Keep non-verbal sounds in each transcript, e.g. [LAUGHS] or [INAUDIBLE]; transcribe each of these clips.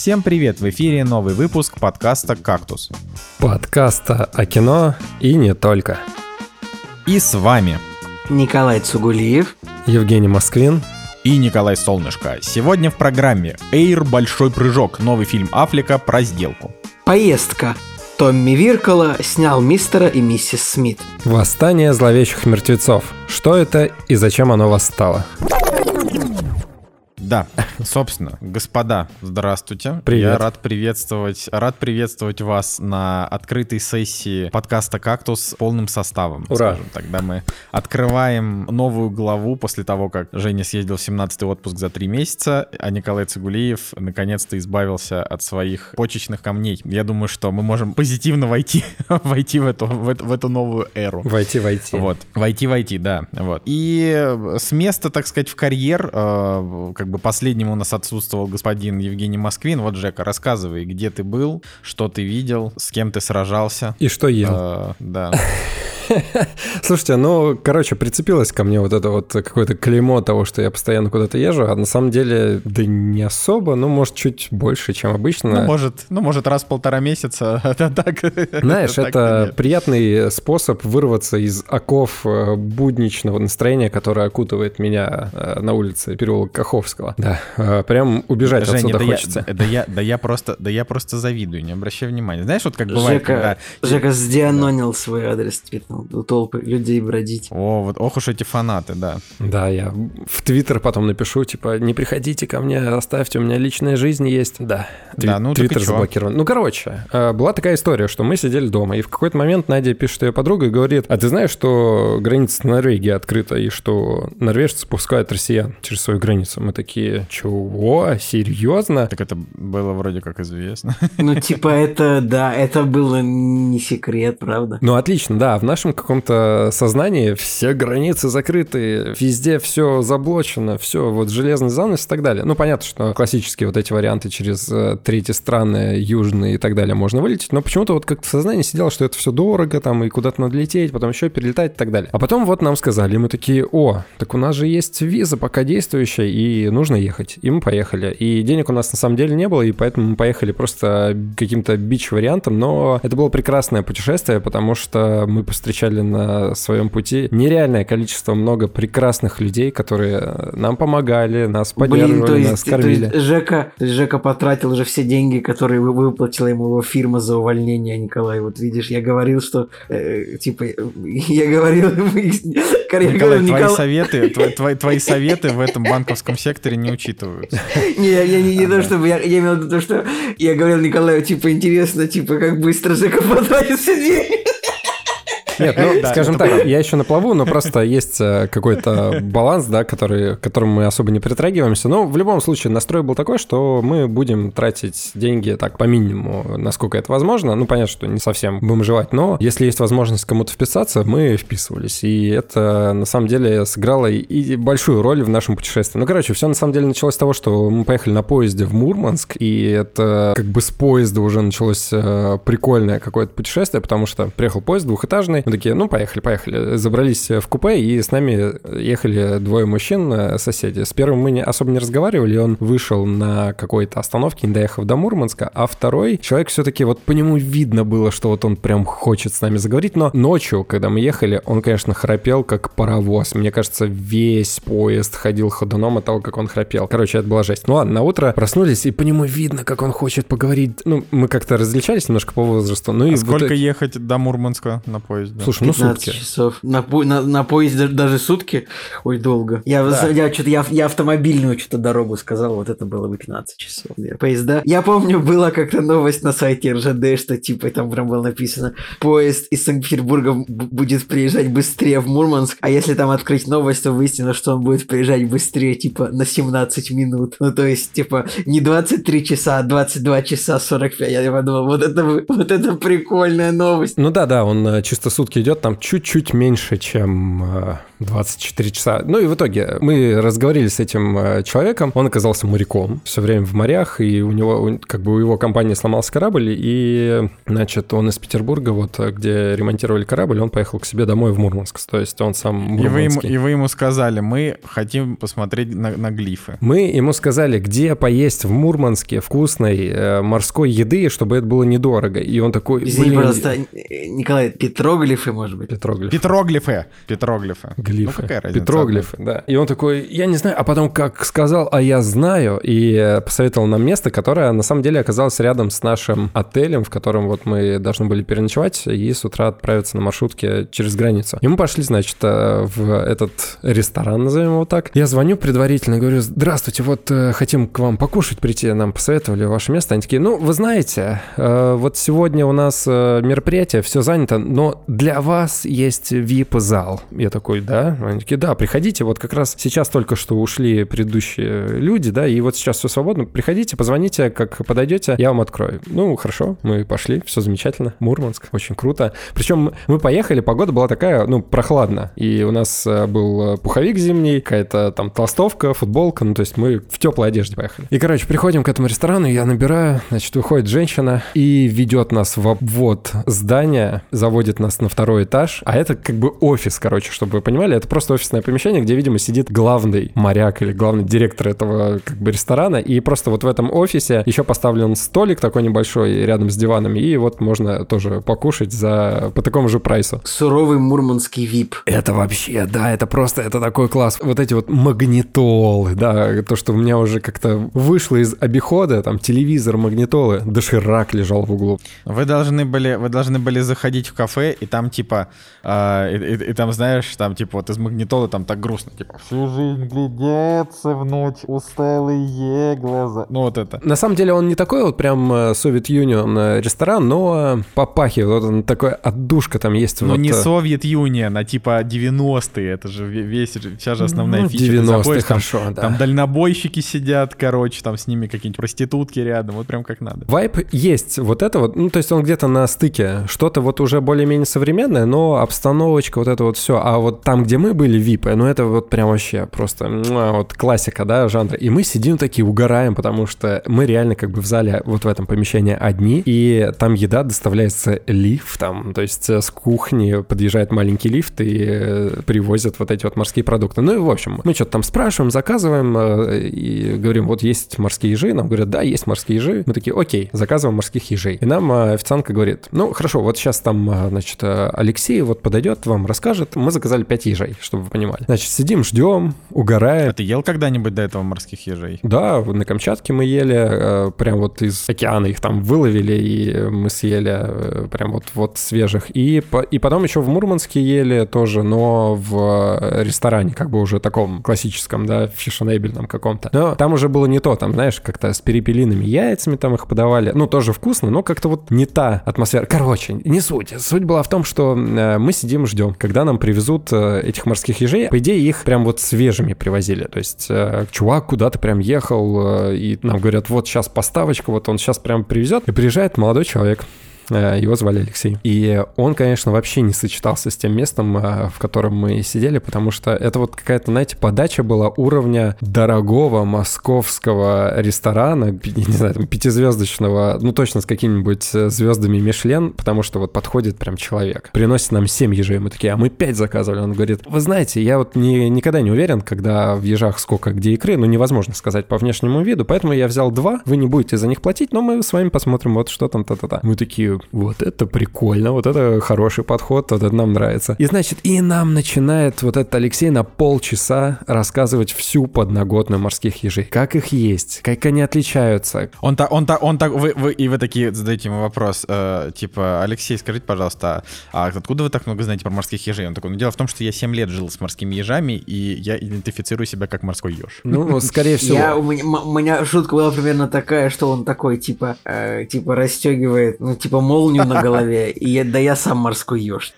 Всем привет! В эфире новый выпуск подкаста «Кактус». Подкаста о кино и не только. И с вами Николай Цугулиев, Евгений Москвин и Николай Солнышко. Сегодня в программе «Эйр. Большой прыжок» новый фильм Аффлека про сделку. Поездка. Томми Виркола снял мистера и миссис Смит. Восстание зловещих мертвецов. Что это и зачем оно восстало? Да, собственно, господа, здравствуйте. Привет. Я рад приветствовать, рад приветствовать вас на открытой сессии подкаста «Кактус» полным составом. Ура. Скажем. Тогда мы открываем новую главу после того, как Женя съездил в 17-й отпуск за три месяца, а Николай Цигулиев наконец-то избавился от своих почечных камней. Я думаю, что мы можем позитивно войти, [LAUGHS] войти в, эту, в, эту, в эту новую эру. Войти, войти. Вот, войти, войти, да. Вот. И с места, так сказать, в карьер, э, как бы последним у нас отсутствовал господин Евгений Москвин. Вот, Жека, рассказывай, где ты был, что ты видел, с кем ты сражался. И что ел? Э, да. [LAUGHS] [LAUGHS] Слушайте, ну, короче, прицепилось ко мне вот это вот какое-то клеймо того, что я постоянно куда-то езжу, а на самом деле, да не особо, ну, может, чуть больше, чем обычно. Ну, может, ну, может, раз в полтора месяца. [LAUGHS] Это так. Знаешь, [LAUGHS] это приятный способ вырваться из оков э, будничного настроения, которое окутывает меня э, на улице переулок Каховского. Да, э, прям убежать Женя, отсюда да я, хочется. да, я, да я просто, да я просто завидую, не обращай внимания. Знаешь, вот как бывает, когда... Жека, Жека сдианонил свой адрес, твитнул толпы людей бродить. О, вот ох уж эти фанаты, да. Да, я в Твиттер потом напишу, типа, не приходите ко мне, оставьте, у меня личная жизнь есть. Да, Да, ну Твиттер заблокирован. Ну, короче, э, была такая история, что мы сидели дома, и в какой-то момент Надя пишет ее подруга и говорит, а ты знаешь, что граница с Норвегией открыта, и что норвежцы пускают россиян через свою границу? Мы такие, чего? Серьезно? Так это было вроде как известно. Ну, типа, это, да, это было не секрет, правда? Ну, отлично, да. В нашем каком-то сознании все границы закрыты, везде все заблочено, все, вот железный занавес и так далее. Ну, понятно, что классические вот эти варианты через э, третьи страны, южные и так далее можно вылететь, но почему-то вот как-то в сознании сидело, что это все дорого, там, и куда-то надо лететь, потом еще перелетать и так далее. А потом вот нам сказали, мы такие, о, так у нас же есть виза пока действующая, и нужно ехать. И мы поехали. И денег у нас на самом деле не было, и поэтому мы поехали просто каким-то бич-вариантом, но это было прекрасное путешествие, потому что мы повстречали на своем пути нереальное количество много прекрасных людей, которые нам помогали, нас поддерживали, Блин, то есть, нас то кормили. есть Жека, то есть Жека потратил уже все деньги, которые вы- выплатила ему его фирма за увольнение, Николай. Вот видишь, я говорил, что, э, типа, [LAUGHS] я говорил, [LAUGHS] Николай, говорил, твои Николай, советы, [LAUGHS] твои, твои, твои советы в этом банковском секторе не учитываются. Не, я, я не, не Ага. то, чтобы я, я имел в виду то, что я говорил Николаю, типа, интересно, типа, как быстро Жека потратил все деньги. Нет, ну, [LAUGHS] скажем так, я еще на плаву, но просто есть э, какой-то баланс, да, который, к которому мы особо не притрагиваемся. Но в любом случае настрой был такой, что мы будем тратить деньги так по минимуму, насколько это возможно. Ну, понятно, что не совсем бомжевать, но если есть возможность кому-то вписаться, мы вписывались. И это на самом деле сыграло и- и большую роль в нашем путешествии. Ну, короче, все на самом деле началось с того, что мы поехали на поезде в Мурманск, и это как бы с поезда уже началось э, прикольное какое-то путешествие, потому что приехал поезд двухэтажный, мы такие, ну, поехали, поехали. Забрались в купе, и с нами ехали двое мужчин, э, соседи. С первым мы не, особо не разговаривали, он вышел на какой-то остановке, не доехав до Мурманска, а второй человек все-таки, вот по нему видно было, что вот он прям хочет с нами заговорить, но ночью, когда мы ехали, он, конечно, храпел как паровоз. Мне кажется, весь поезд ходил ходуном от того, как он храпел. Короче, это была жесть. Ну ладно, на утро проснулись, и по нему видно, как он хочет поговорить. Ну, мы как-то различались немножко по возрасту. Ну и А в сколько итоге- ехать до Мурманска на поезде? Слушай, ну 15 сутки. часов. На, по- на, на поезде даже сутки? Ой, долго. Я, Да. я, что-то, я, я автомобильную что-то дорогу сказал, вот это было бы 15 часов. Я- Поезда. Я помню, была как-то новость на сайте РЖД, что типа там прям было написано, поезд из Санкт-Петербурга будет приезжать быстрее в Мурманск, а если там открыть новость, то выяснилось, что он будет приезжать быстрее, типа, на 17 минут. Ну, то есть, типа, не 23 часа, а 22 часа 45. Я подумал, вот это, вот это прикольная новость. Ну да, да, он э, чисто сутки идет, там чуть-чуть меньше, чем э, 24 часа. Ну и в итоге мы разговаривали с этим э, человеком, он оказался моряком, все время в морях, и у него, как бы у его компании сломался корабль, и, значит, он из Петербурга, вот где ремонтировали корабль, он поехал к себе домой в Мурманск, то есть он сам и вы, ему, и вы ему сказали, мы хотим посмотреть на, на глифы. Мы ему сказали, где поесть в Мурманске вкусной э, морской еды, чтобы это было недорого. И он такой... Извини, пожалуйста, Николай, петроглифы, может быть? Петроглифы. Петроглифы. Петроглифы. Глифы. Ну, какая разница? Петроглифы, да. И он такой, я не знаю, а потом как сказал, а я знаю, и посоветовал нам место, которое на самом деле оказалось рядом с нашим отелем, в котором вот мы должны были переночевать, и с утра отправиться на маршрутке через границу. И мы пошли, значит, э, в этот ресторан, назовем его так. Я звоню предварительно, говорю, здравствуйте, вот э, хотим к вам покушать прийти, нам посоветовали ваше место. Они такие, ну, вы знаете, э, вот сегодня у нас мероприятие, все занято, но для вас есть VIP-зал. Я такой, да? Они такие, да, приходите, вот как раз сейчас только что ушли предыдущие люди, да, и вот сейчас все свободно, приходите, позвоните, как подойдете, я вам открою. Ну, хорошо, мы пошли, все замечательно, Мурманск, очень круто. Причем мы поехали, погода была такая, ну, прохладно, и у нас э, был пуховик зимний, какая-то там толстовка, футболка, ну, то есть мы в теплой одежде поехали. И, короче, приходим к этому ресторану, я набираю, значит, выходит женщина и ведет нас в обвод здания, заводит нас на второй этаж, а это как бы офис, короче, чтобы вы понимали, это просто офисное помещение, где, видимо, сидит главный моряк или главный директор этого как бы ресторана, и просто вот в этом офисе еще поставлен столик такой небольшой рядом с диванами, и вот можно тоже покушать за по такому же прайсу. Суровый мурманский вип. Это вообще, да, это просто, это такой класс. Вот эти вот магнитолы, да, то, что у меня уже как-то вышло из обихода, там телевизор, магнитолы, доширак лежал в углу. Вы должны были, вы должны были заходить в кафе, и там типа, э, и, и, и там, знаешь, там типа вот из магнитолы там так грустно, типа, всю жизнь глядеться в ночь усталые глаза. Ну вот это. На самом деле он не такой вот прям Совет Юнион ресторан, но попахивает, вот он такой отдушка там есть. Ну вот, не Совет Юнион, а типа 90-е, это же весь, вся же основная ну, фича. 90-е, хорошо, там, да. Там дальнобойщики сидят, короче, там с ними какие-нибудь проститутки рядом, вот прям как надо. Вайп есть, вот это вот, ну то есть он где-то на стыке, что-то вот уже более-менее современное, но обстановочка, вот это вот все. А вот там, где мы были, випы, ну это вот прям вообще просто вот классика, да, жанра. И мы сидим такие, угораем, потому что мы реально как бы в зале вот в этом помещении одни, и там еда доставляется лифтом, то есть с кухни подъезжает маленький лифт и э, привозят вот эти вот морские продукты. Ну и в общем, мы что-то там спрашиваем, заказываем э, и говорим, вот есть морские ежи, нам говорят, да, есть морские ежи. Мы такие, окей, заказываем морских ежей. И нам э, официантка говорит, ну хорошо, вот сейчас там, значит, Алексей вот подойдет, вам расскажет. Мы заказали 5 ежей, чтобы вы понимали. Значит, сидим, ждем, угораем. А ты ел когда-нибудь до этого морских ежей? Да, на Камчатке мы ели, э, прям вот из океана их там выловили, и мы съели э, прям вот, вот свежих. И, и потом еще в Мурманске ели тоже, но в ресторане, как бы уже таком классическом, да, фешенебельном каком-то. Но там уже было не то, там, знаешь, как-то с перепелиными яйцами там их подавали. Ну, тоже вкусно, но как-то вот не та атмосфера. Короче, не суть. Суть была в том, что э, мы сидим, ждем, когда нам привезут этих морских ежей. По идее, их прям вот свежими привозили. То есть чувак куда-то прям ехал, э, и нам говорят, вот сейчас поставочка, вот он сейчас прям привезет, и приезжает молодой человек, Э, его звали Алексей. И он, конечно, вообще не сочетался с тем местом, э, в котором мы сидели, потому что это вот какая-то, знаете, подача была уровня дорогого московского ресторана, не знаю, пятизвездочного, ну точно с какими-нибудь э, звездами Мишлен, потому что вот подходит прям человек, приносит нам 7 ежей, мы такие, а мы 5 заказывали. Он говорит, вы знаете, я вот не, никогда не уверен, когда в ежах сколько где икры, ну невозможно сказать по внешнему виду, поэтому я взял два, вы не будете за них платить, но мы с вами посмотрим вот что там, та-та-та. Мы такие, вот это прикольно, вот это хороший подход, вот это нам нравится. И значит, и нам начинает вот этот Алексей на полчаса рассказывать всю подноготную морских ежей. Как их есть, как они отличаются. Он так, он так, он так, вы, вы, и вы такие задаете ему вопрос, э, типа, Алексей, скажите, пожалуйста, а откуда вы так много знаете про морских ежей? Он такой, ну дело в том, что я 7 лет жил с морскими ежами, и я идентифицирую себя как морской еж. Ну, [LAUGHS] скорее всего. Я, у, меня, у меня шутка была примерно такая, что он такой, типа, э, типа, расстегивает, ну, типа, молнию на голове, и да я сам морской еж.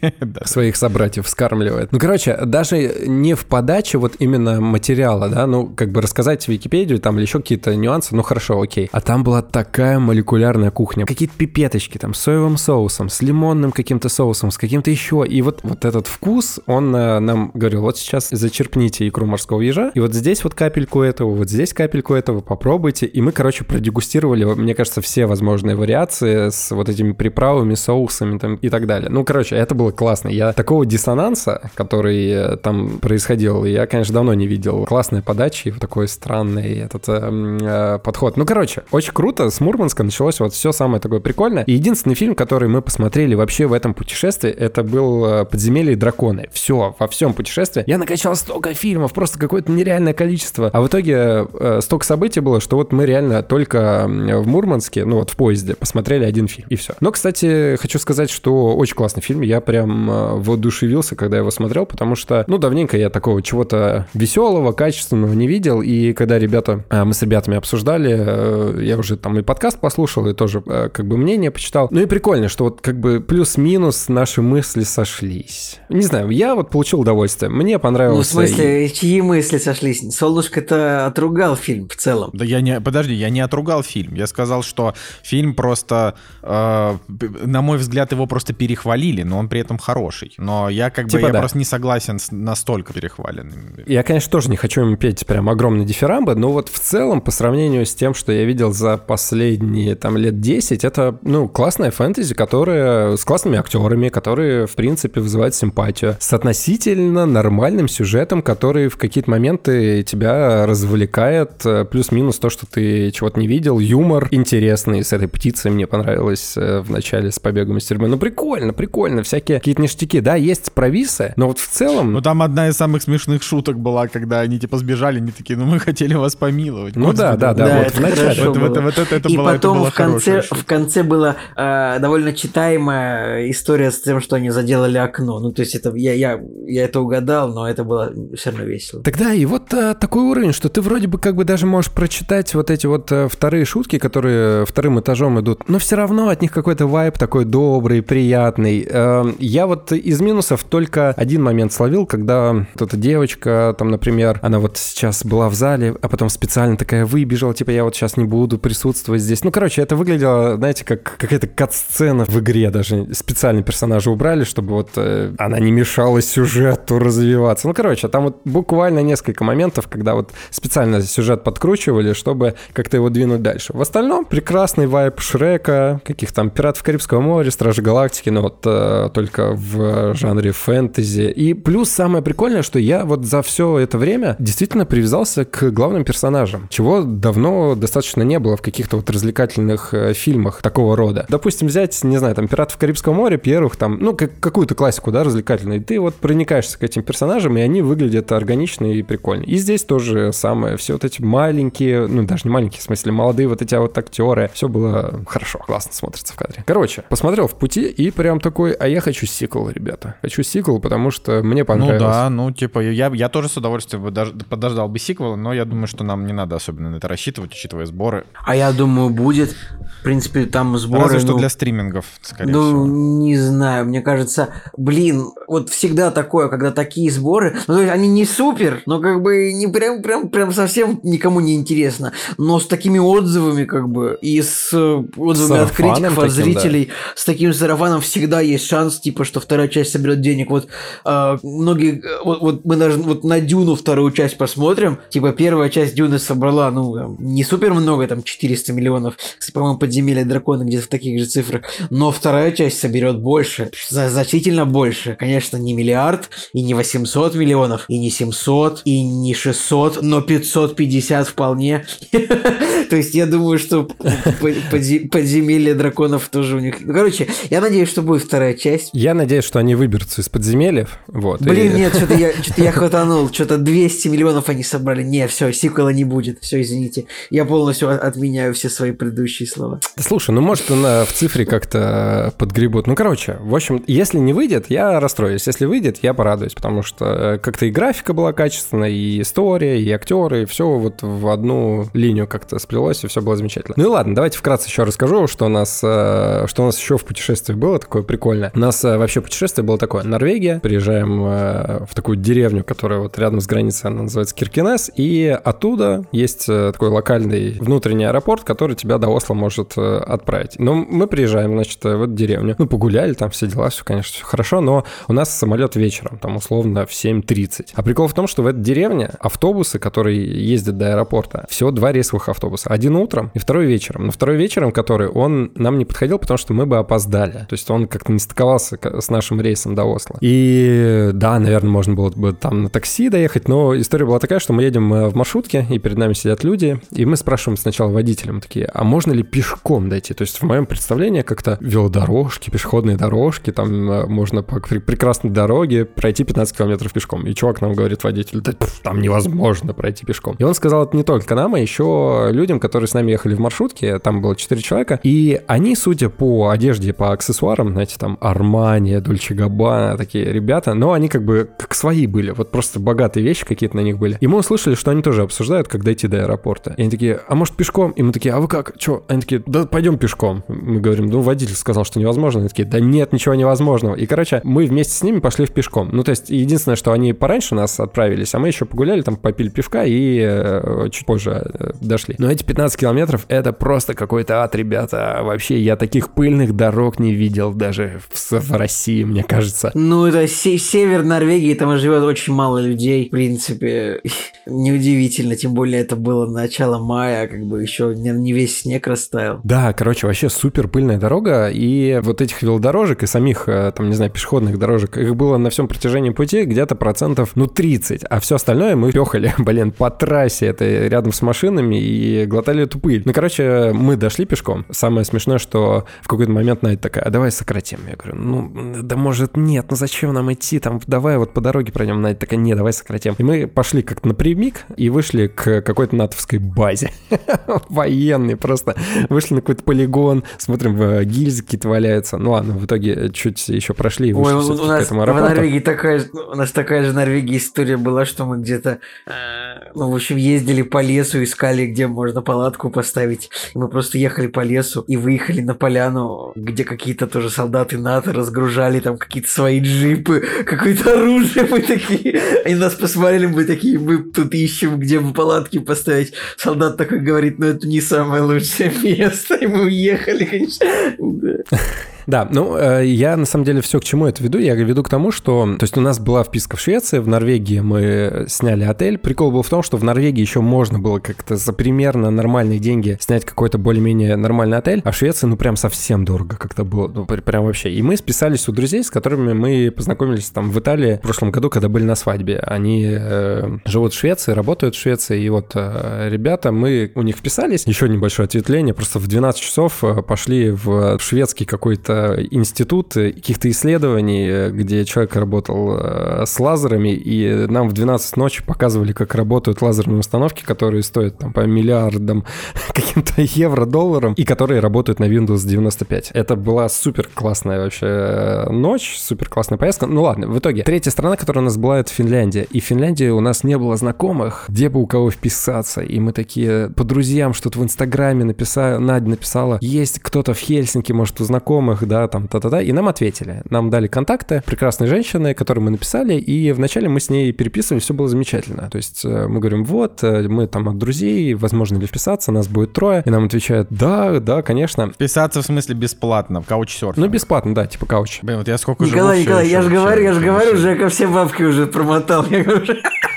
[LAUGHS] своих собратьев вскармливает. Ну, короче, даже не в подаче вот именно материала, да, ну, как бы рассказать Википедию там или еще какие-то нюансы, ну, хорошо, окей. А там была такая молекулярная кухня, какие-то пипеточки там с соевым соусом, с лимонным каким-то соусом, с каким-то еще. И вот, вот этот вкус, он э, нам говорил, вот сейчас зачерпните икру морского ежа, и вот здесь вот капельку этого, вот здесь капельку этого, попробуйте. И мы, короче, продегустировали, мне кажется, все возможные вариации с вот этими приправами, соусами там и так далее. Ну, короче, это было классно. Я такого диссонанса, который э, там происходил, я, конечно, давно не видел. Классная подача и такой странный этот э, э, подход. Ну, короче, очень круто. С Мурманска началось вот все самое такое прикольное. И единственный фильм, который мы посмотрели вообще в этом путешествии, это был э, «Подземелье и драконы». Все, во всем путешествии. Я накачал столько фильмов, просто какое-то нереальное количество. А в итоге э, столько событий было, что вот мы реально только в Мурманске, ну вот в поезде, посмотрели один фильм, и все. Но, кстати, хочу сказать, что очень классный фильм. Я прям э, воодушевился, когда его смотрел, потому что, ну, давненько я такого чего-то веселого, качественного не видел. И когда ребята, э, мы с ребятами обсуждали, э, я уже там и подкаст послушал, и тоже как бы мнение почитал. Ну и прикольно, что вот как бы плюс-минус наши мысли сошлись. Не знаю, я вот получил удовольствие. Мне понравилось. Ну, в смысле, чьи мысли сошлись? Солнышко-то отругал фильм в целом. Да я не... Подожди, я не отругал фильм. Я сказал, что фильм просто... Э, на мой взгляд, его просто перехвалили, но он при этом хороший. Но я как типа бы... Да. Я просто не согласен с настолько перехваленным. Я, конечно, тоже не хочу ему петь прям огромные дифирамбы, но вот в целом, по сравнению с тем, что я видел за последние там лет 10, это, ну, классная фэнтези, которая с классными актерами, которые, в принципе, вызывают симпатию. С относительно нормальным сюжетом, который в какие-то моменты тебя развлекает, э, плюс-минус то, что ты чего-то не видел, юмор интересный с этой птицей мне понравилось э, в начале с побегом из тюрьмы. Ну, прикольно, прикольно, всякие какие-то ништяки. Да, есть провисы, но вот в целом... Ну, там одна из самых смешных шуток была, когда они, типа, сбежали, они такие, ну, мы хотели вас помиловать. Ну, да, да, да, да, вот в начале. Вот, вот, вот, это, И было, потом это было в конце, в конце была э, довольно читаемая история с тем, что они заделали окно. Ну, то есть это я, я, я это угадал, но это было все равно весело. Тогда и вот а, такой уровень, что ты вроде бы как бы даже можешь прочитать вот эти вот а, вторые шутки, которые вторым этажом идут, но все равно от них какой-то вайб такой добрый, приятный. А, я вот из минусов только один момент словил, когда вот эта девочка, там, например, она вот сейчас была в зале, а потом специально такая выбежала, типа я вот сейчас не буду присутствовать здесь. Ну, короче, это выглядело, знаете, как какая-то кат-сцена в игре даже. Специально персонажа убрали, чтобы вот э, она не мешала сюжету развиваться. Ну, короче, там вот буквально несколько моментов, когда вот специально сюжет подкручивали, чтобы как-то его двинуть дальше. В остальном прекрасный вайп Шрека, каких там Пиратов Карибского моря, Стражи Галактики, но вот э, только в жанре фэнтези. И плюс самое прикольное, что я вот за все это время действительно привязался к главным персонажам, чего давно достаточно не было в каких-то вот развлекательных э, фильмах такого рода. Допустим, взять, не знаю, там Пиратов Карибского моря, первых там, ну, как, какую-то классику, да, развлекательную, и ты вот проникаешься к этим персонажам, и они выглядят органично и прикольно. И здесь тоже самое, все вот эти маленькие, ну, даже не маленькие, в смысле, молодые вот эти вот актеры, все было хорошо, классно смотрится в кадре. Короче, посмотрел в пути и прям такой, а я хочу сиквел, ребята. Хочу сиквел, потому что мне понравилось. Ну да, ну типа я, я тоже с удовольствием бы подождал бы сиквела, но я думаю, что нам не надо особенно на это рассчитывать, учитывая сборы. А я думаю, будет. В принципе, там сборы... Разве что ну, для стримингов, скорее ну, всего. не знаю, мне кажется, блин, вот всегда такое, когда такие сборы, ну, то есть они не супер, но как бы не прям, прям, прям совсем никому не интересно, но с такими отзывами, как бы, и с э, отзывами от критиков, от таким, зрителей, да. с таким сарафаном всегда есть шанс, типа, что вторая часть соберет денег. Вот э, многие, вот, вот мы даже вот на Дюну вторую часть посмотрим, типа, первая часть Дюны собрала, ну, не супер много, там, 400 миллионов, по-моему, подземелье дракона где-то в таких же цифрах, но вторая часть соберет больше, значительно больше. Конечно, не миллиард, и не 800 миллионов, и не 700, и не 600, но 550 вполне. [LAUGHS] То есть я думаю, что подземелье драконов тоже у них... Ну, короче, я надеюсь, что будет вторая часть. Я надеюсь, что они выберутся из подземелья. Вот, Блин, и... нет, что-то я, [LAUGHS] что я хватанул. Что-то 200 миллионов они собрали. Не, все, сиквела не будет. Все, извините. Я полностью отменяю все свои предыдущие слова. Слушай, ну может на, в цифре как-то подгребут. Ну, короче, в общем, если не выйдет, я расстроюсь. Если выйдет, я порадуюсь, потому что э, как-то и графика была качественная, и история, и актеры, и все вот в одну линию как-то сплелось, и все было замечательно. Ну и ладно, давайте вкратце еще расскажу, что у нас, э, что у нас еще в путешествии было такое прикольное. У нас нас э, вообще путешествие было такое. Норвегия, приезжаем э, в такую деревню, которая вот рядом с границей, она называется Киркинес, и оттуда есть э, такой локальный внутренний аэропорт, который тебя до Осло может отправить. Но мы приезжаем, значит, в эту деревню. Ну, погуляли, там все дела, все, конечно, все хорошо, но у нас самолет вечером, там условно в 7.30. А прикол в том, что в этой деревне автобусы, которые ездят до аэропорта, всего два рейсовых автобуса. Один утром и второй вечером. Но второй вечером, который он нам не подходил, потому что мы бы опоздали. То есть он как-то не стыковался с нашим рейсом до Осло. И да, наверное, можно было бы там на такси доехать, но история была такая, что мы едем э, в маршрутке, и перед нами сидят люди, и мы спрашиваем сначала водителя, мы такие, а можно ли пешком дойти? То есть в моем представлении как-то велодорожки, пешеходные дорожки, там э, можно по прекрасной дороге пройти 15 километров пешком. И чувак нам говорит, водитель, да там невозможно пройти пешком. И он сказал это не только нам, а еще людям, которые с нами ехали в маршрутке, там было 4 человека, и они, судя по одежде, по аксессуарам, знаете, там Армания, Дольче Габбана, такие ребята, но они как бы как свои были, вот просто богатые вещи какие-то на них были. И мы услышали, что они тоже обсуждают, как дойти до аэропорта. И они такие, а может пешком? И мы такие, а вы как? Че? Они такие, да пойдем пешком. Мы говорим, ну водитель сказал, что невозможно. Они такие, да нет, ничего невозможного. И, короче, мы вместе с ними пошли в пешком. Ну, то есть, единственное, что они пораньше нас отправились, а мы еще погуляли, там попили пивка и э, чуть позже э, дошли. Но эти 15 километров — это просто какой-то ад, ребята. Вообще, я таких пыльных дорог не видел даже в, в России, мне кажется. Ну, это се- север Норвегии, там живет очень мало людей, в принципе. [LAUGHS] Неудивительно, тем более это было начало мая, как бы еще не, не весь снег растаял. Да, короче, вообще супер пыльная дорога, и вот этих велодорожек и самих, э, там, не знаю, пешеходных дорожек, их было на всем протяжении пути где-то процентов, ну, 30, а все остальное мы пехали, [LAUGHS] блин, по трассе, это рядом с машинами, и глотали эту пыль. Ну, короче, мы дошли пешком. Самое смешное, что в какой-то момент Надя такая, а давай сократим. Я говорю, ну, да может нет, ну зачем нам идти, там, давай вот по дороге пройдем. Надя такая, не, давай сократим. И мы пошли как-то напрямик и вышли к какой-то натовской базе. [LAUGHS] Военный просто. Вышли на какой-то полигон, смотрим, в гильзы какие-то валяются. Ну ладно, в итоге чуть еще прошли и вышли Ой, у всё-таки к нас этому в аэропорту. Норвегии такая, у нас такая же в Норвегии история была, что мы где-то, э, ну, в общем, ездили по лесу, искали, где можно палатку поставить. И мы просто ехали по лесу и выехали на поляну, где какие-то тоже солдаты НАТО разгружали там какие-то свои джипы, какое-то оружие. Мы такие, они нас посмотрели, мы такие, мы тут ищем, где бы палатки поставить. Солдат такой говорит, ну, это не самое лучшее [LAUGHS] место. И мы уехали, конечно. Да. Ну, э, я на самом деле все к чему это веду. Я веду к тому, что... То есть у нас была вписка в Швеции, в Норвегии мы сняли отель. Прикол был в том, что в Норвегии еще можно было как-то за примерно нормальные деньги снять какой-то более-менее нормальный отель, а в Швеции, ну, прям совсем дорого как-то было. Ну, пр- прям вообще. И мы списались у друзей, с которыми мы познакомились там в Италии в прошлом году, когда были на свадьбе. Они э, живут в Швеции, работают в Швеции, и вот э, ребята, мы у них вписались. Еще небольшое ответвление, просто в 12 часов э, пошли в шведский какой-то институт э, каких-то исследований, э, где человек работал э, с лазерами, и нам в 12 ночи показывали, как работают лазерные установки, которые стоят там по миллиардам [LAUGHS] [LAUGHS] каким-то евро, долларам, и которые работают на Windows 95. Это была супер классная вообще э, ночь, супер классная поездка. Ну ладно, в итоге, третья страна, которая у нас была, это Финляндия. И в Финляндии у нас не было знакомых, где бы у кого вписаться. И мы такие по друзьям что-то в Инстаграме написали, Надя написала, есть кто-то в Хельсинки, может, у знакомых, да, там, та-та-та. И нам ответили. Нам дали контакты прекрасной женщины, которой мы написали, и вначале мы с ней переписывали, все было замечательно. То есть э, мы говорим, вот, э, мы там от друзей, возможно ли вписаться, нас будет трое. И нам отвечают, да, да, конечно. Писаться в смысле бесплатно, в каучсерфинг. Ну, бесплатно, да, типа кауч. Блин, вот я сколько живу, Николай, всё Николай, я же говорю, я же говорю, Жека все бабки уже промотал. Я говорю, [LAUGHS]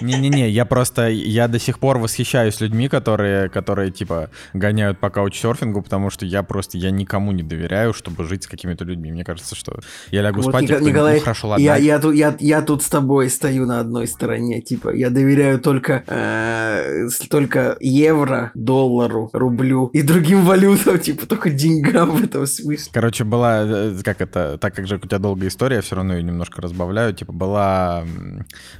Не-не-не, я просто, я до сих пор восхищаюсь людьми, которые, которые, типа, гоняют по каучсерфингу, потому что я просто, я никому не доверяю, чтобы жить с какими-то людьми. Мне кажется, что я лягу Вот, спать, кто-нибудь, Николай, ну, хорошо, ладно. я, я, тут, я, я тут с тобой стою на одной стороне. Типа, я доверяю только, э, только евро, доллару, рублю и другим валютам, [LAUGHS] типа, только деньгам в этом смысле. Короче, была, э, как это, так как же у тебя долгая история, я все равно ее немножко разбавляю. Типа, была,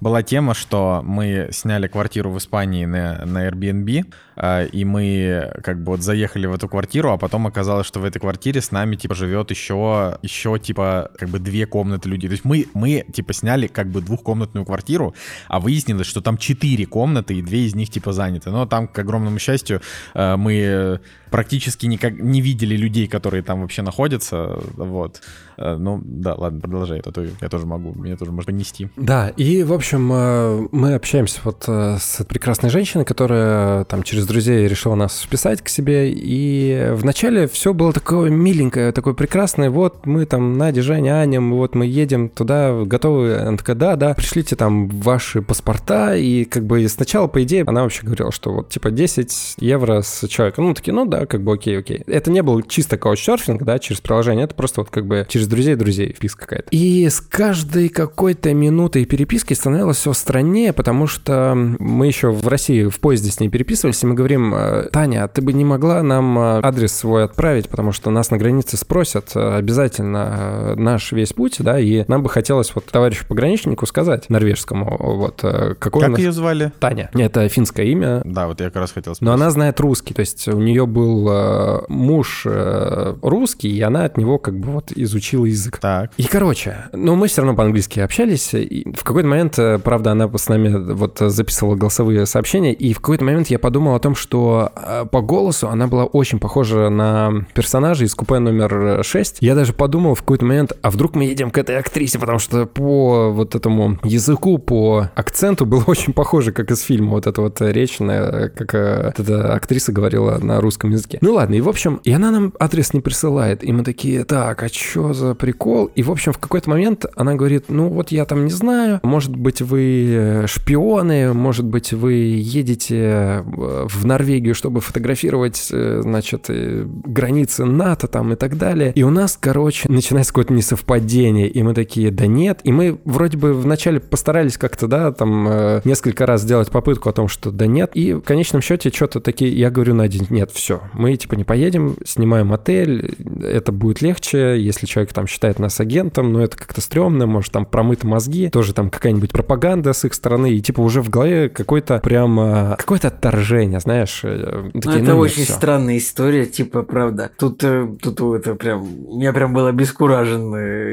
была тема, что мы сняли квартиру в Испании на, на Airbnb, э, и мы как бы вот заехали в эту квартиру, а потом оказалось, что в этой квартире с нами, типа, живет еще, еще, типа, как бы две комнаты людей. То есть мы, мы, типа, сняли как бы двухкомнатную квартиру, а выяснилось, что там четыре комнаты, и две из них, типа, заняты. Но там, к огромному счастью, э, мы практически никак не видели людей, которые там вообще находятся, вот. Э, ну, да, ладно, продолжай, а то я тоже могу, меня тоже может понести. Да, и, в общем, э, мы общаемся вот э, с прекрасной женщиной, которая там через друзей решила нас вписать к себе, и вначале все было такое миленькое, такое прекрасное, вот мы там, Надя, Женя, Аня, вот мы едем туда, готовы, она такая, да, да, пришлите там ваши паспорта, и как бы сначала, по идее, она вообще говорила, что вот типа 10 евро с человека, ну, такие, ну да, как бы окей, окей. Это не был чисто каучсерфинг, да, через приложение, это просто вот как бы через друзей друзей вписка какая-то. И с каждой какой-то минутой переписки становилось все страннее, потому что мы еще в России в поезде с ней переписывались, и мы говорим, «Э, Таня, ты бы не могла нам э, адрес свой отправить, потому что нас на границе спросят э, обязательно наш весь путь, да, и нам бы хотелось вот товарищу пограничнику сказать, норвежскому, вот, какой Как нас... ее звали? Таня. Это финское имя. Да, вот я как раз хотел спросить. Но она знает русский, то есть у нее был э, муж э, русский, и она от него как бы вот изучила язык. Так. И, короче, ну, мы все равно по-английски общались, и в какой-то момент, э, правда, она с нами вот записывала голосовые сообщения, и в какой-то момент я подумал о том, что по голосу она была очень похожа на персонажа из купе номер 6. Я даже подумал в какой-то момент, а вдруг мы едем к этой актрисе, потому что по вот этому языку, по акценту было [LAUGHS] очень похоже, как из фильма, вот эта вот речь, на, как эта актриса говорила на русском языке. Ну ладно, и в общем, и она нам адрес не присылает, и мы такие, так, а что за прикол? И в общем, в какой-то момент она говорит, ну вот я там не знаю, может быть вы шпионы, может быть вы едете э, в Норвегию, чтобы фотографировать, э, значит, границы НАТО там и так далее. И у нас, короче, начинается какое-то несовпадение, и мы такие, да нет, и мы вроде бы вначале постарались как-то, да, там несколько раз сделать попытку о том, что да нет, и в конечном счете что-то такие, я говорю Наде, нет, все, мы типа не поедем, снимаем отель, это будет легче, если человек там считает нас агентом, но это как-то стрёмно, может там промыты мозги, тоже там какая-нибудь пропаганда с их стороны, и типа уже в голове какой-то прям, а, какое-то отторжение, знаешь. Э, такие, ну, это ну, очень все. странная история, типа, правда. Тут, э, тут это прям, я прям был обескуражен,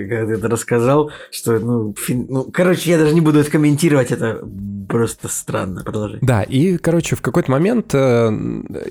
когда ты это рассказал, что, ну, фин... ну, короче, я даже не буду это комментировать, это просто странно, продолжай. Да, и, короче, в какой-то момент э,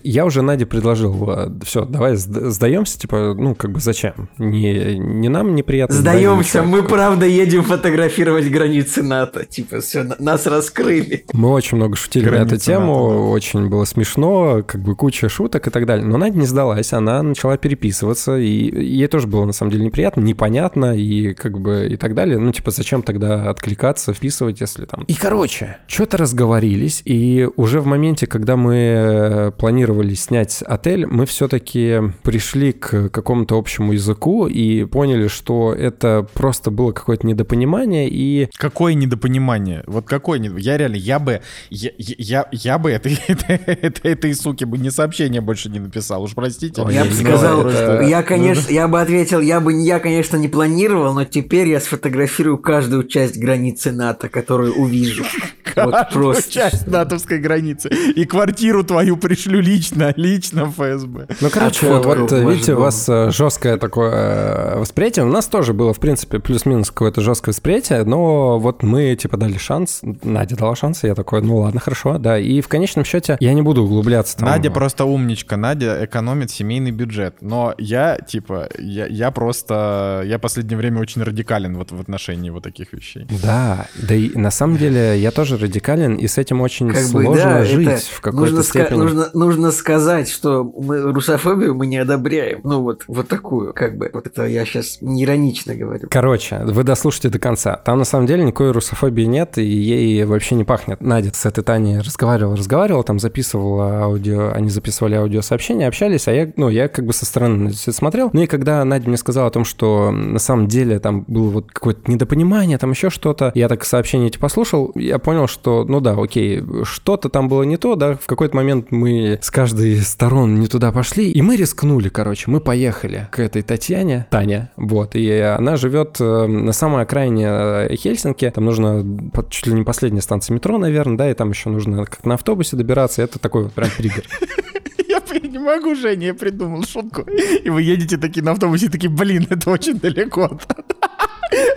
я уже Наде предложил, э, все, давай сдаемся, типа, ну, как бы зачем? Не, не нам неприятно. Сдаемся, мы правда едем фотографировать границы НАТО, типа, все, нас раскрыли. Мы очень много шутили на эту тему, НАТО, да. очень было смешно, как бы куча шуток и так далее. Но Надя не сдалась, она начала переписываться, и ей тоже было на самом деле неприятно, непонятно, и как бы и так далее. Ну, типа, зачем тогда откликаться, вписывать, если там... И, короче, что-то разговорились, и уже в моменте, когда мы э, планировали снять отель, мы все-таки пришли к какому-то общему языку и поняли, что это просто было какое-то недопонимание и... Какое недопонимание? Вот какое недопонимание? Я реально, я бы, я, я, я бы этой, [LAUGHS] этой, этой суки бы не сообщение больше не написал, уж простите. я бы сказал, просто... я, конечно, я бы ответил, я бы, я, конечно, не планировал, но теперь я сфотографирую каждую часть границы НАТО, которую увижу. [LAUGHS] Вот просто. часть натовской границы. И квартиру твою пришлю лично, лично ФСБ. Ну, короче, а вот видите, у вас э, жесткое такое э, восприятие. У нас тоже было, в принципе, плюс-минус какое-то жесткое восприятие, но вот мы, типа, дали шанс. Надя дала шанс, и я такой, ну ладно, хорошо, да. И в конечном счете я не буду углубляться. Там... Надя просто умничка. Надя экономит семейный бюджет. Но я, типа, я, я просто... Я последнее время очень радикален вот в отношении вот таких вещей. Да, да и на самом деле я тоже радикален, и с этим очень как сложно бы, да, жить в какой-то нужно степени. нужно, нужно сказать, что мы русофобию мы не одобряем. Ну вот, вот такую, как бы. Вот это я сейчас не иронично говорю. Короче, вы дослушайте до конца. Там на самом деле никакой русофобии нет, и ей вообще не пахнет. Надя с этой Таней разговаривала, разговаривала, там записывала аудио, они записывали аудиосообщения, общались, а я, ну, я как бы со стороны все смотрел. Ну и когда Надя мне сказала о том, что на самом деле там было вот какое-то недопонимание, там еще что-то, я так сообщение эти послушал, я понял, что, ну да, окей, что-то там было не то, да, в какой-то момент мы с каждой сторон не туда пошли, и мы рискнули, короче, мы поехали к этой Татьяне, Таня, вот, и она живет э, на самой окраине э, Хельсинки, там нужно чуть ли не последняя станция метро, наверное, да, и там еще нужно как на автобусе добираться, это такой вот прям пригород. [LAUGHS] Я не могу, Женя, я придумал шутку. И вы едете такие на автобусе, такие, блин, это очень далеко от,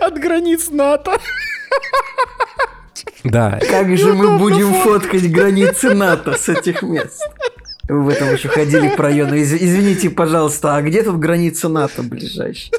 [LAUGHS] от границ НАТО. Да. Как же мы будем фоткать границы НАТО с этих мест? В этом еще ходили по району. Из- извините, пожалуйста, а где тут граница НАТО ближайшая?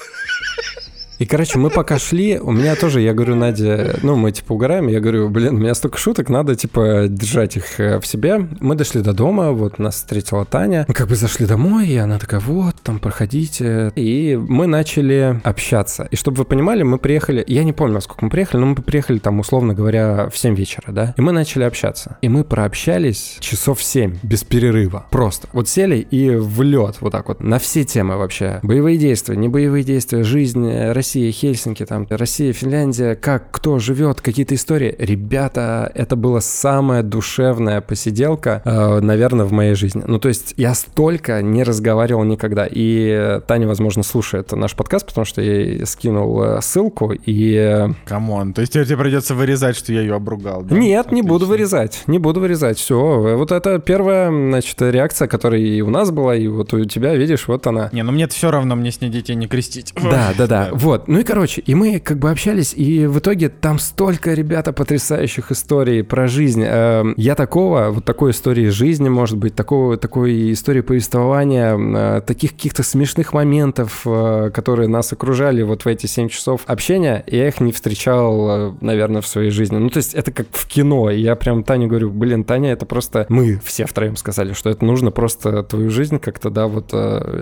И, короче, мы пока шли, у меня тоже, я говорю, Надя, ну, мы, типа, угораем, я говорю, блин, у меня столько шуток, надо, типа, держать их э, в себе. Мы дошли до дома, вот нас встретила Таня. Мы как бы зашли домой, и она такая, вот, там, проходите. И мы начали общаться. И чтобы вы понимали, мы приехали, я не помню, сколько мы приехали, но мы приехали там, условно говоря, в 7 вечера, да? И мы начали общаться. И мы прообщались часов 7, без перерыва. Просто. Вот сели и в лед, вот так вот, на все темы вообще. Боевые действия, не боевые действия, жизнь, э, Россия, Хельсинки, там, Россия, Финляндия, как, кто живет, какие-то истории. Ребята, это была самая душевная посиделка, э, наверное, в моей жизни. Ну, то есть я столько не разговаривал никогда. И э, Таня, возможно, слушает наш подкаст, потому что я ей скинул э, ссылку, и... э, Come on, то есть тебе придется вырезать, что я ее обругал, да? Нет, не буду Отлично. вырезать, не буду вырезать. Все, вот это первая, значит, реакция, которая и у нас была, и вот у тебя, видишь, вот она. Не, ну мне все равно, мне с ней детей не крестить. Да, да, да. [LAUGHS] Вот. Ну и короче, и мы как бы общались, и в итоге там столько, ребята, потрясающих историй про жизнь. Эм, Я такого, вот такой истории жизни, может быть, такого, такой истории повествования, э, таких каких-то смешных моментов, э, которые нас окружали вот в эти 7 часов общения, я их не встречал, э, наверное, в своей жизни. Ну, то есть это как в кино. И я прям Тане говорю, блин, Таня, это просто... Мы все втроем сказали, что это нужно просто твою жизнь как-то, да, вот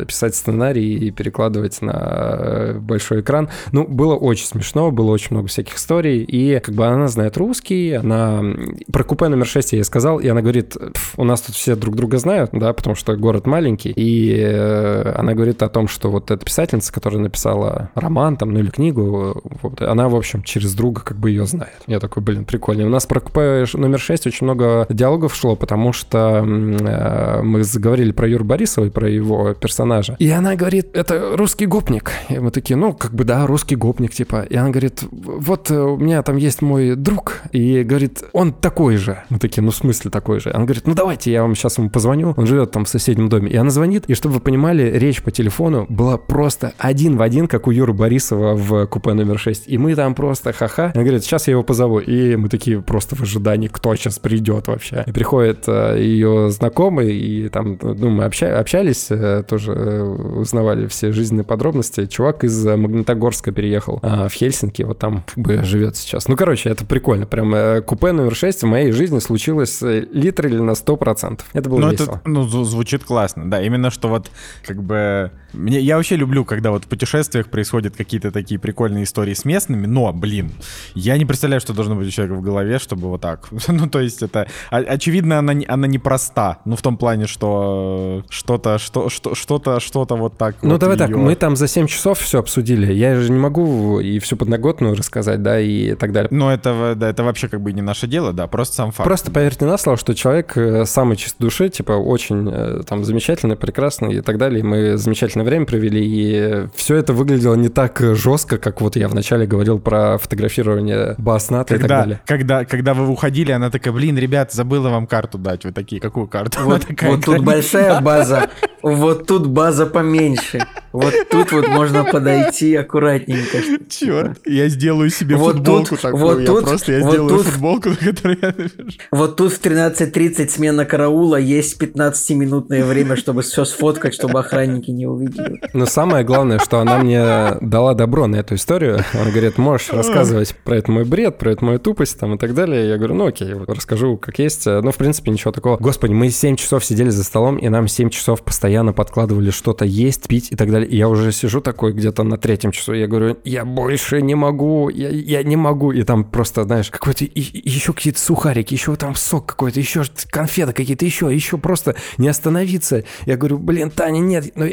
писать сценарий и перекладывать на большой экран. Ну, было очень смешно, было очень много всяких историй, и как бы она знает русский, она... Про купе номер 6 я ей сказал, и она говорит, «Пф, у нас тут все друг друга знают, да, потому что город маленький, и э, она говорит о том, что вот эта писательница, которая написала роман там, ну или книгу, вот, она, в общем, через друга как бы ее знает. Я такой, блин, прикольно. У нас про купе номер 6 очень много диалогов шло, потому что э, мы заговорили про Юру Борисова и про его персонажа. И она говорит, это русский гопник. И мы такие, ну, как бы да, русский гопник, типа. И она говорит, вот э, у меня там есть мой друг, и говорит, он такой же. Мы такие, ну, в смысле такой же? Она говорит, ну, давайте я вам сейчас ему позвоню. Он живет там в соседнем доме. И она звонит, и чтобы вы понимали, речь по телефону была просто один в один, как у Юры Борисова в купе номер 6. И мы там просто ха-ха. Она говорит, сейчас я его позову. И мы такие просто в ожидании, кто сейчас придет вообще. И приходит э, ее знакомый, и там, ну, мы обща- общались, э, тоже узнавали все жизненные подробности. Чувак из э, Магнитогорска переехал а, в Хельсинки, вот там как бы живет сейчас. Ну, короче, это прикольно. Прям э, купе номер 6 в моей жизни случилось э, литерально на 100%. Это было Ну, весело. это ну, зв- звучит классно, да. Именно что вот как бы... Мне, я вообще люблю, когда вот в путешествиях происходят какие-то такие прикольные истории с местными, но, блин, я не представляю, что должно быть у человека в голове, чтобы вот так. [LAUGHS] ну, то есть это... очевидно, она, не- она непроста. Ну, в том плане, что что-то, что, что, что-то, что-то вот так Ну, вот давай так, её- мы там за 7 часов все обсудили. Я же не могу и всю подноготную рассказать, да, и так далее. Ну, это, да, это вообще как бы не наше дело, да, просто сам факт. Просто поверьте на слово, что человек э, самой чистой души, типа, очень э, там замечательный, прекрасный и так далее. И мы замечательное время провели, и все это выглядело не так э, жестко, как вот я вначале говорил про фотографирование Басната и так далее. когда, когда вы уходили, она такая, блин, ребят, забыла вам карту дать. Вы такие, какую карту? [LAUGHS] Вот, такая, вот тут большая [LAUGHS] база, вот тут база поменьше. Вот тут вот можно подойти аккуратненько. Черт, я сделаю себе Вот футболку тут, такую. вот я тут, просто я вот сделаю тут. футболку, на которой я напишу. Вот тут в 13.30 смена караула, есть 15-минутное время, чтобы все сфоткать, чтобы охранники не увидели. Но самое главное, что она мне дала добро на эту историю. Она говорит, можешь рассказывать про это мой бред, про это мою тупость там и так далее. Я говорю, ну окей, вот расскажу, как есть. Ну, в принципе, ничего такого. Господи, мы 7 часов сидели за столом, и нам 7 часов постоянно подкладывали что-то есть, пить и так далее. И я уже сижу такой где-то на третьем часу, я говорю, я больше не могу, я, я не могу. И там просто, знаешь, какой-то еще какие-то сухарики, еще там сок какой-то, еще конфеты какие-то, еще, еще просто не остановиться. Я говорю, блин, Таня, нет. Ну,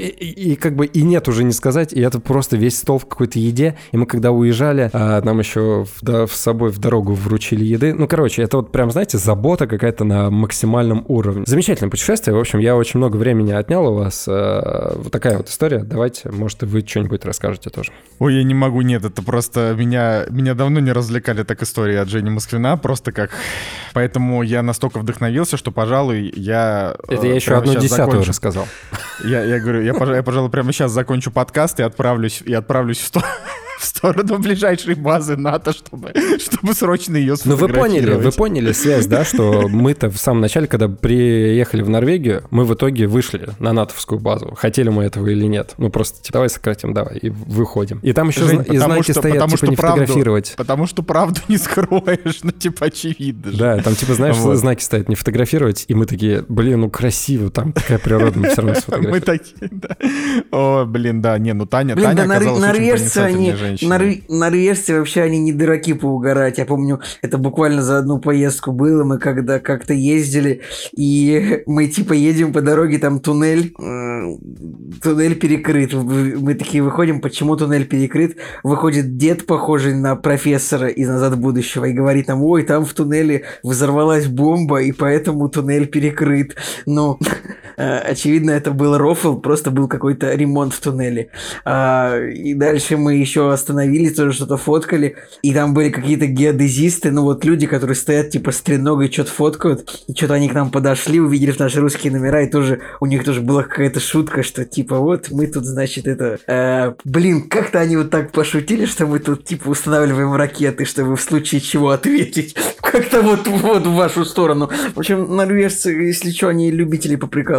и, как бы и нет уже не сказать. И это просто весь стол в какой-то еде. И мы когда уезжали, а, нам еще в, да, в собой в дорогу вручили еды. Ну, короче, это вот прям, знаете, забота какая-то на максимальном уровне. Замечательное путешествие. В общем, я очень много времени отнял у вас. Э, Вот такая вот история. Давайте, может, вы что-нибудь расскажете тоже. Ой, я не могу, нет, это просто меня, меня давно не развлекали так истории от Жени Москвина, просто как... Поэтому я настолько вдохновился, что, пожалуй, я... Это э, я еще одну десятую закончу. рассказал. Я, я говорю, я, пожалуй, пожалуй, прямо сейчас закончу подкаст и отправлюсь, и отправлюсь в, сто- [LAUGHS] [LAUGHS] в сторону ближайшей базы НАТО, чтобы, чтобы срочно ее Ну вы поняли, вы поняли связь, да, что мы-то в самом начале, когда приехали в Норвегию, мы в итоге вышли на натовскую базу. Хотели мы этого или нет. Ну просто, типа, давай сократим, давай, и выходим. И там еще Жень, и знаки что, стоят, потому типа, что не правду, фотографировать. Потому что правду не скроешь, [LAUGHS] ну типа очевидно же. Да, там типа, знаешь, Вот. знаки стоят, не фотографировать, и мы такие, блин, ну красиво, там такая природа, мы все равно [LAUGHS] Мы сфотографируем. такие, да. О, блин, да, не, ну Таня, Блин, Таня да оказалась очень норвежцы, они, женщиной. нор- норвежцы вообще, они не дураки поугарать. Я помню, это буквально за одну поездку было, мы когда как-то ездили, и [LAUGHS] мы типа едем по дороге, там туннель, туннель перекрыт. Мы такие выходим, почему туннель перекрыт? Выходит дед, похожий на профессора из «Назад будущего», и говорит нам, ой, там в туннеле взорвалась бомба, и поэтому туннель перекрыт. Ну, э, [LAUGHS] очевидно, это был рофл, просто был какой-то ремонт в туннеле. А, и дальше мы еще остановились, тоже что-то фоткали, и там были какие-то геодезисты, ну вот люди, которые стоят типа с треногой, что-то фоткают, и что-то они к нам подошли, увидели наши русские номера, и тоже у них тоже была какая-то шутка, что типа вот мы тут, значит, это... э, блин, как-то они вот так пошутили, что мы тут типа устанавливаем ракеты, чтобы в случае чего ответить. Как-то вот, вот в вашу сторону. В общем, норвежцы, если что, они любители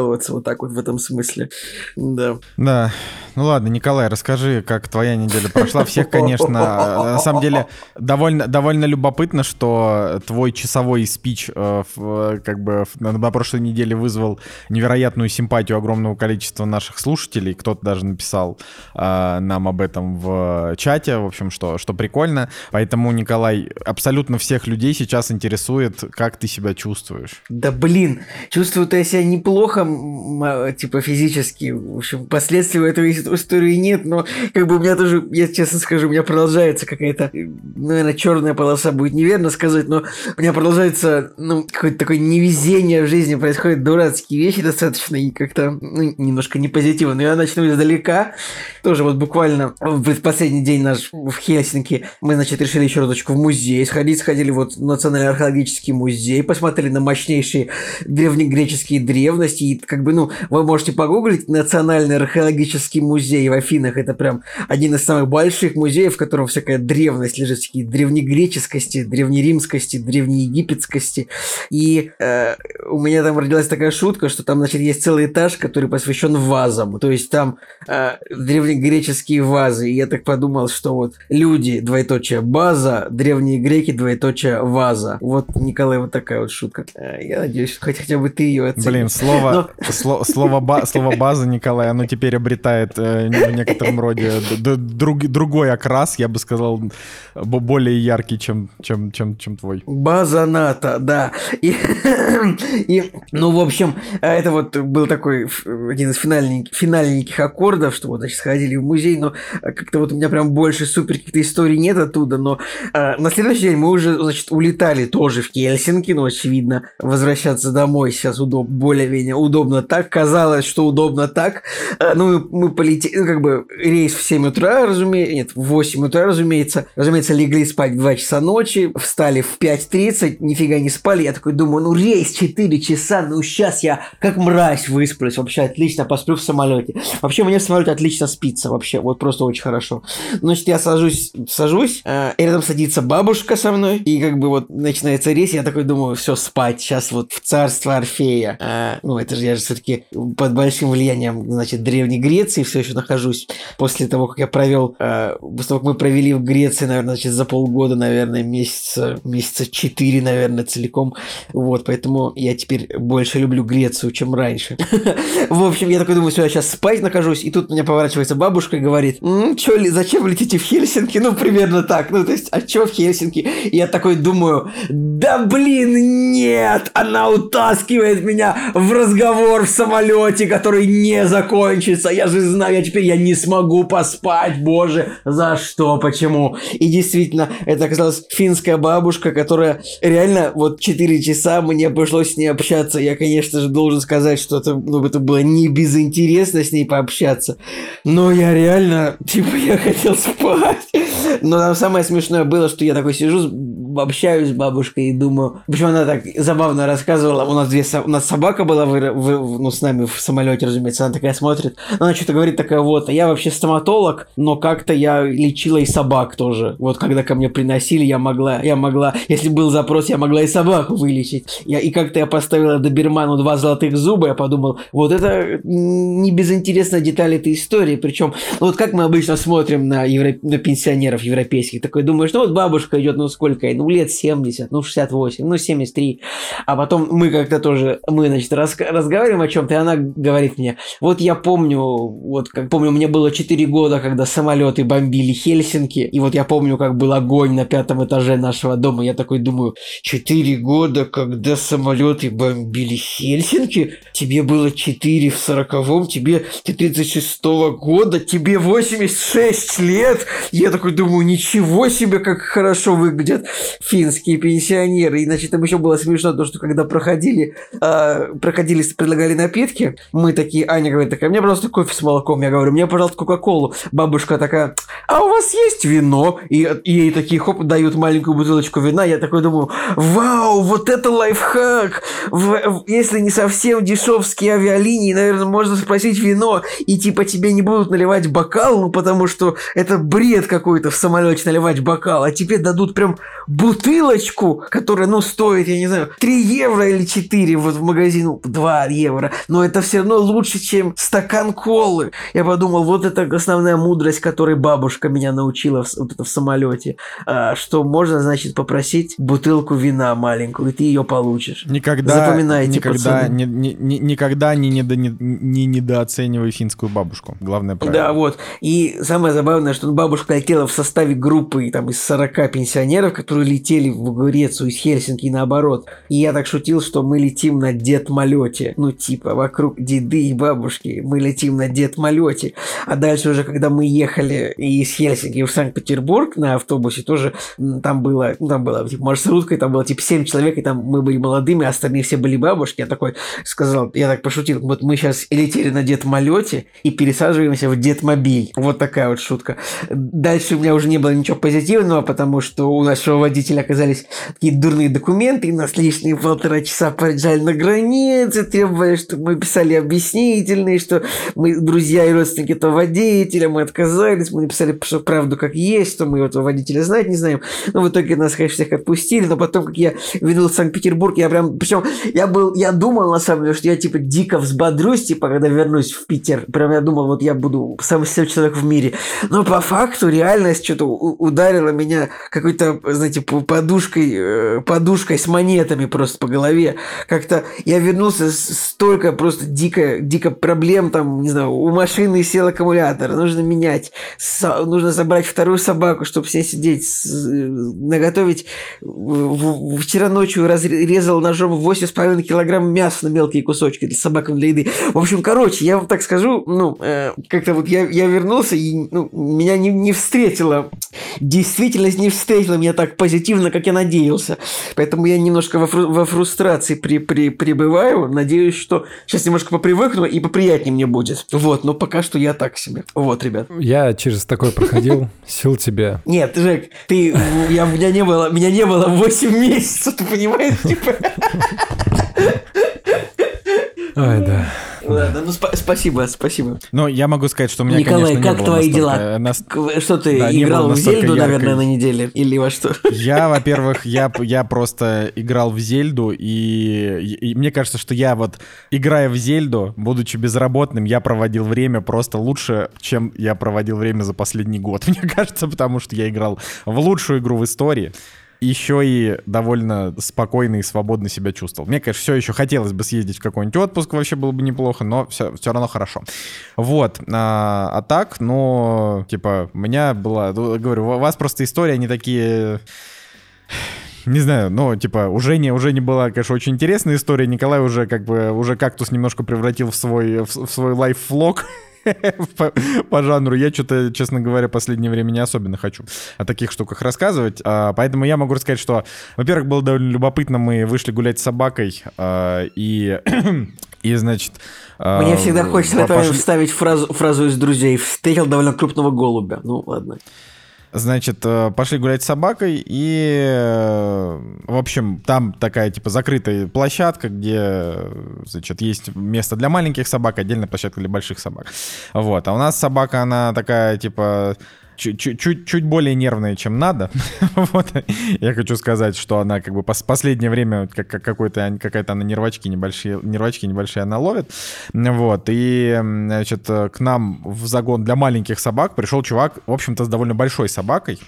поприкалываться вот так вот в этом смысле. Да. Да, ну ладно, Николай, расскажи, как твоя неделя прошла. Всех, конечно, э, на самом деле довольно, довольно любопытно, что твой часовой спич э, в, как бы на, прошлой неделе вызвал невероятную симпатию огромного количества наших слушателей. Кто-то даже написал э, нам об этом в чате, в общем, что, что прикольно. Поэтому, Николай, абсолютно всех людей сейчас интересует, как ты себя чувствуешь. Да блин, чувствую-то я себя неплохо, типа физически. В общем, последствий у этой ис- истории нет, но как бы у меня тоже, я честно скажу, у меня продолжается какая-то, э, наверное, черная полоса будет неверно сказать, но у меня продолжается, ну, какое-то такое невезение в жизни, происходят дурацкие вещи достаточно и как-то, ну, немножко не позитивно. Но я начну издалека. Тоже вот буквально в последний день наш в Хельсинки мы, значит, решили еще разочку в музей сходить, сходили вот в Национальный археологический музей, посмотрели на мощнейшие древнегреческие древности, и как бы, ну, вы можете погуглить Национальный археологический музей в Афинах, это прям один из самых больших музеев, в котором всякая древность лежит, всякие древнегреческости, древнеримскости, древнеегипетскости, и э, у меня там родилась такая шутка, что там, значит, есть целый этаж, который посвящен вазам, то есть там э, древнегреческие вазы, и я так подумал, что вот люди, двоеточие, база, древние греки, двоеточие, ваза. Вот, Николай, вот такая вот шутка. Э, Я надеюсь, хоть хотя бы ты ее оценишь. Блин, слово, сло- слово, ба- слово база, Николай, оно теперь обретает э, в некотором роде друг- другой окрас, я бы сказал, бо- более яркий, чем, чем, чем, чем твой. База НАТО, да. И, и, ну, в общем, это вот был такой один из финальненьких, финальненьких аккордов, что вот, значит, сходили в музей, но а, как-то вот у меня прям больше супер каких-то историй нет оттуда, но а, на следующий день мы уже, значит, улетали тоже в Хельсинки, ну, очевидно, возвращаться домой сейчас удоб, более-менее удобно так, казалось, что удобно так. А, ну, мы, полетели, ну, как бы рейс в 7 утра, разумеется, нет, в 8 утра, разумеется, разумеется, легли спать в 2 часа ночи, встали в 5.30, нифига не спали, я такой думаю, ну, рейс 4 часа, ну, сейчас я как мразь высплюсь, вообще отлично посплю в самолете. Вообще, мне в самолете отлично спится, вообще, вот просто очень хорошо. Значит, я сажусь, сажусь, э, рядом садится бабушка со мной, и как бы вот начинается рейс, я такой думаю, все, спать, сейчас вот в царство Орфея. Э, ну, это же я же все-таки под большим влиянием, значит, Древней Греции все еще нахожусь. После того, как я провел, э, после того, как мы провели в Греции, наверное, значит, за полгода, наверное, месяца, месяца четыре, наверное, целиком. Вот, поэтому я теперь больше люблю Грецию, чем раньше. [LAUGHS] В общем, я такой думаю, все, я сейчас спать нахожусь, и тут меня поворачивается бабушка и говорит, «Чё ли, зачем летите в Хельсинки? Ну, примерно так. Ну, то есть, а чё в Хельсинки? И я такой думаю, да блин, нет! Она утаскивает меня в разговор в самолете, который не закончится. Я же знаю, я теперь я не смогу поспать, боже, за что, почему? И действительно, это оказалась финская бабушка, которая реально вот 4 часа мне пришлось с ней общаться. Я, конечно же, должен сказать, что это, ну, это было не безинтересно с ней пообщаться. Но я реально, типа, я хотел спать. Но там самое смешное было, что я такой сижу, общаюсь с бабушкой и думаю... Почему она так забавно рассказывала. У нас, две, у нас собака была в, в, ну, с нами в самолете, разумеется. Она такая смотрит. Она что-то говорит такая, вот, а я вообще стоматолог, но как-то я лечила и собак тоже. Вот когда ко мне приносили, я могла, я могла, если был запрос, я могла и собаку вылечить. Я, и как-то я поставила доберману два золотых зуба, я подумал, вот это не безинтересная деталь этой истории. Причем, вот как мы обычно смотрим на, евро... на пенсионеров европейских, такой думаешь, ну вот бабушка идет, ну сколько ну лет 70, ну 68, ну 73. А потом мы как-то тоже, мы, значит, рас... разговариваем о чем-то, и она говорит мне, вот я помню, вот как помню, мне было 4 года, когда самолеты бомбили Хельсинки, и вот я помню, как был огонь на пятом этаже нашего дома, я такой думаю, 4 года, когда самолеты бомбили Хельсинки, тебе было 4 в 40-м, тебе ты 36-го года, тебе 86 лет, я такой думаю, ничего себе, как хорошо выглядят финские пенсионеры. И, значит, там еще было смешно то, что когда проходили, э, проходили, предлагали напитки, мы такие, Аня говорит, такая, мне просто кофе с молоком. Я говорю, мне, пожалуйста, кока-колу. Бабушка такая, а у вас есть вино? И, и ей такие, хоп, дают маленькую бутылочку вина. Я такой думаю, вау, вот это лайфхак! В, если не совсем дешевские авиалинии, наверное, можно спросить вино, и типа тебе не будут наливать бокал, ну потому что это бред какой-то в самолете наливать бокал, а тебе дадут прям бутылочку, которая, ну, стоит, я не знаю, 3 евро или 4 вот в магазину, 2 евро, но это все равно лучше, чем стакан колы. Я подумал, вот это основная мудрость, которой бабушка меня научила в, вот это в самолете, а, что можно, значит, попросить бутылку вина маленькую, и ты ее получишь. Никогда, Запоминайте, никогда, не, не, не, никогда не, недо, не, не недооценивай финскую бабушку. Главное правило. Да, вот. И самое забавное, что бабушка летела в составе группы там, из 40 пенсионеров, которые летели в Грецию из Хельсинки и наоборот. И я так шутил, что мы летим на дед-малете. Ну, типа, вокруг деды и бабушки мы летим на дед-малете. А дальше уже, когда мы ехали из Хельсинки в Санкт-Петербург на автобусе, тоже там было, ну, там было типа, маршрутка, и там было типа 7 человек, и там мы были молодыми, а остальные все были бабушки. Я такой сказал, я так пошутил, вот мы сейчас летели на дед-малете и пересаживаемся в дед-мобиль. Вот такая вот шутка. Дальше у меня уже не было ничего позитивного, потому что у нашего водителя оказались такие дурные документы, и нас лишние полтора часа проезжали на границе, требовали, чтобы мы писали объяснительные, что мы друзья и родственники этого водителя, мы отказались, мы написали что правду как есть, что мы этого водителя знать не знаем. Но в итоге нас, конечно, всех отпустили, но потом, как я вернулся в Санкт-Петербург, я прям, причем я был, я думал на самом деле, что я типа дико взбодрюсь, типа, когда вернусь в Питер, прям я думал, вот я буду самый счастливый человек в мире. Но по факту реальность что-то ударила меня какой-то, знаете, подушкой, э, подушкой с монетами просто по голове. Как-то я вернулся столько просто дико, дико проблем, там, не знаю, у машины сел аккумулятор, нужно менять, нужно забрать вторую собаку, чтобы все сидеть, наготовить. Вчера ночью разрезал ножом 8,5 килограмм мяса на мелкие кусочки для собак для еды. В общем, короче, я вам так скажу, ну, э, как-то вот я, я вернулся, и ну, меня не, не встретила, действительность не встретила меня так позитивно, как я надеялся. Поэтому я немножко во, фру, во фрустрации при, при, пребываю. Надеюсь, что сейчас немножко попривыкну и поприятнее мне будет. Вот, но пока что я так себе. Вот, ребят. Я через такое проходил, [LAUGHS] сил тебе. Нет, Жек, ты, я, меня не было, меня не было 8 месяцев, ты понимаешь? Типа... Ай, да. Ладно, ну сп- спасибо, спасибо. Ну, я могу сказать, что у меня, Николай, конечно, как не твои дела? настолько... Что ты Да, играл в Зельду, яркой. наверное, на неделе? Или во что? Я, [LAUGHS] во-первых, я, я просто играл в Зельду, и, и мне кажется, что я вот, играя в Зельду, будучи безработным, я проводил время просто лучше, чем я проводил время за последний год, [LAUGHS] мне кажется, потому что я играл в лучшую игру в истории. Еще и довольно спокойно и свободно себя чувствовал. Мне, конечно, все еще хотелось бы съездить в какой-нибудь отпуск, вообще было бы неплохо, но все, все равно хорошо. Вот. А, а так, ну, типа, у меня была... ну, Говорю, у вас просто история, они такие не знаю, ну, типа, у Жени, у Жени была, конечно, очень интересная история. Николай уже как бы, уже кактус немножко превратил в свой, в, в свой лайф-влог [LAUGHS] по, по жанру. Я что-то, честно говоря, последнее время не особенно хочу о таких штуках рассказывать. А, поэтому я могу рассказать, что, во-первых, было довольно любопытно. Мы вышли гулять с собакой, а, и, [CLEARS THROAT] и, значит... а, Мне всегда хочется пошли- вставить фразу, фразу из «Друзей». Встретил довольно крупного голубя. Ну, ладно. Значит, э, пошли гулять с собакой, и, э, в общем, там такая, типа, закрытая площадка, где, значит, есть место для маленьких собак, отдельная площадка для больших собак. Вот. А у нас собака, она такая, типа, чуть-чуть более нервная, чем надо. [LAUGHS] вот. Я хочу сказать, что она как бы пос последнее время как, как какой-то какая-то она нервачки небольшие, нервачки небольшие она ловит. Вот. И, значит, к нам в загон для маленьких собак пришел чувак, в общем-то, с довольно большой собакой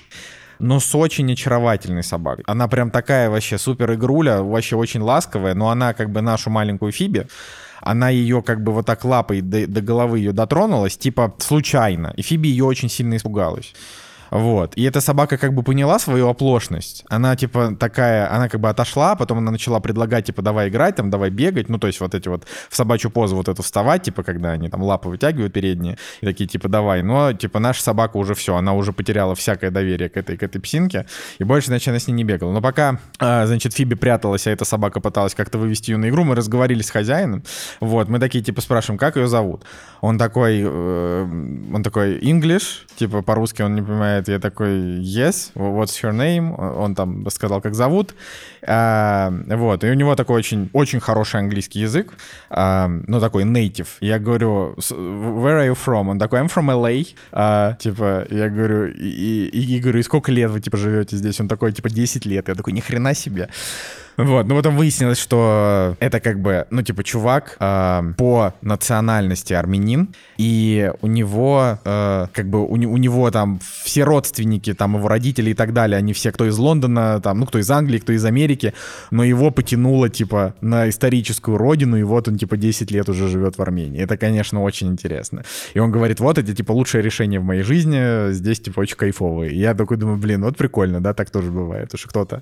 но с очень очаровательной собакой. Она прям такая вообще супер игруля, вообще очень ласковая, но она как бы нашу маленькую Фиби она ее как бы вот так лапой до, до головы ее дотронулась, типа случайно, и Фиби ее очень сильно испугалась. Вот. И эта собака как бы поняла свою оплошность. Она типа такая, она как бы отошла, потом она начала предлагать, типа, давай играть, там, давай бегать. Ну, то есть вот эти вот в собачью позу вот эту вставать, типа, когда они там лапы вытягивают передние, и такие, типа, давай. Но, типа, наша собака уже все, она уже потеряла всякое доверие к этой, к этой псинке, и больше, значит, она с ней не бегала. Но пока, а, значит, Фиби пряталась, а эта собака пыталась как-то вывести ее на игру, мы разговорились с хозяином, вот, мы такие, типа, спрашиваем, как ее зовут? Он такой, э, он такой, English, типа, по-русски он не понимает, начинает, я такой, yes, what's your name? Он там сказал, как зовут. А, вот, и у него такой очень, очень хороший английский язык, а, ну, такой native. Я говорю, where are you from? Он такой, I'm from LA. А, типа, я говорю, и, и, и говорю, и сколько лет вы, типа, живете здесь? Он такой, типа, 10 лет. Я такой, ни хрена себе. Вот, ну потом выяснилось, что это как бы, ну типа чувак э, по национальности армянин, и у него э, как бы у, у него там все родственники, там его родители и так далее, они все, кто из Лондона, там, ну кто из Англии, кто из Америки, но его потянуло типа на историческую родину, и вот он типа 10 лет уже живет в Армении. Это, конечно, очень интересно. И он говорит, вот это типа лучшее решение в моей жизни, здесь типа очень кайфовые. И я такой думаю, блин, вот прикольно, да, так тоже бывает, что кто-то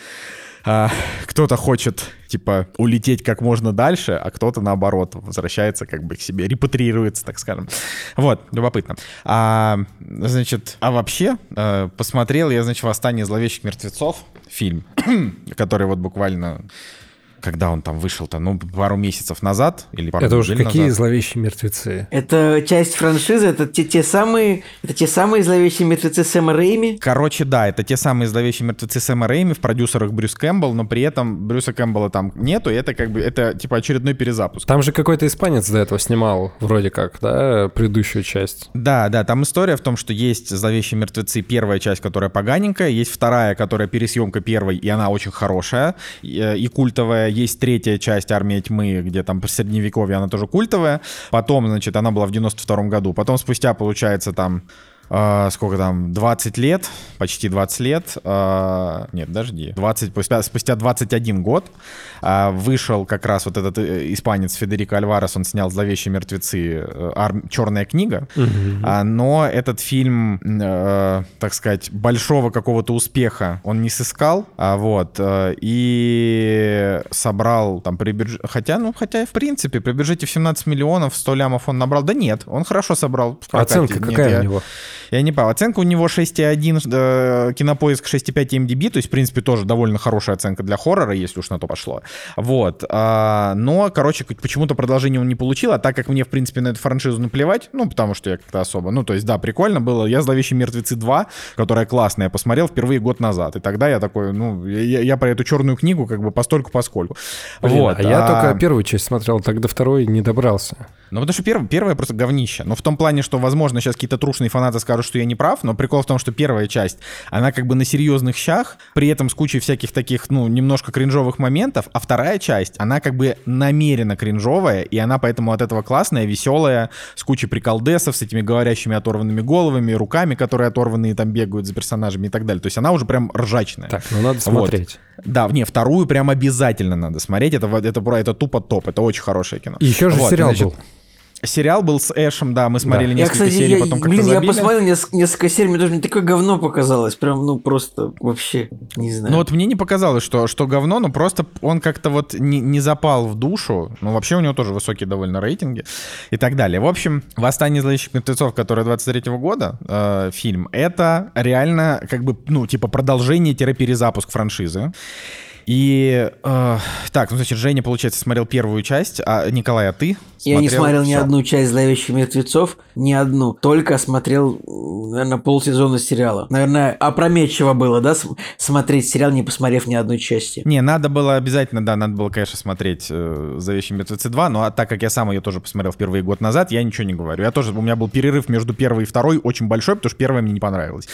а, кто-то хочет, типа, улететь как можно дальше, а кто-то, наоборот, возвращается как бы к себе, репатриируется, так скажем. Вот, любопытно. А, значит, а вообще, а, посмотрел я, значит, «Восстание зловещих мертвецов», фильм, [CLEARS THROAT] который вот буквально когда он там вышел-то, ну, пару месяцев назад или пару Это уже какие назад. зловещие мертвецы? Это часть франшизы, это те, те самые, это те самые зловещие мертвецы Сэма Рейми? Короче, да, это те самые зловещие мертвецы Сэма Рейми, в продюсерах Брюс Кэмпбелл, но при этом Брюса Кэмпбелла там нету, и это как бы, это типа очередной перезапуск. Там же какой-то испанец до этого снимал, вроде как, да, предыдущую часть. Да, да, там история в том, что есть зловещие мертвецы, первая часть, которая поганенькая, есть вторая, которая пересъемка первой, и она очень хорошая и, э, и культовая, есть третья часть «Армия тьмы», где там по средневековье она тоже культовая. Потом, значит, она была в 92 году. Потом спустя, получается, там Uh, сколько там, 20 лет, почти 20 лет, uh, нет, подожди, 20, спустя, спустя 21 год uh, вышел как раз вот этот э, испанец Федерико Альварес, он снял «Зловещие мертвецы», э, ар... «Черная книга», uh-huh. но этот фильм, так сказать, большого какого-то успеха он не сыскал, вот, и собрал там при бюджете, хотя, ну, хотя в принципе при бюджете в 17 миллионов 100 лямов он набрал, да нет, он хорошо собрал. Оценка нет, какая я... у него? Я не понял. Оценка у него 6,1, э, кинопоиск 6,5 MDB, то есть, в принципе, тоже довольно хорошая оценка для хоррора, если уж на то пошло. Вот. А, но, короче, почему-то продолжение он не получил, а так как мне, в принципе, на эту франшизу наплевать, ну, потому что я как-то особо, ну, то есть, да, прикольно было. Я «Зловещие мертвецы 2», которая классная, посмотрел впервые год назад, и тогда я такой, ну, я, я про эту черную книгу как бы постольку поскольку. Блин, вот. А я а... только первую часть смотрел, так до второй не добрался. Ну, потому что первая, первая просто говнище. Но в том плане, что, возможно, сейчас какие-то трушные фанаты скажут, что я не прав, но прикол в том, что первая часть, она как бы на серьезных щах, при этом с кучей всяких таких, ну, немножко кринжовых моментов, а вторая часть, она как бы намеренно кринжовая, и она поэтому от этого классная, веселая, с кучей приколдесов, с этими говорящими оторванными головами, руками, которые оторванные там бегают за персонажами и так далее. То есть она уже прям ржачная. Так, ну надо смотреть. Вот. Да, не, вторую прям обязательно надо смотреть. Это, это, это, это тупо топ, это очень хорошее кино. И еще же вот, сериал значит, был. Сериал был с Эшем, да, мы смотрели да. несколько я, кстати, серий, я, потом как-то Блин, забили. я посмотрел несколько, несколько серий, мне даже не такое говно показалось. Прям, ну, просто вообще, не знаю. Ну, вот мне не показалось, что, что говно, но просто он как-то вот не, не запал в душу. Ну, вообще у него тоже высокие довольно рейтинги и так далее. В общем, «Восстание зловещих мертвецов», который 23-го года, э, фильм, это реально как бы, ну, типа продолжение-перезапуск франшизы. И э, так, ну, значит, Женя, получается, смотрел первую часть, а Николай, а ты? Я не смотрел ни одну часть «Зловещих мертвецов», ни одну. Только смотрел, наверное, полсезона сериала. Наверное, опрометчиво было, да, смотреть сериал, не посмотрев ни одной части. Не, надо было обязательно, да, надо было, конечно, смотреть э, «Зловещие мертвецы 2», но а так как я сам ее тоже посмотрел впервые год назад, я ничего не говорю. Я тоже, у меня был перерыв между первой и второй очень большой, потому что первая мне не понравилась.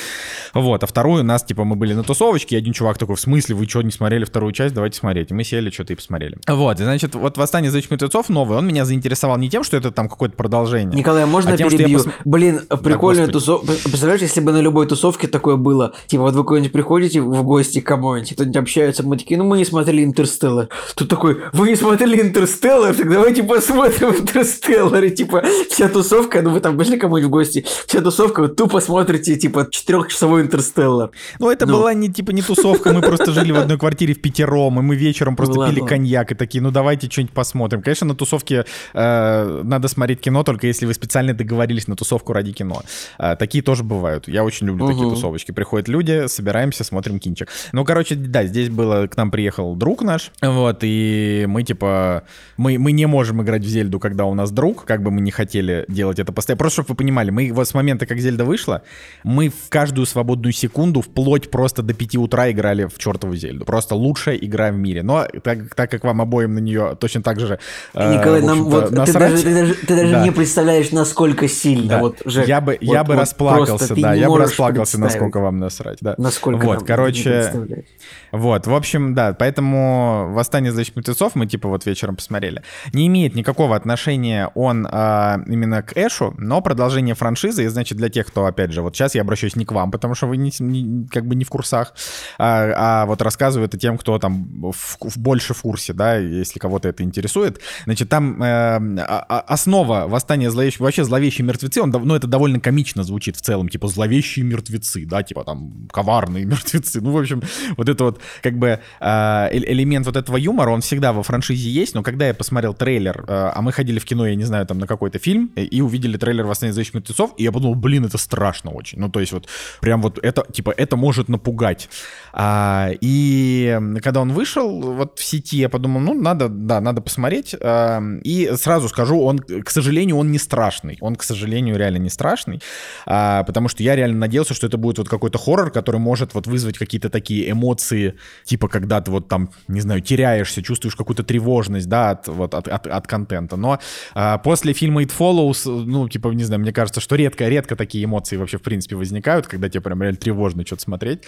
Вот, а вторую у нас, типа, мы были на тусовочке, и один чувак такой, в смысле, вы что, не смотрели вторую часть? Давайте смотреть. И мы сели, что-то и посмотрели. Вот, и, значит, вот «Восстание зловещих мертвецов» новый, он меня заинтересовал не тем, что это там какое-то продолжение. Николай, а можно а тем, перебью? Пос... Блин, прикольная да, тусовка. Представляешь, если бы на любой тусовке такое было, типа, вот вы куда-нибудь приходите в гости к кому-нибудь, кто-нибудь общается, мы такие, ну мы не смотрели «Интерстеллар». Тут такой, вы не смотрели «Интерстеллар», так давайте посмотрим [LAUGHS] «Интерстеллар». И, типа, вся тусовка, ну вы там пришли кому-нибудь в гости, вся тусовка, вы тупо смотрите, типа, четырехчасовой «Интерстеллар». Ну это ну. была не, типа, не тусовка, мы просто жили в одной квартире в пятером, и мы вечером просто ну, пили коньяк и такие, ну давайте что-нибудь посмотрим. Конечно, на тусовке э, надо смотреть кино, только если вы специально договорились на тусовку ради кино. Э, такие тоже бывают. Я очень люблю угу. такие тусовочки. Приходят люди, собираемся, смотрим кинчик. Ну, короче, да, здесь было, к нам приехал друг наш, вот, и мы, типа, мы, мы не можем играть в Зельду, когда у нас друг, как бы мы не хотели делать это постоянно. Просто, чтобы вы понимали, мы вот с момента, как Зельда вышла, мы в каждую свободную секунду, вплоть просто до 5 утра играли в чертову Зельду. Просто лучшая игра в мире. Но так, так как вам обоим на нее точно так же э, Николай, нам вот насрать, ты даже, ты даже, ты даже да. не представляешь, насколько сильно. Да. Вот, Жек, я бы, вот, я бы вот расплакался, да, я бы расплакался, насколько вам насрать. Да. Насколько вот, короче, вот, в общем, да, поэтому «Восстание зловещих мертвецов» мы типа вот вечером посмотрели. Не имеет никакого отношения он а, именно к Эшу, но продолжение франшизы, и значит для тех, кто, опять же, вот сейчас я обращаюсь не к вам, потому что вы не, не, как бы не в курсах, а, а вот рассказываю это тем, кто там в, в больше в курсе, да, если кого-то это интересует. Значит, там э, основа «Восстания зловещих», вообще «Зловещие мертвецы», он, ну, это довольно комично звучит в целом, типа «Зловещие мертвецы», да, типа там «Коварные [LAUGHS] мертвецы», ну, в общем, вот это вот как бы э, элемент вот этого юмора, он всегда во франшизе есть, но когда я посмотрел трейлер, э, а мы ходили в кино, я не знаю, там на какой-то фильм, и увидели трейлер «Восстание зловещих мертвецов», и я подумал, блин, это страшно очень. Ну, то есть вот прям вот это, типа, это может напугать. А, и когда он вышел вот в сети, я подумал, ну, надо, да, надо посмотреть. А, и сразу скажу, он, к сожалению, он не страшный. Он, к сожалению, реально не страшный, а, потому что я реально надеялся, что это будет вот какой-то хоррор, который может вот вызвать какие-то такие эмоции, типа когда ты вот там, не знаю, теряешься, чувствуешь какую-то тревожность, да, от, вот, от, от, от контента. Но а, после фильма It Follows, ну, типа, не знаю, мне кажется, что редко-редко такие эмоции вообще, в принципе, возникают, когда тебе прям реально тревожно что-то смотреть.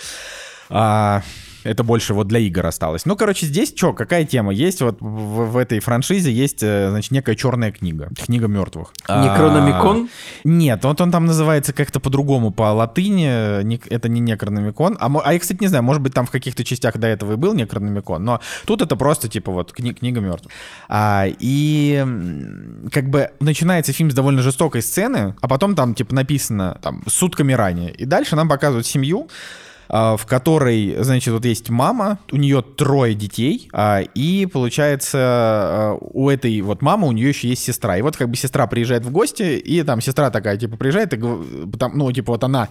А, это больше вот для игр осталось. Ну, короче, здесь что, какая тема? Есть вот в, в этой франшизе есть, э, значит, некая черная книга. Книга мертвых. Некрономикон? А, нет, вот он там называется как-то по-другому по латыни. Это не Некрономикон. А, а я, кстати, не знаю, может быть, там в каких-то частях до этого и был Некрономикон, но тут это просто, типа, вот кни книга мертвых. А, и как бы начинается фильм с довольно жестокой сцены, а потом там, типа, написано там сутками ранее. И дальше нам показывают семью, а, в которой, значит, вот есть мама, у нее трое детей, а, и получается а, у этой вот мамы у нее еще есть сестра. И вот как бы сестра приезжает в гости, и там сестра такая, типа, приезжает, и, там, ну, типа, вот она,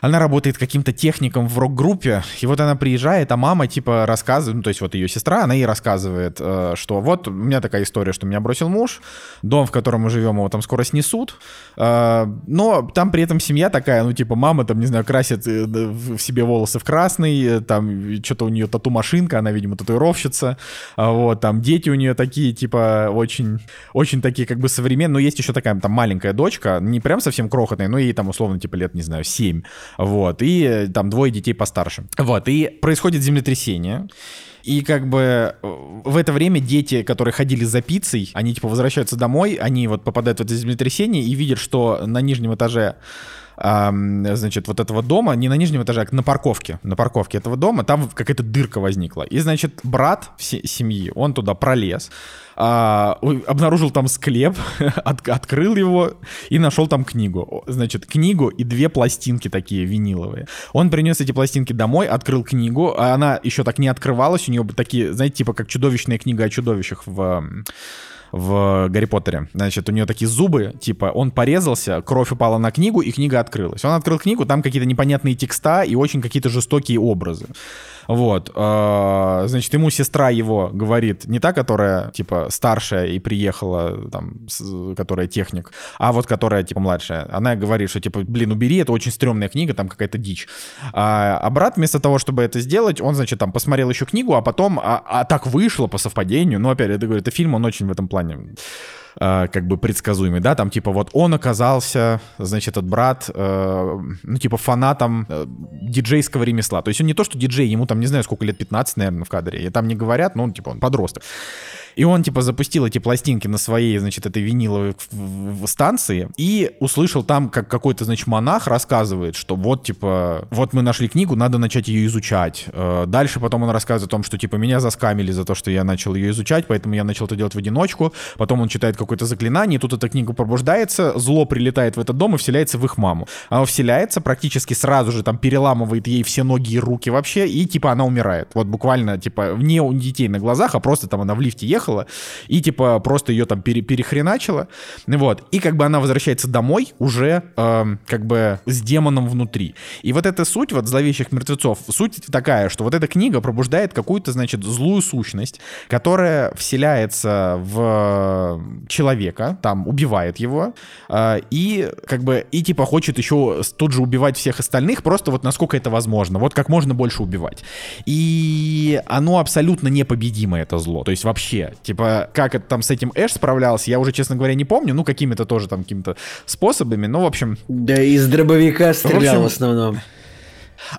она работает каким-то техником в рок-группе, и вот она приезжает, а мама, типа, рассказывает, ну, то есть вот ее сестра, она ей рассказывает, что вот у меня такая история, что меня бросил муж, дом, в котором мы живем, его там скоро снесут, но там при этом семья такая, ну, типа, мама там, не знаю, красит э, в себе волосы в красный, э, там что-то у нее тату-машинка, она, видимо, татуировщица, а вот, там дети у нее такие, типа, очень, очень такие, как бы, современные, но есть еще такая, там, маленькая дочка, не прям совсем крохотная, но ей там, условно, типа, лет, не знаю, 7, вот, и э, там двое детей постарше, вот, и происходит землетрясение, и как бы в это время дети, которые ходили за пиццей, они типа возвращаются домой, они вот попадают в это землетрясение и видят, что на нижнем этаже значит, вот этого дома, не на нижнем этаже, а на парковке, на парковке этого дома, там какая-то дырка возникла. И, значит, брат семьи, он туда пролез, а, обнаружил там склеп, [LAUGHS] от, открыл его и нашел там книгу. Значит, книгу и две пластинки такие виниловые. Он принес эти пластинки домой, открыл книгу, а она еще так не открывалась, у нее такие, знаете, типа как чудовищная книга о чудовищах в в Гарри Поттере. Значит, у нее такие зубы, типа, он порезался, кровь упала на книгу, и книга открылась. Он открыл книгу, там какие-то непонятные текста и очень какие-то жестокие образы. Вот. Э, значит, ему сестра его говорит, не та, которая, типа, старшая и приехала, там, которая техник, а вот которая, типа, младшая. Она говорит, что, типа, блин, убери, это очень стрёмная книга, там какая-то дичь. А, а брат вместо того, чтобы это сделать, он, значит, там посмотрел еще книгу, а потом, а, а так вышло по совпадению, ну, опять, это, говорю, это фильм, он очень в этом плане э, как бы предсказуемый, да, там типа вот он оказался, значит, этот брат, э, ну типа фанатом э, диджейского ремесла. То есть он не то, что диджей, ему там, не знаю, сколько лет, 15, наверное, в кадре, и там не говорят, но он типа он подросток. И он, типа, запустил эти пластинки на своей, значит, этой виниловой станции и услышал там, как какой-то, значит, монах рассказывает, что вот, типа, вот мы нашли книгу, надо начать ее изучать. Э, дальше потом он рассказывает о том, что, типа, меня заскамили за то, что я начал ее изучать, поэтому я начал это делать в одиночку. Потом он читает какое-то заклинание, и тут эта книга пробуждается, зло прилетает в этот дом и вселяется в их маму. Она вселяется практически сразу же, там, переламывает ей все ноги и руки вообще, и, типа, она умирает. Вот буквально, типа, не у детей на глазах, а просто там она в лифте ехала, ехала, и типа просто ее там пере перехреначила, вот, и как бы она возвращается домой уже э, как бы с демоном внутри. И вот эта суть вот зловещих мертвецов, суть такая, что вот эта книга пробуждает какую-то, значит, злую сущность, которая вселяется в человека, там убивает его, э, и как бы, и типа хочет еще тут же убивать всех остальных, просто вот насколько это возможно, вот как можно больше убивать. И оно абсолютно непобедимое, это зло, то есть вообще, Типа, как это там с этим Эш справлялся, я уже, честно говоря, не помню. Ну, какими-то тоже там какими-то способами. Ну, в общем... Да, из дробовика стрелял в, общем, в основном.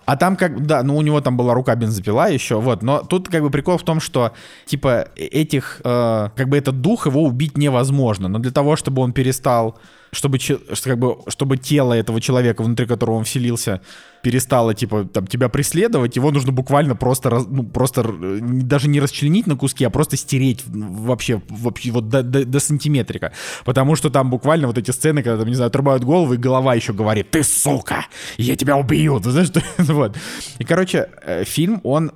А там как, да, ну у него там была рука бензопила еще, вот. Но тут как бы прикол в том, что типа этих, э, как бы этот дух его убить невозможно. Но для того, чтобы он перестал чтобы, как бы, чтобы тело этого человека, внутри которого он вселился, перестало, типа, там, тебя преследовать, его нужно буквально просто, ну, просто даже не расчленить на куски, а просто стереть вообще, вообще вот до, до, до сантиметрика. Потому что там буквально вот эти сцены, когда, там, не знаю, отрубают голову, и голова еще говорит, ты сука, я тебя убью, [LAUGHS] ты знаешь, что? [LAUGHS] вот. И, короче, э, фильм, он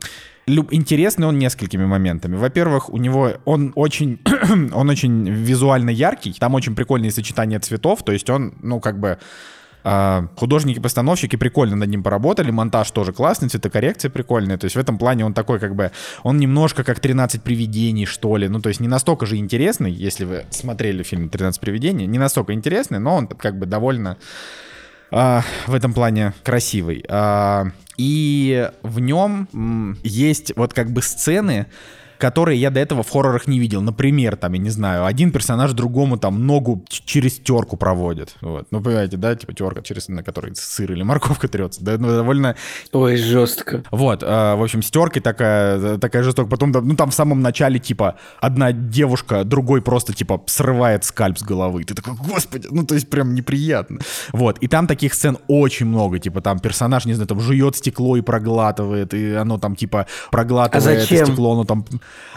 интересный он несколькими моментами. Во-первых, у него он очень, [CLEARS THROAT] он очень визуально яркий, там очень прикольные сочетания цветов, то есть он, ну, как бы а, художники-постановщики прикольно над ним поработали, монтаж тоже классный, цветокоррекция прикольная, то есть в этом плане он такой как бы, он немножко как 13 привидений, что ли, ну то есть не настолько же интересный, если вы смотрели фильм 13 привидений, не настолько интересный, но он как бы довольно а, в этом плане красивый. А, и в нем есть вот как бы сцены, которые я до этого в хоррорах не видел. Например, там, я не знаю, один персонаж другому там ногу через терку проводит. Вот. Ну, понимаете, да, типа терка, через на которой сыр или морковка трется. Да, ну, довольно... Ой, жестко. Вот, э, в общем, с теркой такая, такая жестокая. Потом, ну, там в самом начале, типа, одна девушка, другой просто, типа, срывает скальп с головы. Ты такой, господи, ну, то есть прям неприятно. Вот, и там таких сцен очень много. Типа, там персонаж, не знаю, там жует стекло и проглатывает, и оно там, типа, проглатывает а зачем? стекло, оно там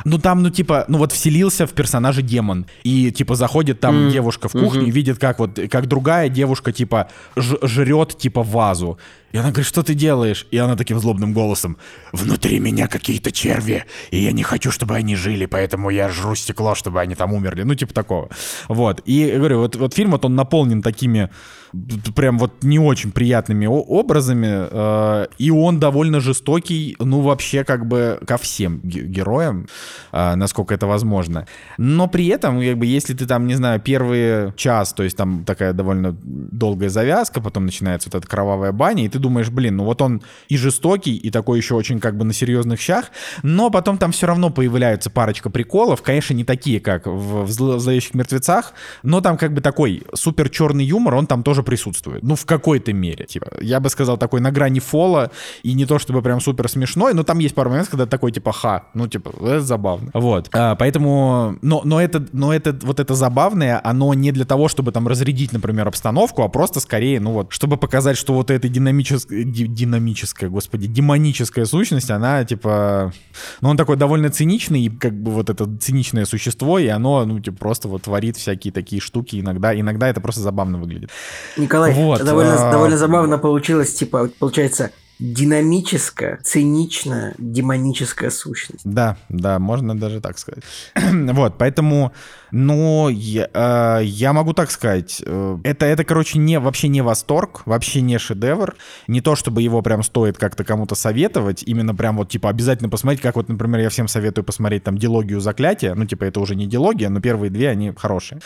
ну там, ну типа, ну вот вселился в персонажа демон. И типа заходит там mm. девушка в кухню mm-hmm. и видит, как вот, как другая девушка типа жрет типа вазу. И она говорит, что ты делаешь? И она таким злобным голосом, внутри меня какие-то черви, и я не хочу, чтобы они жили, поэтому я жру стекло, чтобы они там умерли. Ну, типа такого. Вот. И говорю, вот, вот фильм, вот он наполнен такими прям вот не очень приятными образами, э, и он довольно жестокий, ну, вообще как бы ко всем героям, э, насколько это возможно. Но при этом, как бы, если ты там, не знаю, первый час, то есть там такая довольно долгая завязка, потом начинается вот эта кровавая баня, и ты думаешь, блин, ну вот он и жестокий, и такой еще очень как бы на серьезных щах, но потом там все равно появляются парочка приколов, конечно, не такие, как в, в «Зловещих мертвецах», но там как бы такой супер черный юмор, он там тоже присутствует. Ну, в какой-то мере. Типа, я бы сказал, такой на грани фола, и не то чтобы прям супер смешной, но там есть пару моментов, когда такой, типа, ха, ну, типа, это забавно. Вот. А, поэтому, но, но это, но это, вот это забавное, оно не для того, чтобы там разрядить, например, обстановку, а просто скорее, ну вот, чтобы показать, что вот эта динамическая, динамическая, господи, демоническая сущность, она, типа, ну, он такой довольно циничный, как бы вот это циничное существо, и оно, ну, типа, просто вот творит всякие такие штуки иногда, иногда это просто забавно выглядит. Николай, вот, довольно, а... довольно забавно получилось, типа, получается, динамическая, циничная, демоническая сущность. Да, да, можно даже так сказать. [CLEARS THROAT] вот, поэтому, ну, я, э, я могу так сказать, э, это, это, короче, не, вообще не восторг, вообще не шедевр, не то, чтобы его прям стоит как-то кому-то советовать, именно прям вот, типа, обязательно посмотреть, как вот, например, я всем советую посмотреть там «Дилогию заклятия», ну, типа, это уже не дилогия, но первые две, они хорошие.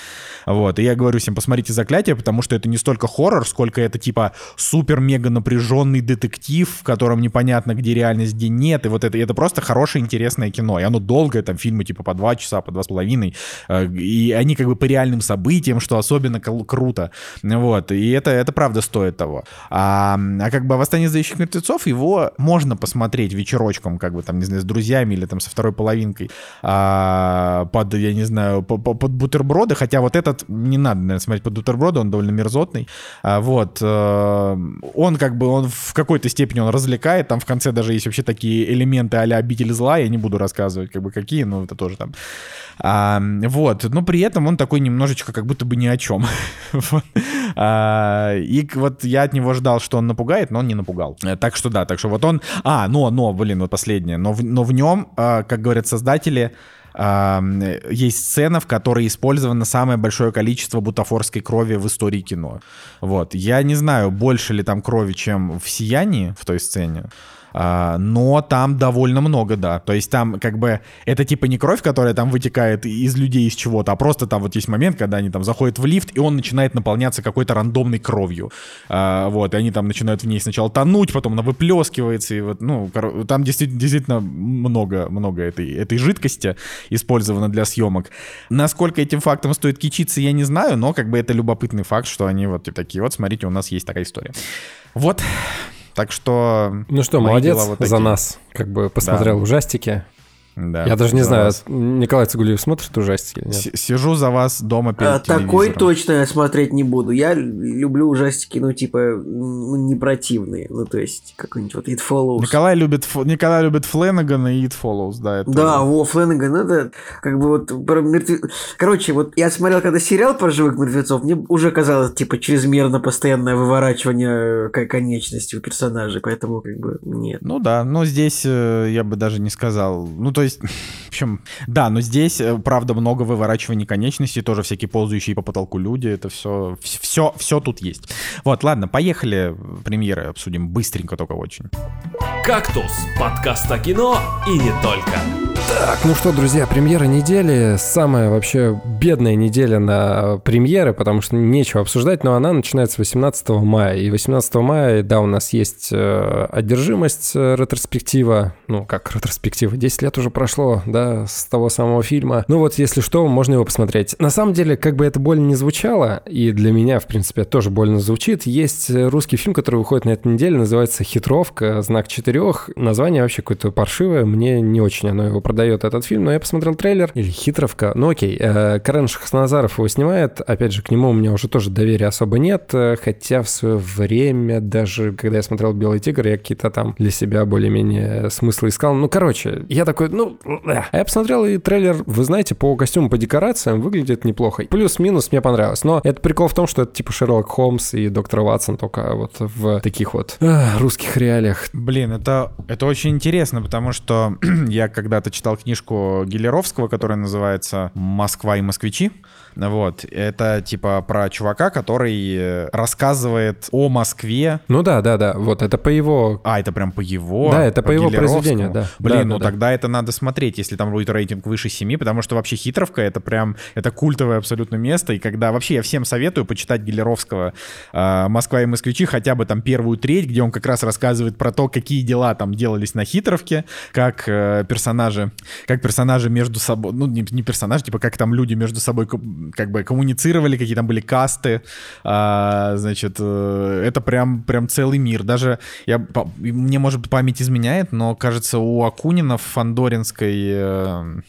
Вот, и я говорю всем, посмотрите «Заклятие», потому что это не столько хоррор, сколько это, типа, супер-мега напряженный детектив, в котором непонятно, где реальность, где нет, и вот это, это просто хорошее, интересное кино, и оно долгое, там, фильмы, типа, по два часа, по два с половиной, э, и они как бы по реальным событиям, что особенно круто, вот, и это, это правда стоит того. А, а как бы «Восстание зловещих мертвецов» его можно посмотреть вечерочком, как бы там, не знаю, с друзьями или там со второй половинкой а, под, я не знаю, под, бутерброды, хотя вот этот не надо, наверное, смотреть под бутерброды, он довольно мерзотный, а, вот, а, он как бы, он в какой-то степени он развлекает, там в конце даже есть вообще такие элементы а-ля «Обитель зла», я не буду рассказывать, как бы какие, но это тоже там. А, вот, но при этом он такой немножечко как будто бы ни о чем. [LAUGHS] а, и вот я от него ждал, что он напугает, но он не напугал. Э, так что да, так что вот он... А, но, но, блин, вот последнее. Но но в нем, а, как говорят создатели, есть сцена, в которой использовано самое большое количество бутафорской крови в истории кино. Вот. Я не знаю, больше ли там крови, чем в «Сиянии» в той сцене. А, но там довольно много, да. То есть там как бы это типа не кровь, которая там вытекает из людей из чего-то, а просто там вот есть момент, когда они там заходят в лифт, и он начинает наполняться какой-то рандомной кровью. А, вот, и они там начинают в ней сначала тонуть, потом она выплескивается, и вот, ну, там действительно, действительно много, много этой, этой жидкости использовано для съемок. Насколько этим фактом стоит кичиться, я не знаю, но как бы это любопытный факт, что они вот такие, вот смотрите, у нас есть такая история. Вот, так что... Ну что, молодец вот за нас. Как бы посмотрел да. ужастики. Да, Я даже не знаю, вас. Николай Цигулиев смотрит ужастики или нет? Сижу за вас дома перед а, Такой точно я смотреть не буду. Я люблю ужастики, ну, типа, ну, не противные. Ну, то есть, какой-нибудь вот It Follows. Николай любит, Николай любит Фленнегана и It Follows, да. Это... Да, во, Фленнеган, это как бы вот про мертвец... Короче, вот я смотрел когда сериал про живых мертвецов, мне уже казалось, типа, чрезмерно постоянное выворачивание э, конечности у персонажей, поэтому как бы нет. Ну да, но здесь э, я бы даже не сказал. Ну, то есть, [LAUGHS] в общем, да, но здесь, э, правда, много выворачиваний конечностей, тоже всякие ползающие по потолку люди, это все, все, все тут есть. Вот, ладно, поехали премьеры обсудим быстренько только очень. «Кактус» — подкаст о кино и не только. Так, ну что, друзья, премьера недели. Самая вообще бедная неделя на премьеры, потому что нечего обсуждать, но она начинается 18 мая. И 18 мая, да, у нас есть э, одержимость э, ретроспектива. Ну, как ретроспектива? 10 лет уже прошло, да, с того самого фильма. Ну вот, если что, можно его посмотреть. На самом деле, как бы это больно не звучало, и для меня, в принципе, тоже больно звучит, есть русский фильм, который выходит на этой неделе, называется «Хитровка. Знак четырех». Название вообще какое-то паршивое, мне не очень оно его продает продает этот фильм, но я посмотрел трейлер, или хитровка, ну окей, э, Карен Шахназаров его снимает, опять же, к нему у меня уже тоже доверия особо нет, э, хотя в свое время, даже когда я смотрел «Белый тигр», я какие-то там для себя более-менее смыслы искал, ну, короче, я такой, ну, э. а я посмотрел и трейлер, вы знаете, по костюму, по декорациям выглядит неплохо, плюс-минус мне понравилось, но это прикол в том, что это типа Шерлок Холмс и Доктор Ватсон, только вот в таких вот э, русских реалиях. Блин, это, это очень интересно, потому что [CLEARS THROAT] я когда-то читал читал книжку Гелеровского, которая называется «Москва и москвичи». Вот. Это типа про чувака, который э, рассказывает о Москве. Ну да, да, да. Вот это по его... А, это прям по его? Да, это по, по его произведению, да. Блин, да, ну да, тогда да. это надо смотреть, если там будет рейтинг выше 7, потому что вообще хитровка это прям, это культовое абсолютно место. И когда вообще я всем советую почитать Гелеровского э, «Москва и москвичи» хотя бы там первую треть, где он как раз рассказывает про то, какие дела там делались на хитровке, как э, персонажи, как персонажи между собой, ну не, не персонажи, типа как там люди между собой как бы коммуницировали, какие там были касты, а, значит, э, это прям, прям целый мир. Даже, я, мне, может, память изменяет, но, кажется, у Акунина в Фандоринской э,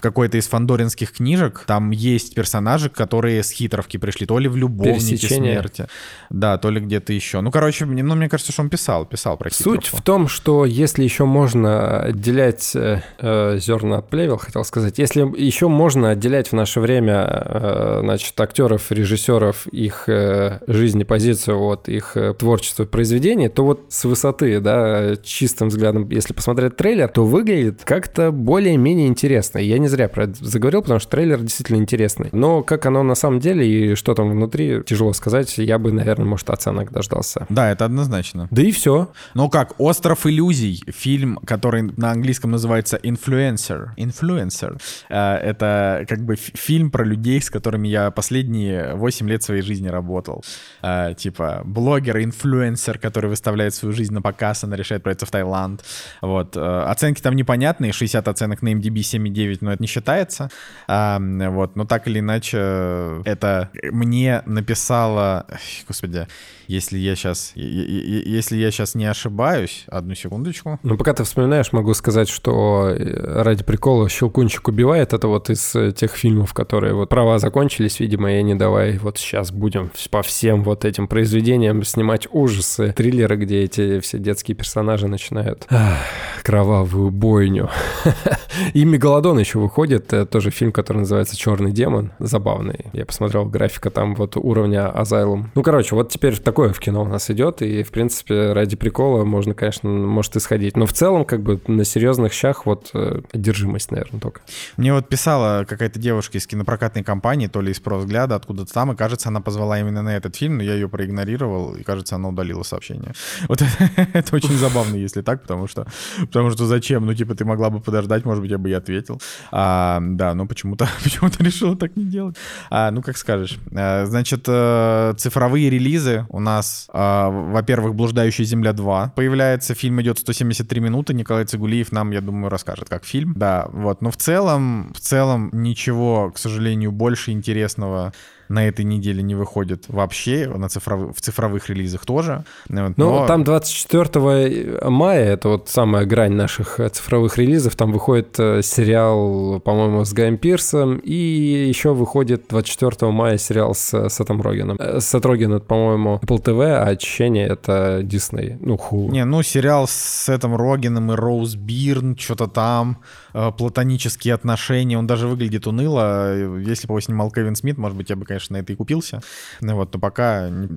в какой-то из фандоринских книжек там есть персонажи, которые с хитровки пришли, то ли в любовнике смерти, да, то ли где-то еще. Ну, короче, мне, ну, мне кажется, что он писал, писал про хитровку. Суть в том, что если еще можно отделять э, э, зерна отплевел, хотел сказать. Если еще можно отделять в наше время, э, значит, актеров, режиссеров, их э, жизни, позицию от их э, творчества, произведений, то вот с высоты, да, чистым взглядом, если посмотреть трейлер, то выглядит как-то более-менее интересно. Я не зря про это заговорил, потому что трейлер действительно интересный. Но как оно на самом деле и что там внутри, тяжело сказать. Я бы, наверное, может, оценок дождался. Да, это однозначно. Да и все. Ну как, «Остров иллюзий», фильм, который на английском называется «Influencer». «Influencer». Э, Это как бы фи- фильм про людей, с которыми я последние 8 лет своей жизни работал. Э, Типа блогер, инфлюенсер, который выставляет свою жизнь на показ, она решает проехать в Таиланд. Вот. э, Оценки там непонятные, 60 оценок на MDB 7,9, но это не считается. А, Вот. Но так или иначе, это мне написала... Господи, если я сейчас... Если я сейчас не ошибаюсь, одну секундочку. Ну, пока ты вспоминаешь, могу сказать, что э, ради прикола «Щелкунчик убивает» — это вот из э, тех фильмов, которые вот права закончились, видимо, и они давай вот сейчас будем по всем вот этим произведениям снимать ужасы, триллеры, где эти все детские персонажи начинают ах, кровавую бойню. [LAUGHS] И «Мегалодон» еще выходит, э, тоже фильм, который называется «Черный демон», забавный. Я посмотрел графика там вот уровня Азайлум. Ну, короче, вот теперь такое в кино у нас идет, и, в принципе, ради прикола можно, конечно, может исходить. Но в целом, как бы, на серьезных щах вот э, одержимость, наверное, только. Мне вот писала какая-то девушка из кинопрокатной компании, то ли из «Просвзгляда», откуда-то там, и, кажется, она позвала именно на этот фильм, но я ее проигнорировал, и, кажется, она удалила сообщение. Вот [LAUGHS] это очень забавно, если так, потому что, потому что зачем? Ну, типа, ты могла бы подождать, может быть, я бы и ответил. А, да, но почему-то [LAUGHS] почему решила так не делать. А, ну, как скажешь. А, значит, э, цифровые релизы у нас, а, во-первых, «Блуждающая земля 2» появляется, фильм идет 173 минуты, Николай Цигулиев нам, я думаю, расскажет, как фильм. Да, вот, но в целом, в целом ничего, к сожалению, больше интересного на этой неделе не выходит вообще, на цифровых, в цифровых релизах тоже. Вот, Ну, но- там 24 мая, это вот самая грань наших э, цифровых релизов, там выходит э, сериал, по-моему, с Гаем Пирсом, и еще выходит 24 мая сериал с Сетом Рогеном. Э, Сет Роген, это, по-моему, Apple TV, а Очищение — это Disney, ну, Hulu. Не, ну сериал с этим Рогином и Роуз Бирн, что-то там, э, платонические отношения, он даже выглядит уныло. Э, Если бы его снимал Кевин Смит, может быть, я бы, конечно, на это и купился. Ну вот, но пока не-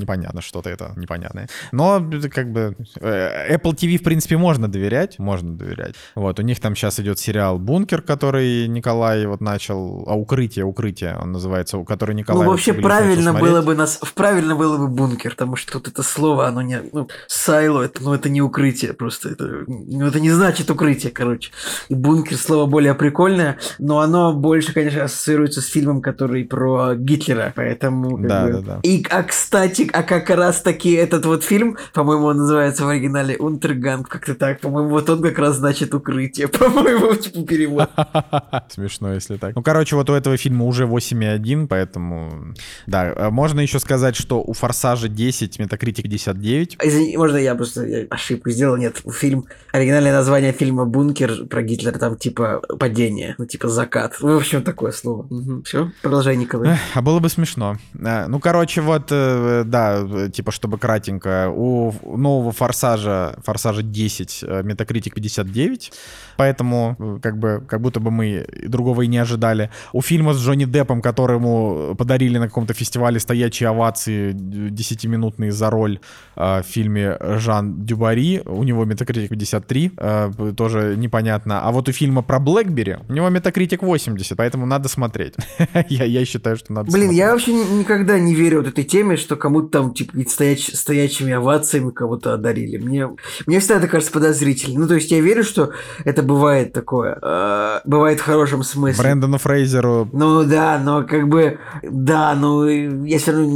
непонятно, что-то это непонятное. Но как бы э, Apple TV, в принципе, можно доверять, можно доверять. Вот, у них там сейчас идет сериал «Бункер», который Николай вот начал, а «Укрытие», «Укрытие» он называется, который Николай... Ну, вообще правильно было бы нас, правильно было бы бункер, потому что тут это слово, оно не, ну, сайло, это, ну, это не укрытие, просто это, ну, это не значит укрытие, короче. И бункер слово более прикольное, но оно больше, конечно, ассоциируется с фильмом, который про Гитлера, поэтому... Да, бы- да, да. И, а, кстати, а как раз таки этот вот фильм, по-моему, он называется в оригинале Унтерганг, как-то так, по-моему, вот он как раз значит укрытие, [LAUGHS] по-моему, типа перевод. [LAUGHS] Смешно, если так. Ну, короче, вот у этого фильма уже 8,1, поэтому... Да, а можно еще сказать, что у «Форсажа 10» метакритик 59. Извини, можно я просто ошибку сделал? Нет, фильм, оригинальное название фильма «Бункер» про Гитлера, там типа падение, ну типа закат. Ну, в общем, такое слово. Все, продолжай, Николай. Эх, А было бы смешно. А, Ну, короче, вот, э, да, э, типа, чтобы кратенько, у нового «Форсажа», «Форсажа 10» э, метакритик 59, поэтому э, как бы, как будто бы мы и другого и не ожидали. У фильма с Джонни Деппом, которому подарили на каком-то фестивале стоячие овации 10-минутные за роль э, в фильме Жан Дюбари, у него метакритик 53, э, тоже непонятно. А вот у фильма про Блэкбери у него метакритик 80, поэтому надо смотреть. [LAUGHS] я, я считаю, что надо Блин, смотреть. я вообще ни- никогда не верю вот этой теме, что кому-то там, типа, стояч- стоячими овациями кого-то одарили. Мне, мне всегда это кажется подозрительным. Ну, то есть я верю, что это бывает такое. э, бывает в хорошем смысле. Брэндону Фрейзеру Ну да, но как бы, да, ну я все равно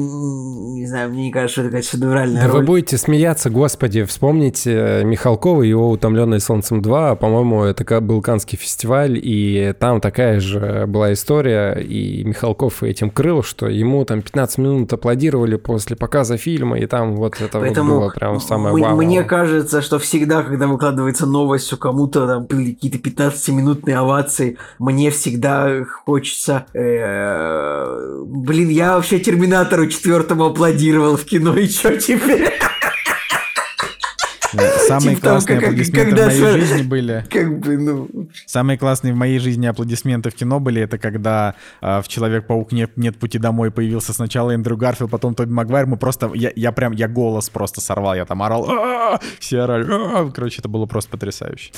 не знаю, мне не кажется, что это какая-то шедевральная Да вы роль. будете смеяться, господи, вспомните э, Михалкова и его «Утомленный солнцем 2», по-моему, это ка- был Канский фестиваль, и там такая же была история, и Михалков этим крыл, что ему там 15 минут аплодировали после показа фильма, и там вот это вот было прям самое вау. мне кажется, что всегда, когда выкладывается новость, что кому-то там были какие-то 15-минутные овации, мне всегда хочется... э, Блин, я вообще Терминатору четвертому аплодировал в кино, и что теперь? Самые Типа классные как- аплодисменты в когда моей с- жизни были. [LAUGHS] Как бы, ну... Самые классные в моей жизни аплодисменты в кино были, это когда а, в «Человек-паук. Нет, нет пути домой» появился сначала Эндрю Гарфилд, потом Тоби Магуайр. Мы просто, я, я прям, я голос просто сорвал, я там орал, «А-а-а!» все орали, «А-а-а!» короче, это было просто потрясающе.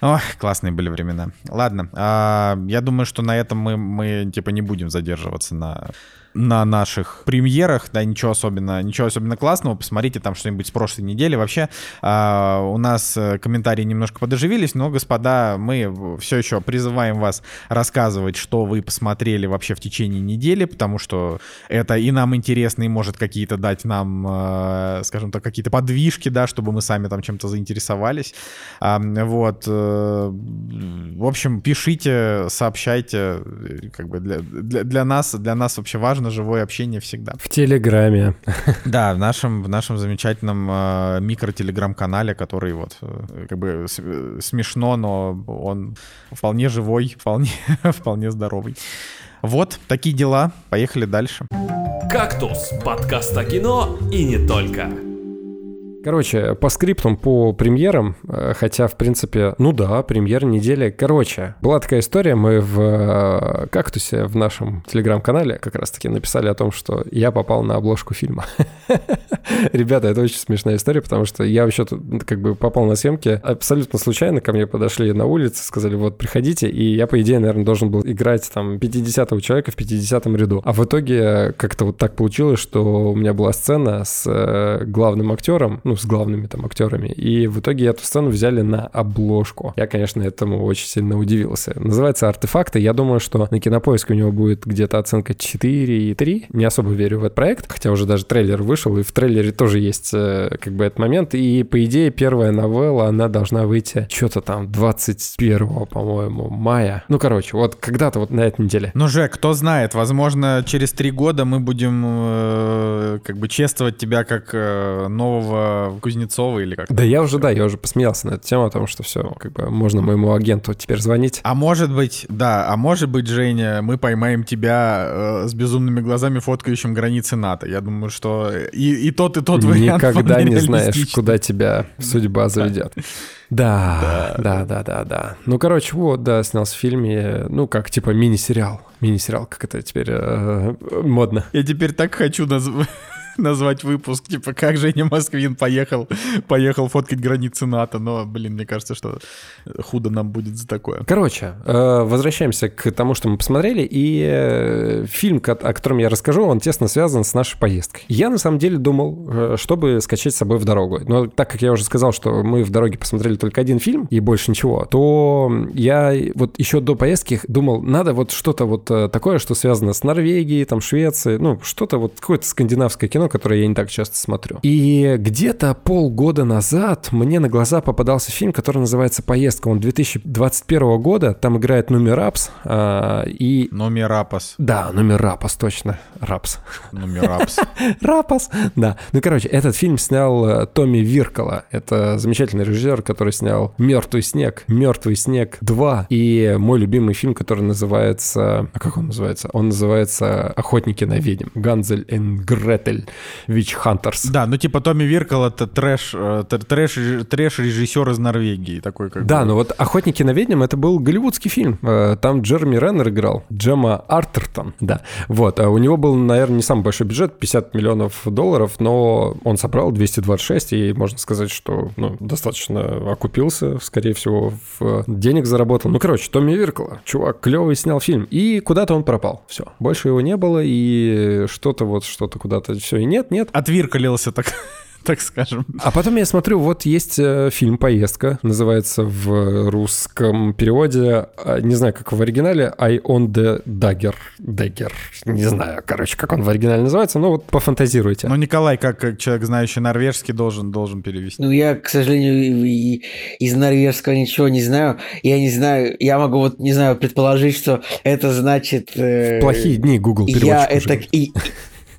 Ох, классные были времена. Ладно, а, я думаю, что на этом мы, мы типа не будем задерживаться на на наших премьерах, да, ничего особенно, ничего особенно классного. Посмотрите там что-нибудь с прошлой недели. Вообще а, у нас э, комментарии немножко подоживились, но, господа, мы все еще призываем вас рассказывать, что вы посмотрели вообще в течение недели, потому что это и нам интересно, и может какие-то дать нам, э, скажем так, какие-то подвижки, да, чтобы мы сами там чем-то заинтересовались. А, вот. э, В общем, пишите, сообщайте, э, как бы для, для, для нас, для нас вообще важно живое общение всегда. В Телеграме. Да, в нашем, в нашем замечательном э, микро-телеграм-канале, который вот э, как бы с- э, смешно, но он вполне живой, вполне, [LAUGHS] вполне здоровый. Вот, такие дела. Поехали дальше. «Кактус» — подкаст о кино и не только. Короче, по скриптам, по премьерам, э, хотя, в принципе, ну да, премьер недели. Короче, была такая история, мы в э, «Кактусе» в нашем телеграм-канале как раз-таки написали о том, что я попал на обложку фильма. [LAUGHS] Ребята, это очень смешная история, потому что я вообще как бы попал на съемки абсолютно случайно, ко мне подошли на улице, сказали, вот, приходите, и я, по идее, наверное, должен был играть там 50-го человека в 50-м ряду. А в итоге как-то вот так получилось, что у меня была сцена с э, главным актером, ну, с главными там актерами, и в итоге эту сцену взяли на обложку. Я, конечно, этому очень сильно удивился. Называется «Артефакты». Я думаю, что на Кинопоиске у него будет где-то оценка 4,3. Не особо верю в этот проект, хотя уже даже трейлер вышел, и в трейлере тоже есть э, как бы этот момент. И, по идее, первая новелла, она должна выйти что-то там 21, по-моему, мая. Ну, короче, вот когда-то вот на этой неделе. Ну, Жек, кто знает, возможно, через три года мы будем э, как бы чествовать тебя как э, нового Кузнецова или как. Да я уже, да, я уже посмеялся на эту тему о том, что все, как бы можно моему агенту теперь звонить. А может быть, да, а может быть, Женя, мы поймаем тебя э, с безумными глазами, фоткающим границы НАТО. Я думаю, что и, и тот, и тот вариант Никогда не знаешь, куда тебя судьба заведет. [LAUGHS] Да, да, да, да, да. Ну, короче, вот, да, снялся в фильме, ну, как, типа, мини-сериал. Мини-сериал, как это теперь э, модно. Я теперь так хочу назв- [LAUGHS] назвать выпуск, типа, как Женя Москвин поехал, поехал фоткать границы НАТО, но, блин, мне кажется, что худо нам будет за такое. Короче, э, возвращаемся к тому, что мы посмотрели, и э, фильм, о котором я расскажу, он тесно связан с нашей поездкой. Я, на самом деле, думал, э, чтобы скачать с собой в дорогу. Но так как я уже сказал, что мы в дороге посмотрели только один фильм и больше ничего, то я вот еще до поездки думал, надо вот что-то вот такое, что связано с Норвегией, там, Швецией, ну, что-то вот, какое-то скандинавское кино, которое я не так часто смотрю. И где-то полгода назад мне на глаза попадался фильм, который называется «Поездка». Он 2021 года, там играет Нуми Рапс, а, и... Номер Рапас. Да, Нуми Рапас, точно, Рапс. Номер Рапс. [LAUGHS] Рапас, да. Ну, короче, этот фильм снял э, Томми Виркола. Это замечательный режиссер, который снял «Мертвый снег», «Мертвый снег 2» и мой любимый фильм, который называется... А как он называется? Он называется «Охотники на ведьм». «Ганзель и Гретель. Вич Хантерс». Да, ну типа Томми Виркл это трэш, э, трэш, трэш режиссер из Норвегии, такой как Да, бы. но вот «Охотники на ведьм» — это был голливудский фильм. Э, Там Джереми Реннер играл, Джема Артертон, да. Вот, а у него был, наверное, не самый большой бюджет, 50 миллионов долларов, но он собрал 226, и можно сказать, что ну, достаточно окупился, скорее всего, в денег заработал. Ну, короче, Томми Виркла, чувак, клевый снял фильм, и куда-то он пропал. Все, больше его не было, и что-то вот, что-то куда-то, все, и нет, нет. Отвиркалился так, [LAUGHS] так скажем. А потом я смотрю, вот есть э, фильм «Поездка», называется в русском переводе, а, не знаю, как в оригинале, «I on the dagger». Dagger. Не знаю, короче, как он в оригинале называется, но вот пофантазируйте. Ну, Николай, как как человек, знающий норвежский, должен, должен перевести. Ну, я, к сожалению, из норвежского ничего не знаю. Я не знаю, я могу вот, не знаю, предположить, что это значит... э, Плохие дни Google Я переводчик это... уже. И,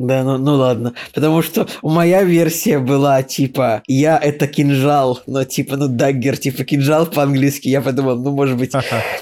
Да, ну, ну ладно. Потому что моя версия была типа я это кинжал, но типа ну даггер, типа кинжал по-английски. Я подумал, ну может быть,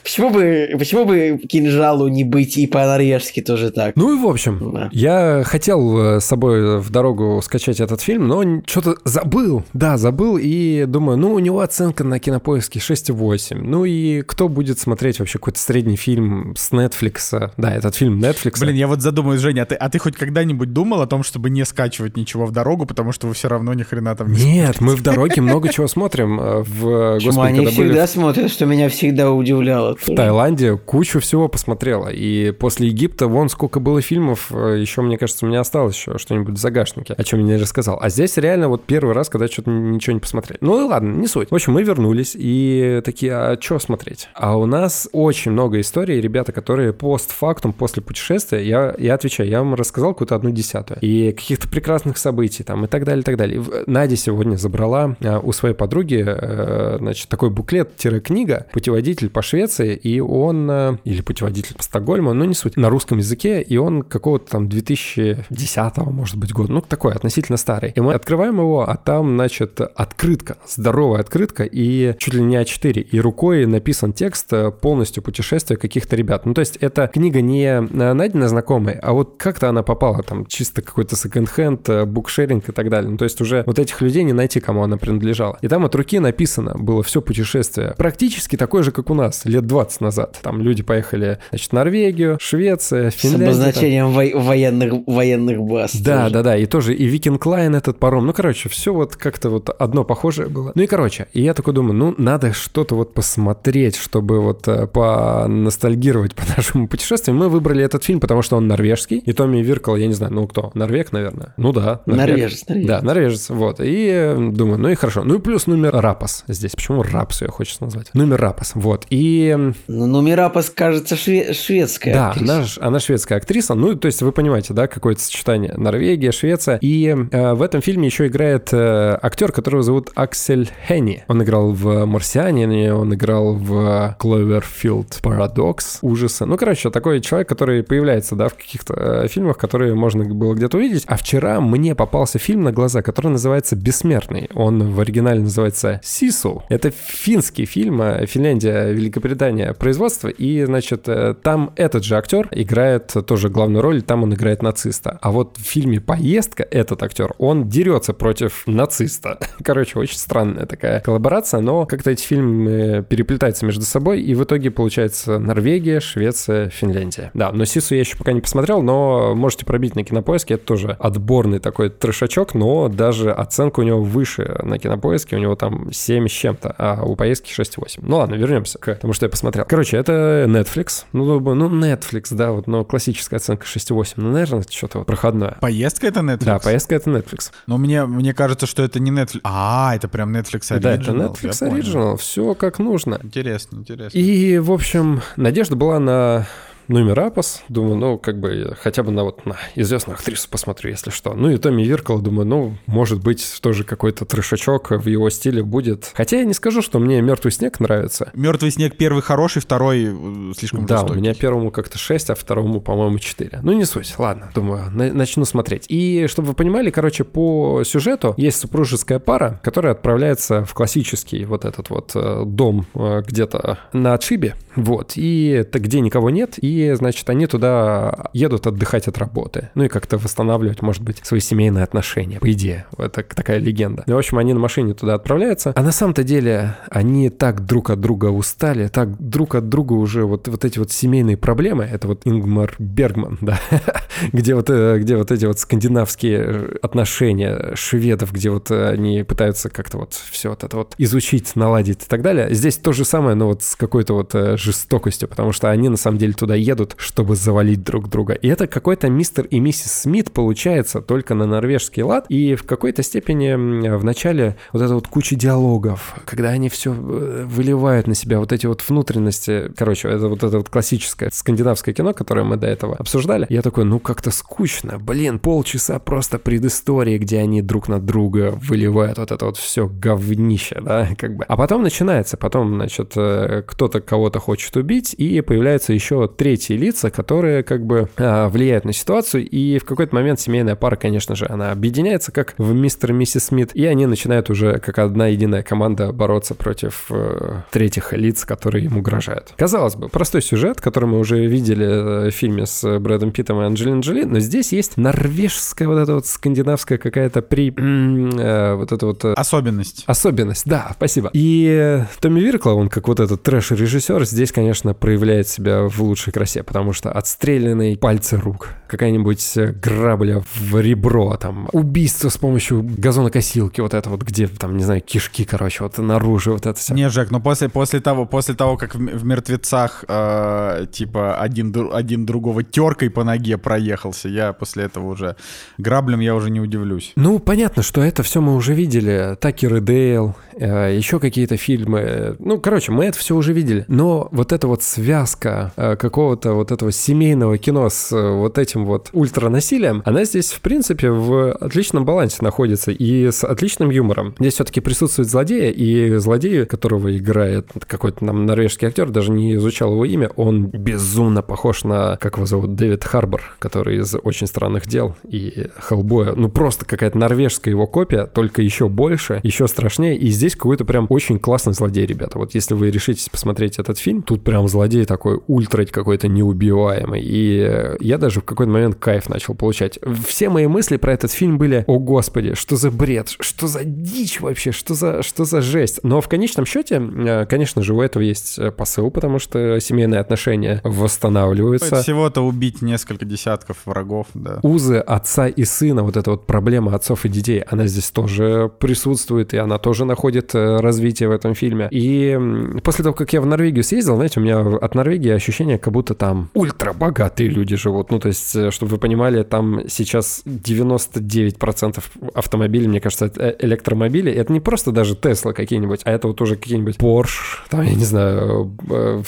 почему бы почему бы кинжалу не быть и по-норвежски тоже так? Ну и в общем, Да. я хотел э, с собой в дорогу скачать этот фильм, но что-то забыл. Да, забыл и думаю, ну у него оценка на кинопоиске 6,8. Ну и кто будет смотреть вообще какой-то средний фильм с Netflix? Да, этот фильм Netflix. Блин, я вот задумаюсь, Женя, а ты, а ты хоть когда-нибудь думал о том, чтобы не скачивать ничего в дорогу, потому что вы все равно ни хрена там не Нет, мы в дороге много чего смотрим. э, В, Почему господи, они когда были всегда смотрят, что меня всегда удивляло. в Таиланде, кучу всего посмотрела. И после Египта, вон сколько было фильмов, э, еще, мне кажется, у меня осталось еще что-нибудь в загашнике, о чем я не рассказал. А здесь реально вот первый раз, когда что-то ничего не посмотрели. Ну и ладно, не суть. В общем, мы вернулись и такие, а что смотреть? А у нас очень много историй, ребята, которые постфактум, после путешествия, я, я отвечаю, я вам рассказал какую-то одну десятую. И каких-то прекрасных событий там и так далее, и так далее. Надя сегодня забрала а, у своей подруги, э, значит, такой буклет-книга «Путеводитель по Швеции», и он, э, или «Путеводитель по Стокгольму», ну не суть, на русском языке, и он какого-то там 2010 может быть, года, ну такой относительно старый. И мы открываем его, а там, значит, открытка, здоровая открытка, и чуть ли не А4, и рукой написан текст э, полностью путешествия каких-то ребят. Ну то есть это книга не Надина знакомая, а вот как-то она попала там чисто какой-то секонд-хенд, э, букшеринг и так далее. Ну то есть уже вот этих людей не найти, кому она принадлежала. И там от руки написано было все путешествие. Практически такое же, как у нас, лет 20 назад. Там люди поехали, значит, в Норвегию, Швеция, С Финляндия. там. обозначением во- военных, военных баз. Да, тоже. да, да, и тоже и Viking Line этот паром. Ну, короче, все вот как-то вот одно похожее было. Ну и короче, и я такой думаю, ну, надо что-то вот посмотреть, чтобы вот э, поностальгировать [LAUGHS] по нашему путешествию. Мы выбрали этот фильм, потому что он норвежский, и Томми Виркола, я не знаю, ну кто, норвег, наверное? Ну да. норвег. Норвежец, норвежец. Да, норвежец, вот. И думаю, ну и хорошо. Ну и плюс Нуми Рапас здесь. Почему Рапс ее хочется назвать? Номер Рапас, вот. И Ну, Нуми Рапас, кажется, шве- шведская да, актриса. она, она шведская актриса. Ну, то есть вы понимаете, да, какое-то сочетание. Норвегия, Швеция. И э, в этом фильме еще играет э, актер, которого зовут Аксель Хенни. Он играл в «Марсиане», он играл в «Кловерфилд Парадокс», «Ужасы». Ну, короче, такой человек, который появляется, да, в каких-то э, фильмах, которые можно было где-то увидеть. А вчера мне попался фильм на глаза, который называется «Бессмертный». Он в оригинале называется «Сису». Это финский фильм, э, Финляндия, Великобритания производство, и, значит, э, там этот же актер играет тоже главную роль, там он играет нациста. А вот в фильме «Поездка» этот актер, он дерется против нациста. [LAUGHS] Короче, очень странная такая коллаборация, но как-то эти фильмы переплетаются между собой, и в итоге получается Норвегия, Швеция, Финляндия. Да, но Сису я еще пока не посмотрел, но можете пробить на кинопоиске, это тоже отборный такой трешачок, но даже оценка у него выше на кинопоиске, у него там 7 с чем-то, а у поездки 6,8. Ну ладно, вернемся к тому, что я посмотрел. Короче, это Netflix. Ну, ну, Netflix, да, вот, но классическая оценка 6,8. Ну, наверное, это что-то вот проходное. Поездка это Netflix? Да, поездка это Netflix. Но мне, мне кажется, что это не Netflix. А, это прям Netflix Original. Да, это Netflix. Original, все как нужно. Интересно, интересно. И, в общем, надежда была на номер Апос. Думаю, ну, как бы, хотя бы на вот на известную актрису посмотрю, если что. Ну, и Томми Виркл, думаю, ну, может быть, тоже какой-то трешачок в его стиле будет. Хотя я не скажу, что мне «Мертвый снег» нравится. Мертвый снег первый хороший, второй э, слишком Да, жестокий. у меня первому как-то 6, а второму, по-моему, 4. Ну, не суть. Ладно, думаю, на- начну смотреть. И, чтобы вы понимали, короче, по сюжету есть супружеская пара, которая отправляется в классический вот этот вот э, дом э, где-то на отшибе. Вот. И это где никого нет. И, значит, они туда едут отдыхать от работы. Ну и как-то восстанавливать, может быть, свои семейные отношения. По идее. Это такая легенда. Ну, в общем, они на машине туда отправляются. А на самом-то деле они так друг от друга устали, так друг от друга уже вот, вот эти вот семейные проблемы. Это вот Ингмар Бергман, да, [LAUGHS] где вот, э, где вот эти вот скандинавские отношения шведов, где вот э, они пытаются как-то вот все вот это вот изучить, наладить и так далее. Здесь то же самое, но вот с какой-то вот э, жестокостью, потому что они на самом деле туда едут, чтобы завалить друг друга. И это какой-то мистер и миссис Смит получается только на норвежский лад. И в какой-то степени в начале вот это вот куча диалогов, когда они все выливают на себя вот эти вот внутренности. Короче, это вот это вот классическое скандинавское кино, которое мы до этого обсуждали. Я такой, ну как-то скучно. Блин, полчаса просто предыстории, где они друг на друга выливают вот это вот все говнище, да, как бы. А потом начинается, потом, значит, э, кто-то кого-то хочет хочет убить, и появляются еще третьи лица, которые как бы а, влияют на ситуацию, и в какой-то момент семейная пара, конечно же, она объединяется, как в «Мистер и миссис Смит», и они начинают уже как одна единая команда бороться против э, третьих лиц, которые им угрожают. Казалось бы, простой сюжет, который мы уже видели э, в фильме с Брэдом Питтом и Анджелиной Джоли, но здесь есть норвежская вот эта вот скандинавская какая-то при... Э, вот это вот... Э, Особенность. Особенность, да, спасибо. И э, Томми Виркла, он как вот этот трэш-режиссер, здесь, конечно, проявляет себя в лучшей красе, потому что отстрелянные пальцы рук, какая-нибудь э, грабля в ребро, там, убийство с помощью газонокосилки, вот это вот, где, там, не знаю, кишки, короче, вот наружу, вот это все. Не, Жек, но после, после, того, после того, как в, в «Мертвецах» э, типа один, один другого теркой по ноге проехался, я после этого уже граблем я уже не удивлюсь. Ну, понятно, что это все мы уже видели. Такер и Дейл, еще какие-то фильмы. Ну, короче, мы это все уже видели. Но вот эта вот связка э, какого-то вот этого семейного кино с э, вот этим вот ультранасилием, она здесь, в принципе, в отличном балансе находится и с отличным юмором. Здесь все-таки присутствует злодея, и злодей, которого играет какой-то нам норвежский актер, даже не изучал его имя, он безумно похож на, как его зовут, Дэвид Харбор, который из «Очень странных дел» и Хеллбоя. Ну, просто какая-то норвежская его копия, только еще больше, еще страшнее. И здесь какой-то прям очень классный злодей, ребята. Вот если вы решитесь посмотреть этот фильм, тут прям злодей такой ультра какой-то неубиваемый. И я даже в какой-то момент кайф начал получать. Все мои мысли про этот фильм были, о господи, что за бред, что за дичь вообще, что за, что за жесть. Но в конечном счете, э, конечно же, у этого есть посыл, потому что семейные отношения восстанавливаются. Всего-то убить несколько десятков врагов, да. Узы отца и сына, вот эта вот проблема отцов и детей, она здесь тоже присутствует, и она тоже находит э, развитие в этом фильме. И после того, как я в Норвегию съездил, знаете, у меня от Норвегии ощущение, как будто там ультра богатые люди живут. Ну, то есть, э, чтобы вы понимали, там сейчас 99% автомобилей, мне кажется, это электромобили. Это не просто даже Тесла какие-нибудь, а это вот уже какие-нибудь Porsche, там, я не знаю, э,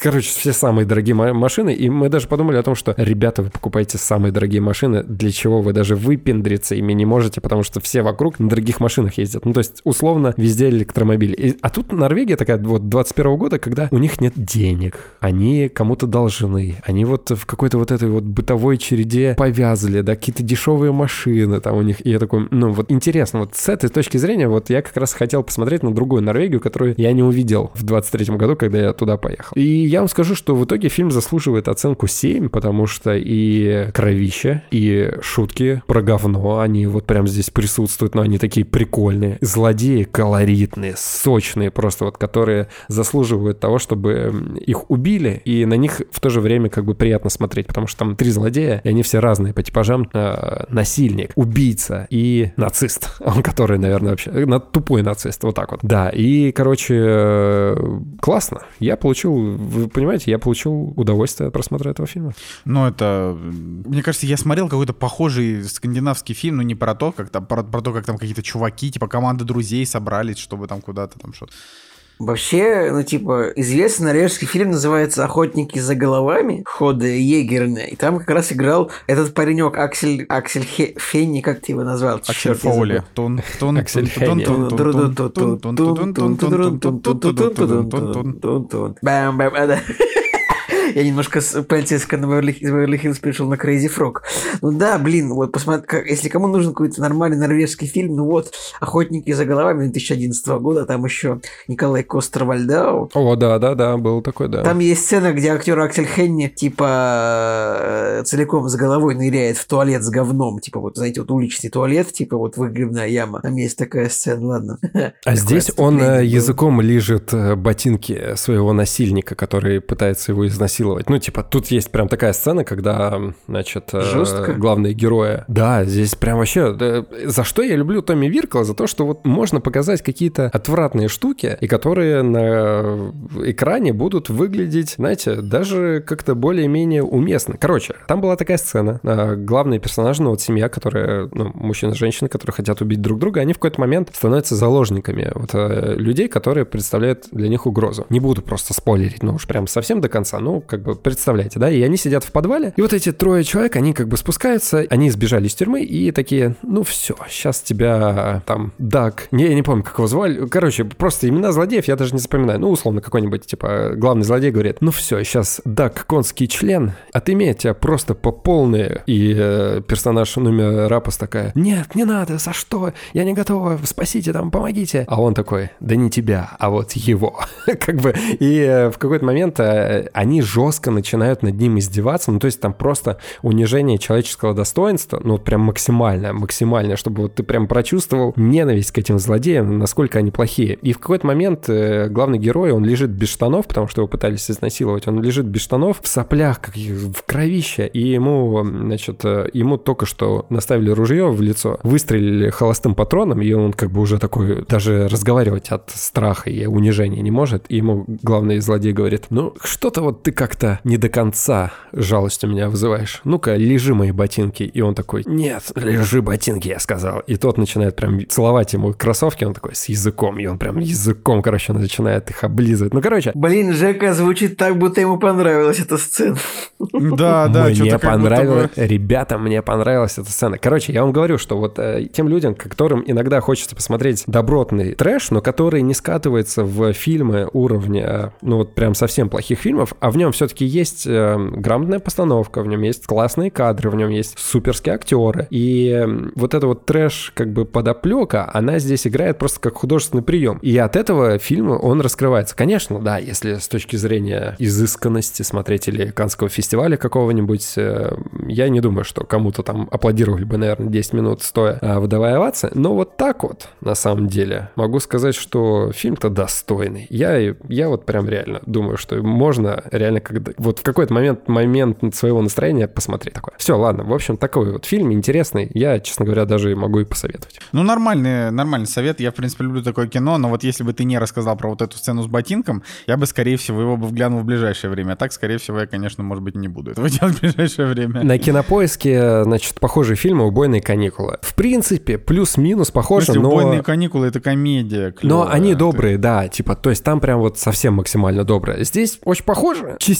короче, все самые дорогие машины. И мы даже подумали о том, что, ребята, вы покупаете самые дорогие машины, для чего вы даже выпендриться ими не можете, потому что все вокруг на дорогих машинах ездят. Ну, то есть, условно, везде электромобили. И, а тут Норвегия такая вот 21 года, когда у них нет денег, они кому-то должны, они вот в какой-то вот этой вот бытовой череде повязали, да, какие-то дешевые машины там у них. И я такой, ну, вот интересно, вот с этой точки зрения, вот я как раз хотел посмотреть на другую Норвегию, которую я не увидел в 23 году, когда я туда поехал. И я вам скажу, что в итоге фильм заслуживает оценку 7, потому что и кровища, и шутки про говно, они вот прям здесь присутствуют, но они такие прикольные. Злодеи колоритные, сочные просто вот, которые заслуживают того, чтобы их убили, и на них в то же время как бы приятно смотреть, потому что там три злодея, и они все разные по типажам. Э, насильник, убийца и нацист, [LAUGHS] он который, наверное, вообще на тупой нацист, вот так вот. Да, и, короче, э, классно. Я получил, вы понимаете, я получил удовольствие от просмотра этого фильма. Ну, это, мне кажется, я смотрел какой-то похожий скандинавский фильм, но не про то, как там, про, про то, как там какие-то чуваки, типа команда друзей собрались, чтобы там куда-то там что-то. Вообще, ну, типа, известный норвежский фильм называется «Охотники за головами» хода Егерна. И там как раз играл этот паренек Аксель, Аксель Хе, Фенни, как ты его назвал? Аксель Фоули. Аксель Фенни. Я немножко с полицейского на Беверли Хиллз перешел на Crazy Frog. Ну да, блин, вот посмотри, если кому нужен какой-то нормальный норвежский фильм, ну вот, «Охотники за головами» 2011 года, там еще Николай Костер-Вальдау. О, да-да-да, был такой, да. Там есть сцена, где актер Аксель Хенни, типа, э, целиком с головой ныряет в туалет с говном, типа, вот, знаете, вот уличный туалет, типа, вот выгребная яма. Там есть такая сцена, ладно. [LAUGHS] А здесь он э, языком лижет э, ботинки своего насильника, который пытается его изнасиловать изнасиловать. Ну, типа, тут есть прям такая сцена, когда, значит, э, Жестко. главные герои... Да, здесь прям вообще... За что я люблю Томми Виркла? За то, что вот можно показать какие-то отвратные штуки, и которые на экране будут выглядеть, знаете, даже как-то более-менее уместно. Короче, там была такая сцена. А, главные персонажи, ну, вот семья, которая, ну, мужчина и женщина, которые хотят убить друг друга, они в какой-то момент становятся заложниками вот э, людей, которые представляют для них угрозу. Не буду просто спойлерить, ну уж прям совсем до конца, ну, как бы представляете, да, и они сидят в подвале, и вот эти трое человек, они как бы спускаются, они сбежали из тюрьмы и такие, ну все, сейчас тебя там Дак, не, я не помню, как его звали, короче, просто имена злодеев я даже не запоминаю, ну, условно, какой-нибудь, типа, главный злодей говорит, ну все, сейчас Дак, конский член, отымеет тебя просто по полной, и э, персонаж номер Рапос такая, нет, не надо, за что, я не готова, спасите там, помогите, а он такой, да не тебя, а вот его, [LAUGHS] как бы, и э, в какой-то момент э, они жестко начинают над ним издеваться, ну, то есть там просто унижение человеческого достоинства, ну, вот прям максимальное, максимальное, чтобы вот ты прям прочувствовал ненависть к этим злодеям, насколько они плохие. И в какой-то момент э, главный герой, он лежит без штанов, потому что его пытались изнасиловать, он лежит без штанов, в соплях, как в кровище, и ему, значит, э, ему только что наставили ружье в лицо, выстрелили холостым патроном, и он как бы уже такой, даже разговаривать от страха и унижения не может, и ему главный злодей говорит, ну, что-то вот ты как-то не до конца жалость у меня вызываешь. Ну-ка, лежи мои ботинки. И он такой, нет, лежи ботинки, я сказал. И тот начинает прям целовать ему кроссовки, он такой с языком, и он прям языком, короче, начинает их облизывать. Ну, короче, Блин, Жека звучит так, будто ему понравилась эта сцена. Да, да, мне понравилось, ребята, мне понравилась эта сцена. Короче, я вам говорю, что вот э, тем людям, которым иногда хочется посмотреть добротный трэш, но который не скатывается в фильмы уровня, ну вот прям совсем плохих фильмов, а в нем все-таки есть э, грамотная постановка, в нем есть классные кадры, в нем есть суперские актеры. И э, вот эта вот трэш как бы подоплека, она здесь играет просто как художественный прием. И от этого фильма он раскрывается. Конечно, да, если с точки зрения изысканности смотреть или Канского фестиваля какого-нибудь, э, я не думаю, что кому-то там аплодировали бы, наверное, 10 минут стоя, а, выдавая овации. Но вот так вот, на самом деле, могу сказать, что фильм-то достойный. Я, я вот прям реально думаю, что можно реально когда, вот в какой-то момент, момент своего настроения посмотреть такое. Все, ладно, в общем, такой вот фильм интересный. Я, честно говоря, даже могу и посоветовать. Ну, нормальный, нормальный совет. Я, в принципе, люблю такое кино, но вот если бы ты не рассказал про вот эту сцену с ботинком, я бы, скорее всего, его бы вглянул в ближайшее время. А так, скорее всего, я, конечно, может быть, не буду этого [LAUGHS] делать в ближайшее время. На кинопоиске, значит, похожие фильмы «Убойные каникулы». В принципе, плюс-минус похоже, но... «Убойные каникулы» — это комедия Но клёвая. они добрые, да, типа, то есть там прям вот совсем максимально добрые. Здесь очень похоже, частично,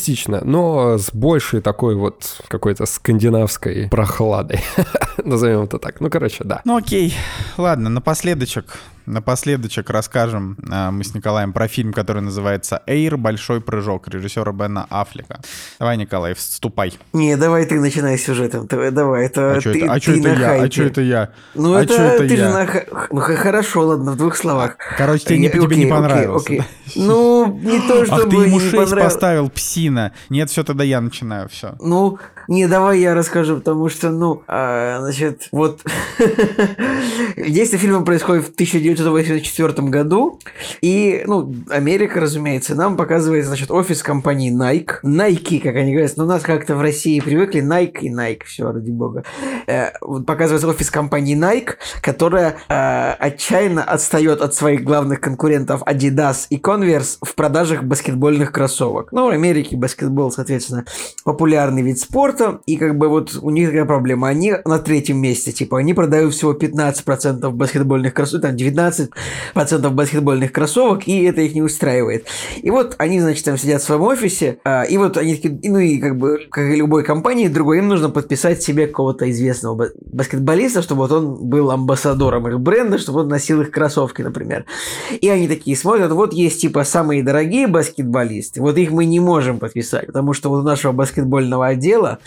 но с большей такой вот какой-то скандинавской прохладой. [LAUGHS] Назовем это так. Ну, короче, да. Ну окей, ладно, напоследочек, напоследочек расскажем а, мы с Николаем про фильм, который называется «Эйр. Большой прыжок» режиссера Бена Аффлека. Давай, Николай, вступай. Не, давай ты начинай сюжетом. Давай, давай. Это А что ты, это, а ты это на я? А что это я? Ну, а это, это ты я? же на... Ну, хорошо, ладно, в двух словах. Короче, тебе, не, Не- тебе окей, не окей, понравилось. окей. да? [LAUGHS] Ну, не то, чтобы Ах, ты ему не 6 понравилось. поставил, псина. Нет, все, тогда я начинаю, все. Ну, не, давай я расскажу, потому что, ну, а, значит, вот [LAUGHS] действие фильма происходит в 1984 году, и, ну, Америка, разумеется, нам показывает, значит, офис компании Nike, Nike, как они говорят, но у нас как-то в России привыкли Nike и Nike, все, ради бога. Э, показывается офис компании Nike, которая э, отчаянно отстает от своих главных конкурентов Adidas и Converse в продажах баскетбольных кроссовок. Ну, в Америке баскетбол, соответственно, популярный вид спорта, и как бы вот у них такая проблема. Они на третьем месте, типа, они продают всего 15% баскетбольных кроссовок, там 19% баскетбольных кроссовок, и это их не устраивает. И вот они, значит, там сидят в своем офисе, а, и вот они такие, ну и как бы, как и любой компании другой, им нужно подписать себе какого-то известного ба- баскетболиста, чтобы вот он был амбассадором их бренда, чтобы он носил их кроссовки, например. И они такие смотрят, вот есть типа самые дорогие баскетболисты, вот их мы не можем подписать, потому что вот у нашего баскетбольного отдела,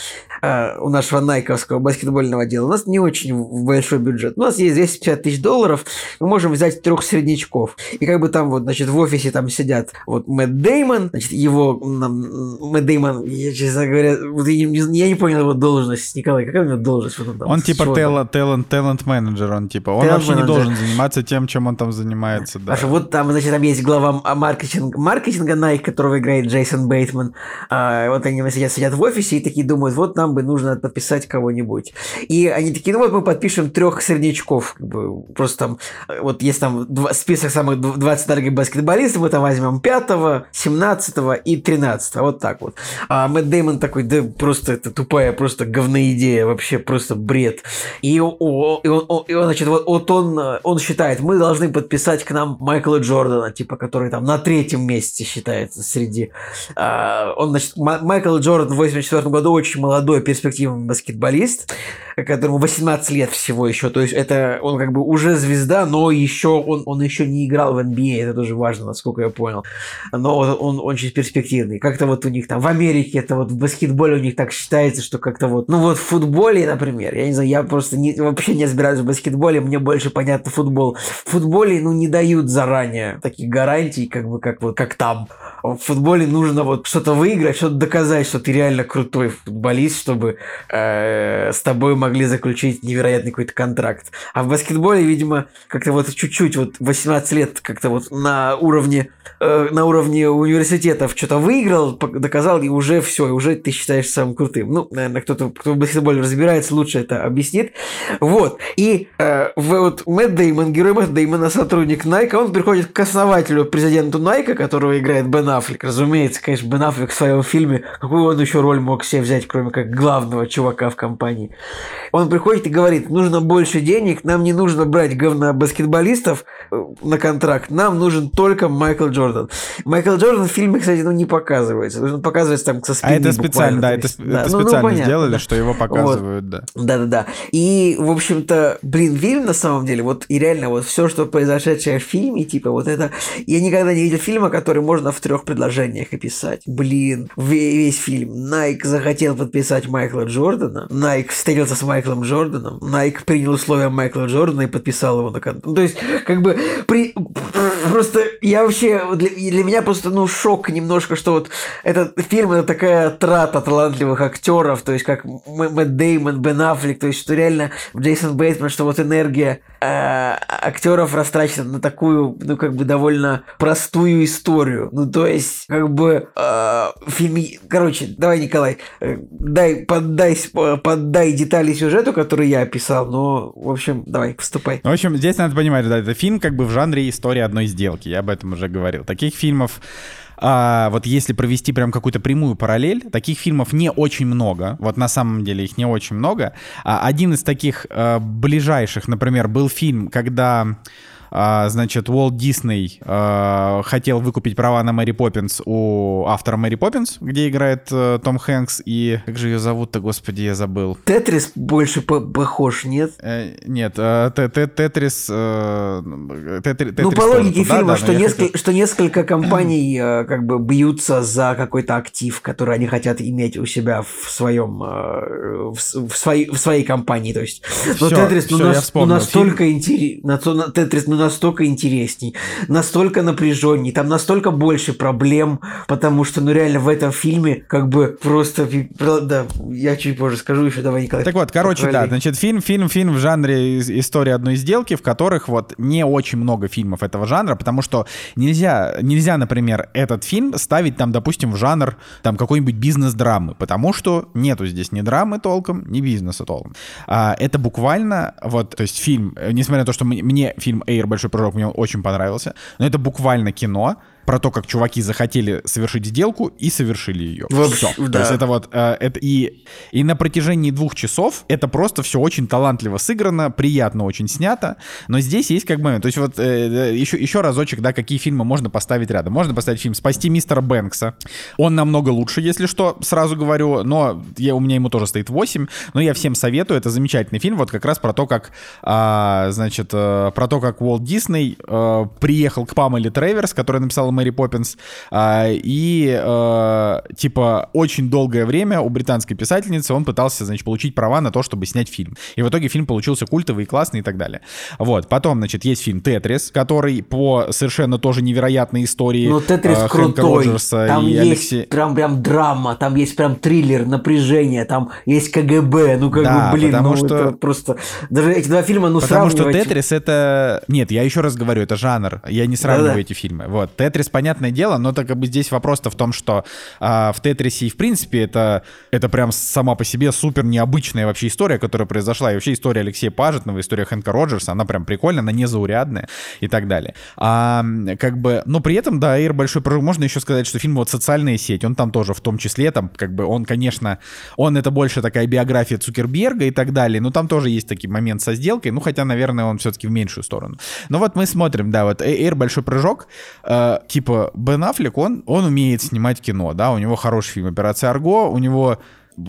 э, у нашего найковского баскетбольного отдела, у нас не очень большой бюджет. У нас есть 250 тысяч долларов, мы можем взять трех среднячков. И как бы там вот, значит, в офисе там сидят вот Мэтт Деймон, значит, его, м, Мэтт Деймон, я, честно говоря, вот я, не, я не понял его должность, Николай, какая у него должность? Вот он, там, Он типа талант, талант, талант менеджер, он типа. Он вообще не Talent должен заниматься тем, чем он там занимается, да. Что вот там, значит, там есть глава м- маркетинга, маркетинга Nike, которого играет Джейсон Бейтман. А, вот они сидят, сидят в офисе и такие думают, думают, вот нам бы нужно подписать кого-нибудь. И они такие, ну вот мы подпишем трех среднячков, как бы, просто там, вот есть там два, список самых 20 дорогих баскетболистов, мы там возьмем 5, 17 и 13, вот так вот. А Мэтт Деймон такой, да просто это тупая, просто говноидея, вообще просто бред. И, о, и, он, и он, значит, вот, вот он, он считает, мы должны подписать к нам Майкла Джордана, типа, который там на третьем месте считается среди... А, он, значит, Майкл Джордан в 84 году очень молодой, перспективный баскетболист, которому 18 лет всего еще, то есть это он как бы уже звезда, но еще он, он еще не играл в NBA, это тоже важно, насколько я понял. Но он, он очень перспективный. Как-то вот у них там в Америке это вот в баскетболе у них так считается, что как-то вот, ну вот в футболе, например, я не знаю, я просто не, вообще не разбираюсь в баскетболе, мне больше понятно футбол. В футболе, ну, не дают заранее таких гарантий, как бы, как вот, как там. В футболе нужно вот что-то выиграть, что-то доказать, что ты реально крутой футболист, чтобы э, с тобой могли заключить невероятный какой-то контракт. А в баскетболе, видимо, как-то вот чуть-чуть, вот 18 лет как-то вот на уровне, э, на уровне университетов что-то выиграл, доказал, и уже все, и уже ты считаешь самым крутым. Ну, наверное, кто-то, кто в баскетболе разбирается, лучше это объяснит. Вот. И э, вот Мэтт Деймон, герой Мэтт Деймона, сотрудник Nike, он приходит к основателю, президенту Nike, которого играет Бен Аффлек. Разумеется, конечно, Бен Аффлек в своем фильме, какую он еще роль мог себе взять, кроме как главного чувака в компании. Он приходит и говорит, нужно больше денег, нам не нужно брать говна баскетболистов э, на контракт, нам нужен только Майкл Джордан. Майкл Джордан в фильме, кстати, ну, не показывается. Он показывается там со спины А это специально, да, это, да. это Ну, ну, специально понятно, сделали, да. что его показывают, да. Да-да-да. И, в общем-то, блин, фильм на самом деле, вот и реально вот все, что произошедшее в фильме, типа вот это... Я никогда не видел фильма, который можно в трех предложениях описать. Блин, ве- весь фильм. Найк захотел подписать Майкла Джордана, Найк встретился с Майклом Джорданом, Найк принял условия Майкла Джордана и подписал его на контракт. То есть, как бы, при... просто я вообще... Для, для меня просто, ну, шок немножко, что вот этот фильм это такая трата талантливых актеров, то есть как Мэтт Деймон, Бен Аффлек, то есть что реально Джейсон Бейтман, что вот энергия э, актеров растрачена на такую, ну как бы довольно простую историю. Ну то есть как бы э, фильм, короче, давай Николай, э, дай поддай с- поддай детали сюжету, который я описал, но в общем давай вступай. Ну, В общем, здесь надо понимать, да, это фильм как бы в жанре история одной сделки. Я об этом уже говорил. Таких фильмов а, вот если провести прям какую-то прямую параллель, таких фильмов не очень много. Вот на самом деле их не очень много. А, один из таких а, ближайших, например, был фильм, когда а, значит, Уолт Дисней а, хотел выкупить права на Мэри Поппинс у автора Мэри Поппинс, где играет э, Том Хэнкс и... Как же ее зовут-то, господи, я забыл. Тетрис больше по- похож, нет? Э, Нет, э, Те- Те- Тетрис... э, Тетри- Ну, по логике туда, фильма, да, что, несколько, хотел- что несколько компаний э, как бы бьются за какой-то актив, который они хотят иметь у себя в своем э, в, в своей, в своей компании. То есть, но Всё, Тетрис ну, всё, я нас- ну, настолько интересный, Тетрис ну, настолько интересней, настолько напряженней, там настолько больше проблем, потому что, ну реально в этом фильме как бы просто, да, я чуть позже скажу еще, давай, Николай. Так вот, короче, да, Похвали. значит, фильм, фильм, фильм в жанре ис- истории одной сделки, в которых вот не очень много фильмов этого жанра, потому что нельзя, нельзя, например, этот фильм ставить там, допустим, в жанр там какой-нибудь бизнес-драмы, потому что нету здесь ни драмы толком, ни бизнеса толком. А, это буквально, вот, то есть фильм, э, несмотря на то, что мне, фильм «Эйр. Большой прыжок» мне очень понравился, но это буквально кино, про то, как чуваки захотели совершить сделку и совершили ее. Всё. То да. есть это вот э, это и и на протяжении двух часов это просто все очень талантливо сыграно, приятно очень снято, но здесь есть как бы, то есть вот э, еще еще разочек, да, какие фильмы можно поставить рядом. Можно поставить фильм "Спасти мистера Бэнкса". Он намного лучше, если что, сразу говорю, но я, у меня ему тоже стоит 8, но я всем советую, это замечательный фильм, вот как раз про то, как, а, значит, э, про то, как Уолт Дисней э, приехал к Памеле Треверс, которая написала Мэри Поппинс, а, и э, типа очень долгое время у британской писательницы он пытался, значит, получить права на то, чтобы снять фильм. И в итоге фильм получился культовый и классный и так далее. Вот. Потом, значит, есть фильм «Тетрис», который по совершенно тоже невероятной истории Ну, Тетрис э, Хэнка крутой. Роджерса Там и есть Алексея... прям, прям драма, там есть прям триллер, напряжение, там есть КГБ. Ну, как Да, бы, блин, потому ну, что- это просто... Даже эти два фильма, ну, Потому что сравнивать... Тетрис это... Нет, я еще раз говорю, это жанр. Я не сравниваю Да-да. эти фильмы. Вот. Тетрис Тетрис, понятное дело, но так как бы здесь вопрос-то в том, что а, в Тетрисе и в принципе это, это прям сама по себе супер необычная вообще история, которая произошла. И вообще история Алексея Пажетного, история Хэнка Роджерса, она прям прикольная, она незаурядная и так далее. А как бы, но при этом, да, Эйр большой прорыв. Можно еще сказать, что фильм вот социальная сеть, он там тоже в том числе, там как бы он, конечно, он это больше такая биография Цукерберга и так далее, но там тоже есть такие момент со сделкой, ну хотя, наверное, он все-таки в меньшую сторону. Но вот мы смотрим, да, вот Эйр большой прыжок, э, типа Бен Аффлек, он, он умеет снимать кино, да, у него хороший фильм «Операция Арго», у него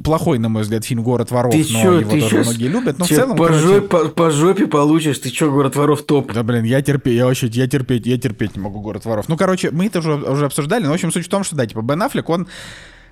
плохой, на мой взгляд, фильм «Город воров», Ты но чё, его ты тоже чё, многие любят. Но в целом, по, короче, жопе, по, по жопе получишь, ты чё, город воров топ. да, блин, я терпеть, я вообще, я терпеть, я терпеть не могу «Город воров». Ну, короче, мы это уже, уже обсуждали, но, в общем, суть в том, что, да, типа, Бен Аффлек, он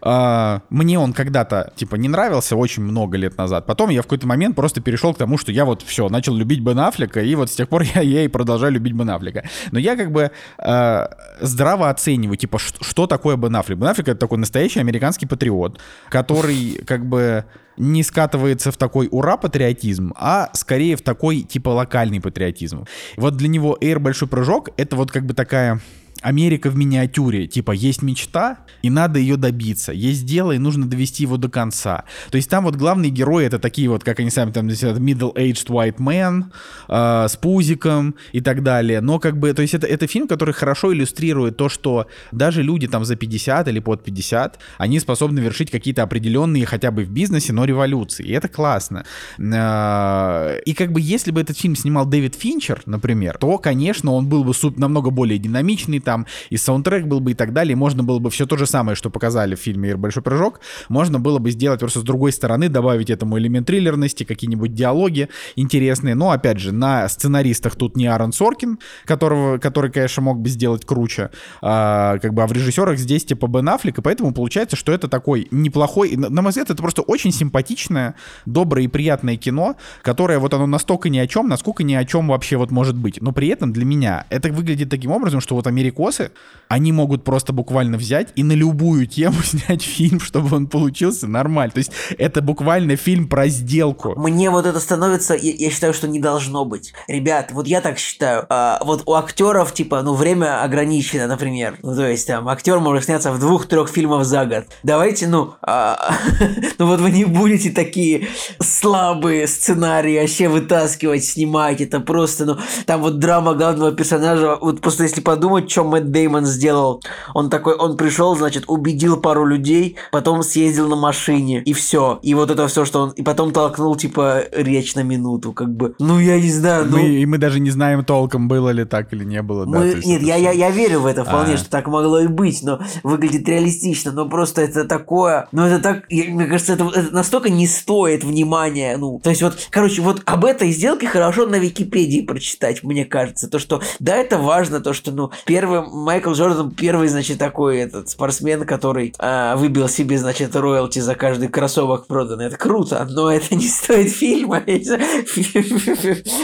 а, мне он когда-то, типа, не нравился очень много лет назад. Потом я в какой-то момент просто перешел к тому, что я вот все, начал любить Бен Аффлека, и вот с тех пор [LAUGHS] я, я и продолжаю любить Бен Аффлека. Но я как бы э, здраво оцениваю, типа, что, что такое Бен Аффлек. Бен Аффлек — это такой настоящий американский патриот, который как бы не скатывается в такой ура-патриотизм, а скорее в такой, типа, локальный патриотизм. Вот для него Air Большой Прыжок — это вот как бы такая Америка в миниатюре. Типа, есть мечта, и надо ее добиться. Есть дело, и нужно довести его до конца. То есть там вот главные герои это такие вот, как они сами там называют, middle-aged white man, э, с пузиком и так далее. Но как бы, то есть это, это фильм, который хорошо иллюстрирует то, что даже люди там за 50 или под 50, они способны вершить какие-то определенные, хотя бы в бизнесе, но революции. И это классно. Э, и как бы, если бы этот фильм снимал Дэвид Финчер, например, то, конечно, он был бы суп намного более динамичный, там, и саундтрек был бы и так далее, и можно было бы все то же самое, что показали в фильме «Ир. Большой прыжок», можно было бы сделать просто с другой стороны, добавить этому элемент триллерности, какие-нибудь диалоги интересные, но, опять же, на сценаристах тут не Аарон Соркин, которого, который, конечно, мог бы сделать круче, а, как бы, а в режиссерах здесь типа Бен Аффлек, и поэтому получается, что это такой неплохой, на, мой взгляд, это просто очень симпатичное, доброе и приятное кино, которое вот оно настолько ни о чем, насколько ни о чем вообще вот может быть, но при этом для меня это выглядит таким образом, что вот америкосы, они могут просто буквально взять и на любую тему [LAUGHS] снять фильм, чтобы он получился нормально. То есть это буквально фильм про сделку. Мне вот это становится, я, я считаю, что не должно быть. Ребят, вот я так считаю. А, вот у актеров, типа, ну, время ограничено, например. Ну, то есть, там, актер может сняться в двух-трех фильмах за год. Давайте, ну, а, [LAUGHS] ну, вот вы не будете такие слабые сценарии вообще вытаскивать, снимать. Это просто, ну, там вот драма главного персонажа. Вот просто если подумать, что Мэтт Деймон сделал. Он такой, он пришел, значит, убедил пару людей, потом съездил на машине, и все. И вот это все, что он... И потом толкнул, типа, речь на минуту, как бы. Ну, я не знаю, ну... Мы, и мы даже не знаем толком, было ли так или не было. да, Мы- есть нет, я, я, я верю в это вполне, А. что так могло и быть, но выглядит реалистично, но просто это такое, ну это так, я- мне кажется, это, это настолько не стоит внимания, ну, то есть вот, короче, вот об этой сделке хорошо на Википедии прочитать, мне кажется, то, что, да, это важно, то, что, ну, первый, Майкл Джордан первый, значит, такой этот спортсмен, который а, выбил себе, значит, роялти за каждый кроссовок проданный, это круто, но это не стоит фильма, [LAUGHS]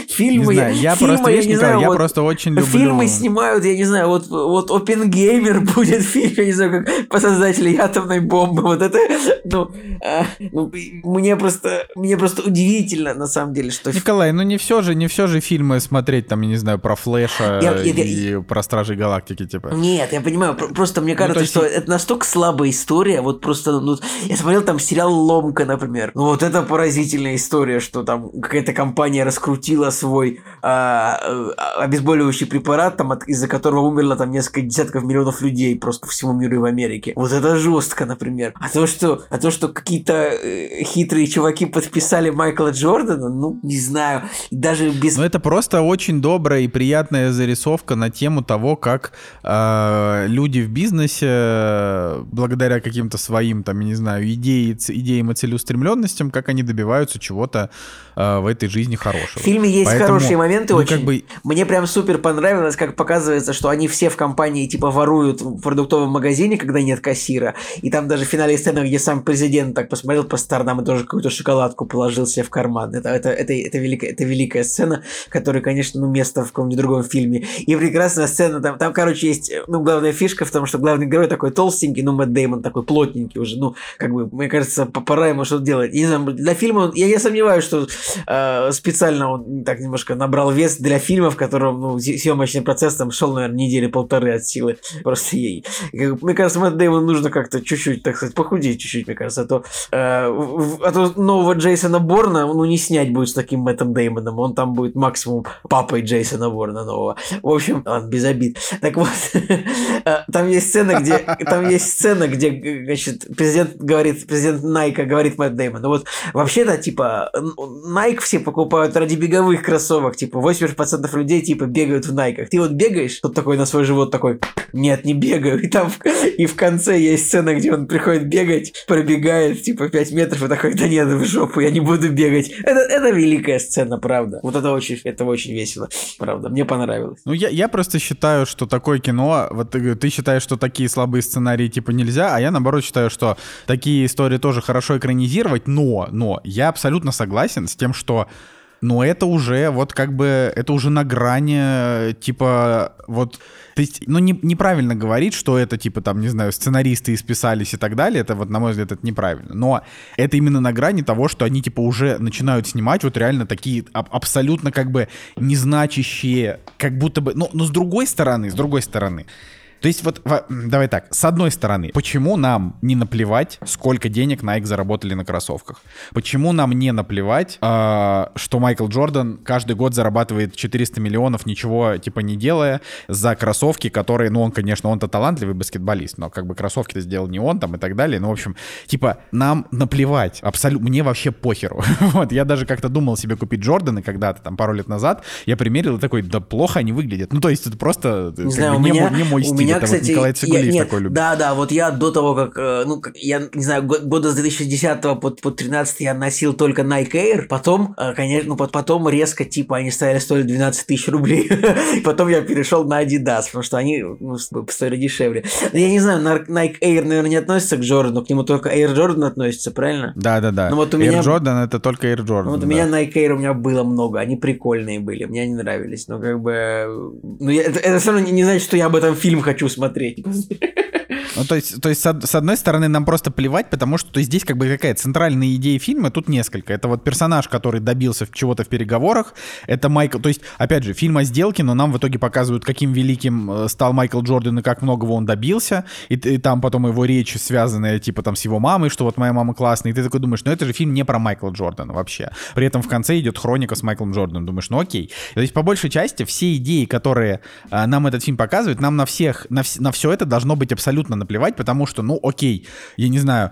фильмы, я просто, я просто очень люблю... Фильмы снимают, я не знаю, вот, вот Опенгеймер [LAUGHS] будет фильм, я не знаю, как по создателю атомной бомбы. Вот это, ну, а, ну, мне просто, мне просто удивительно, на самом деле, что... Николай, ну не все же, не все же фильмы смотреть, там, я не знаю, про Флэша Я- я- и про Стражей Галактики, типа. Нет, я понимаю, про- просто мне кажется, то есть- что это настолько слабая история, вот просто, ну, я смотрел там сериал «Ломка», например, ну, вот это поразительная история, что там какая-то компания раскрутила свой а, а, обезболивающий препарат, там, от- из-за которого умерло там несколько десятков миллионов людей просто по всему миру и в Америке. Вот это жестко, например. А то, что, а то, что какие-то э, хитрые чуваки подписали Майкла Джордана, ну, не знаю, даже без... Но это просто очень добрая и приятная зарисовка на тему того, как э, люди в бизнесе, благодаря каким-то своим, там, я не знаю, идеи, идеям и целеустремленностям, как они добиваются чего-то э, в этой жизни хорошего. В фильме есть Поэтому, хорошие моменты ну, очень. как бы- Мне прям супер понравилось, как показывается, что они все в компании типа воруют в продуктовом магазине, когда нет кассира. И там даже в финале сцена, где сам президент так посмотрел по сторонам и тоже какую-то шоколадку положил себе в карман. Это, это, это, это, великая, это великая сцена, которая, конечно, ну, место в каком-нибудь другом фильме. И прекрасная сцена, там, там, короче, есть, ну, главная фишка в том, что главный герой такой толстенький, ну, Мэтт Деймон такой плотненький уже, ну, как бы, мне кажется, пора ему что-то делать. Не знаю, для фильма, он- я не сомневаюсь, что э, специально он так немножко набрал вес для фильма, в котором ну, съемочный процесс там шел, наверное, недели полторы от силы. [LAUGHS] Просто ей. Как Мне кажется, Мэтт Дэймону нужно как-то чуть-чуть, так сказать, похудеть чуть-чуть, мне кажется, а то, э, а то нового Джейсона Борна, ну, не снять будет с таким Мэттом Дэймоном, он там будет максимум папой Джейсона Борна нового. В общем, ладно, без обид. Так вот, [LAUGHS] э, там есть сцена, где, [LAUGHS] там есть сцена, где, значит, президент говорит, президент Найка говорит Мэтт Дэймон, ну вот, вообще-то, типа, Найк все покупают ради беговых кроссовок, типа, 80% людей, типа, бегают в Найках. Ты вот бегаешь, тут такой на свой живот такой, нет, не бегаю. И там, и в конце есть сцена, где он приходит бегать, пробегает, типа, 5 метров, и такой, да нет, в жопу, я не буду бегать. Это, это великая сцена, правда. Вот это очень, это очень весело, правда. Мне понравилось. Ну, я, я просто считаю, что такое кино... Вот ты, ты считаешь, что такие слабые сценарии типа нельзя, а я, наоборот, считаю, что такие истории тоже хорошо экранизировать, но, но я абсолютно согласен с тем, что но это уже вот как бы, это уже на грани, э, типа, вот, то есть, ну, не, неправильно говорить, что это, типа, там, не знаю, сценаристы исписались и так далее, это вот, на мой взгляд, это неправильно, но это именно на грани того, что они, типа, уже начинают снимать вот реально такие аб- абсолютно, как бы, незначащие, как будто бы, ну, но с другой стороны, с другой стороны, то есть вот, давай так, с одной стороны, почему нам не наплевать, сколько денег Nike заработали на кроссовках? Почему нам не наплевать, а, что Майкл Джордан каждый год зарабатывает 400 миллионов, ничего типа не делая, за кроссовки, которые, ну он, конечно, он-то талантливый баскетболист, но как бы кроссовки-то сделал не он там и так далее. Ну, в общем, типа, нам наплевать, абсолютно, мне вообще похеру. [LAUGHS] вот, я даже как-то думал себе купить Джорданы когда-то, там, пару лет назад, я примерил и такой, да плохо они выглядят. Ну, то есть это просто как Не знаю, бы, у не, меня, мой, не мой у стиль, меня, это вот кстати, Николай я- Цигулиев нет, такой любит. Да, да, вот я до того, как, э, ну, как- я не знаю, го- года с 2010 по, по 13 я носил только Nike Air, потом, э, конечно, ну, пот- потом резко, типа, они стали стоить 12 тысяч рублей, [LAUGHS] потом я перешел на Adidas, потому что они ну, стоили дешевле. Я не знаю, Nike Air, наверное, не относится к Джордану, к нему только Air Jordan относится, правильно? Да-да-да. Ну, вот у Air меня- Jordan это только Air Jordan. Ну, вот у да. меня Nike Air у меня было много, они прикольные были, мне они нравились, но как бы... э, Ну, я- это, это все равно не, не значит, что я об этом фильм хочу смотреть. [LAUGHS] Ну, то есть, то есть с, од- с одной стороны, нам просто плевать, потому что то есть, здесь как бы какая центральная идея фильма, тут несколько. Это вот персонаж, который добился чего-то в переговорах, это Майкл, то есть, опять же, фильм о сделке, но нам в итоге показывают, каким великим э, стал Майкл Джордан и как многого он добился, и, и там потом его речь связанная, типа, там, с его мамой, что вот моя мама классная, и ты такой думаешь, ну, это же фильм не про Майкла Джордана вообще. При этом в конце идет хроника с Майклом Джорданом, думаешь, ну, окей. То есть, по большей части, все идеи, которые э, нам этот фильм показывает, нам на всех, на, вс- на все это должно быть абсолютно наплевать, потому что, ну, окей, я не знаю,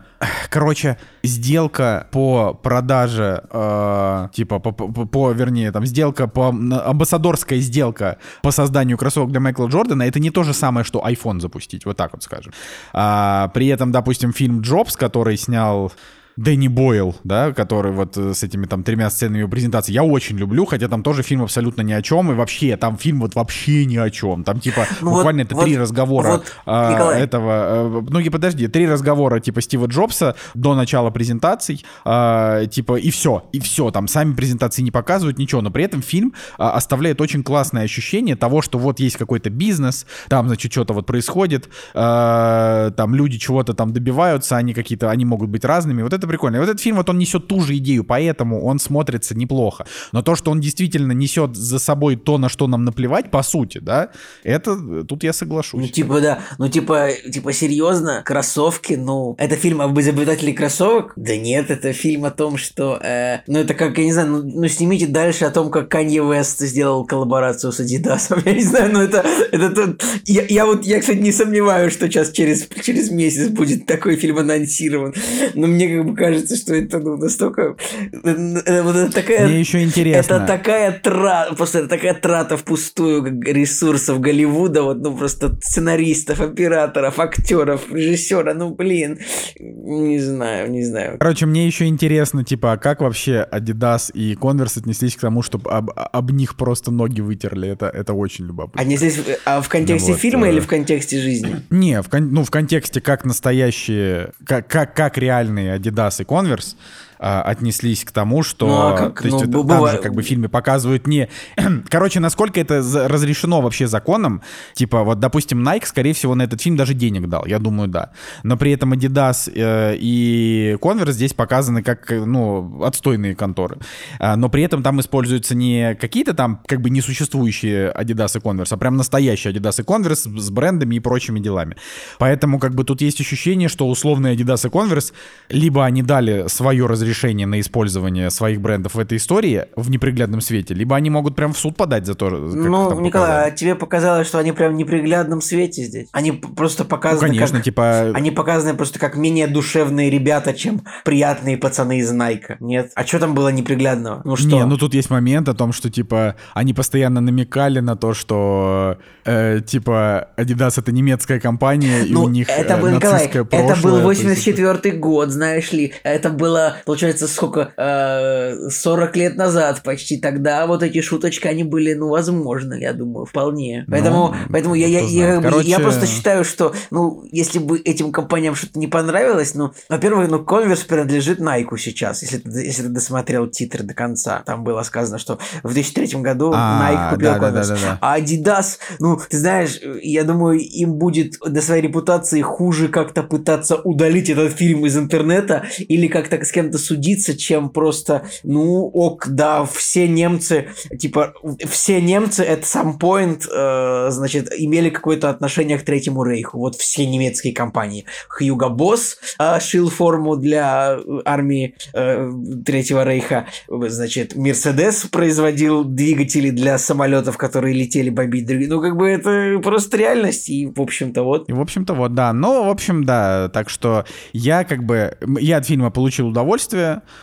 короче, сделка по продаже, э, типа, по, по- по- вернее, там, сделка по, амбассадорская сделка по созданию кроссовок для Майкла Джордана, это не то же самое, что iPhone запустить, вот так вот скажем. А, при этом, допустим, фильм Джобс, который снял Дэнни Бойл, да, который вот э, с этими там тремя сценами презентации, я очень люблю, хотя там тоже фильм абсолютно ни о чем, и вообще, там фильм вот вообще ни о чем. Там типа [LAUGHS] Ну вот- буквально это вот- три разговора вот, а, Николай. этого, э, ну и подожди, три разговора типа Стива Джобса до начала презентаций, а, типа и все, и все, там сами презентации не показывают ничего, но при этом фильм а, оставляет очень классное ощущение того, что вот есть какой-то бизнес, там, значит, что-то вот происходит, а, там люди чего-то там добиваются, они какие-то, они могут быть разными, вот это прикольно. И вот этот фильм, вот он несет ту же идею, поэтому он смотрится неплохо. Но то, что он действительно несет за собой то, на что нам наплевать, по сути, да, это тут я Ну, соглашусь. типа, да. Ну, типа, типа, серьезно, кроссовки, ну, это фильм об изобретателе кроссовок? Да нет, это фильм о том, что, э, ну, это как, я не знаю, ну, ну, снимите дальше о том, как Канье Вест сделал коллаборацию с Адидасом. [LAUGHS] Я не знаю, ну, это, это тут... Я, я вот, я, кстати, не сомневаюсь, что сейчас через, через месяц будет такой фильм анонсирован. Но мне как бы [LAUGHS] кажется, что это, ну, настолько... э, это такая... Мне еще интересно. Это такая трата, просто это такая трата впустую ресурсов Голливуда, вот, ну, просто сценаристов, операторов, актеров, режиссера, ну, блин, не знаю, не знаю. Короче, мне еще интересно, типа, а как вообще Adidas и Converse отнеслись к тому, чтобы об, об них просто ноги вытерли? Это, это очень любопытно. Они здесь а в контексте Ну вот, фильма э, или в контексте жизни? Не, в, кон- ну, в контексте как настоящие, как, как, как реальные Adidas и Converse а, отнеслись к тому, что... Ну, а как? То есть Ну, это там бывает- же как бы в фильме показывают не... [CLEARS THROAT] Короче, насколько это разрешено вообще законом, типа вот, допустим, Nike, скорее всего, на этот фильм даже денег дал, я думаю, да. Но при этом Adidas э, и Converse здесь показаны как, ну, отстойные конторы. А, но при этом там используются не какие-то там как бы несуществующие Adidas и Converse, а прям настоящие Adidas и Converse с брендами и прочими делами. Поэтому как бы тут есть ощущение, что условные Adidas и Converse либо они дали свое разрешение на использование своих брендов в этой истории в неприглядном свете, либо они могут прям в суд подать за то, как Ну, Николай, показали. а тебе показалось, что они прям в неприглядном свете здесь? Они просто Ну, показаны конечно, как... типа... Они показаны просто как менее душевные ребята, чем приятные пацаны из Найка. Нет? А что там было неприглядного? Ну что? Не, ну тут есть момент о том, что типа они постоянно намекали на то, что э, типа Adidas это немецкая компания и Ну, у них это э, был, Николай, нацистское это был прошлое, то есть 84 год, знаешь ли. Это было, получается, сколько? Э, 40 лет назад почти. Тогда вот эти шуточки, они были, ну, возможны, я думаю, вполне. Ну, Поэтому, поэтому я, я, я, бы- я Короче- просто считаю, что, ну, если бы этим компаниям что-то не понравилось, ну, во-первых, ну, Converse принадлежит Nike сейчас, если если ты досмотрел титры до конца. Там было сказано, что в 2003 году А, Nike купил да, Converse. да, да, да. А Adidas, ну, ты знаешь, я думаю, им будет до своей репутации хуже как-то пытаться удалить этот фильм из интернета или как-то с кем-то судиться, чем просто, ну, ок, да, все немцы, типа, все немцы at some point, э, значит, имели какое-то отношение к Третьему Рейху. Вот все немецкие компании. Хьюго Босс э, шил форму для армии э, Третьего Рейха. Значит, Мерседес производил двигатели для самолетов, которые летели бомбить другие. Ну, как бы это просто реальность. И, в общем-то, вот. И, в общем-то, вот, да. Ну, в общем, да. Так что я как бы... Я от фильма получил удовольствие,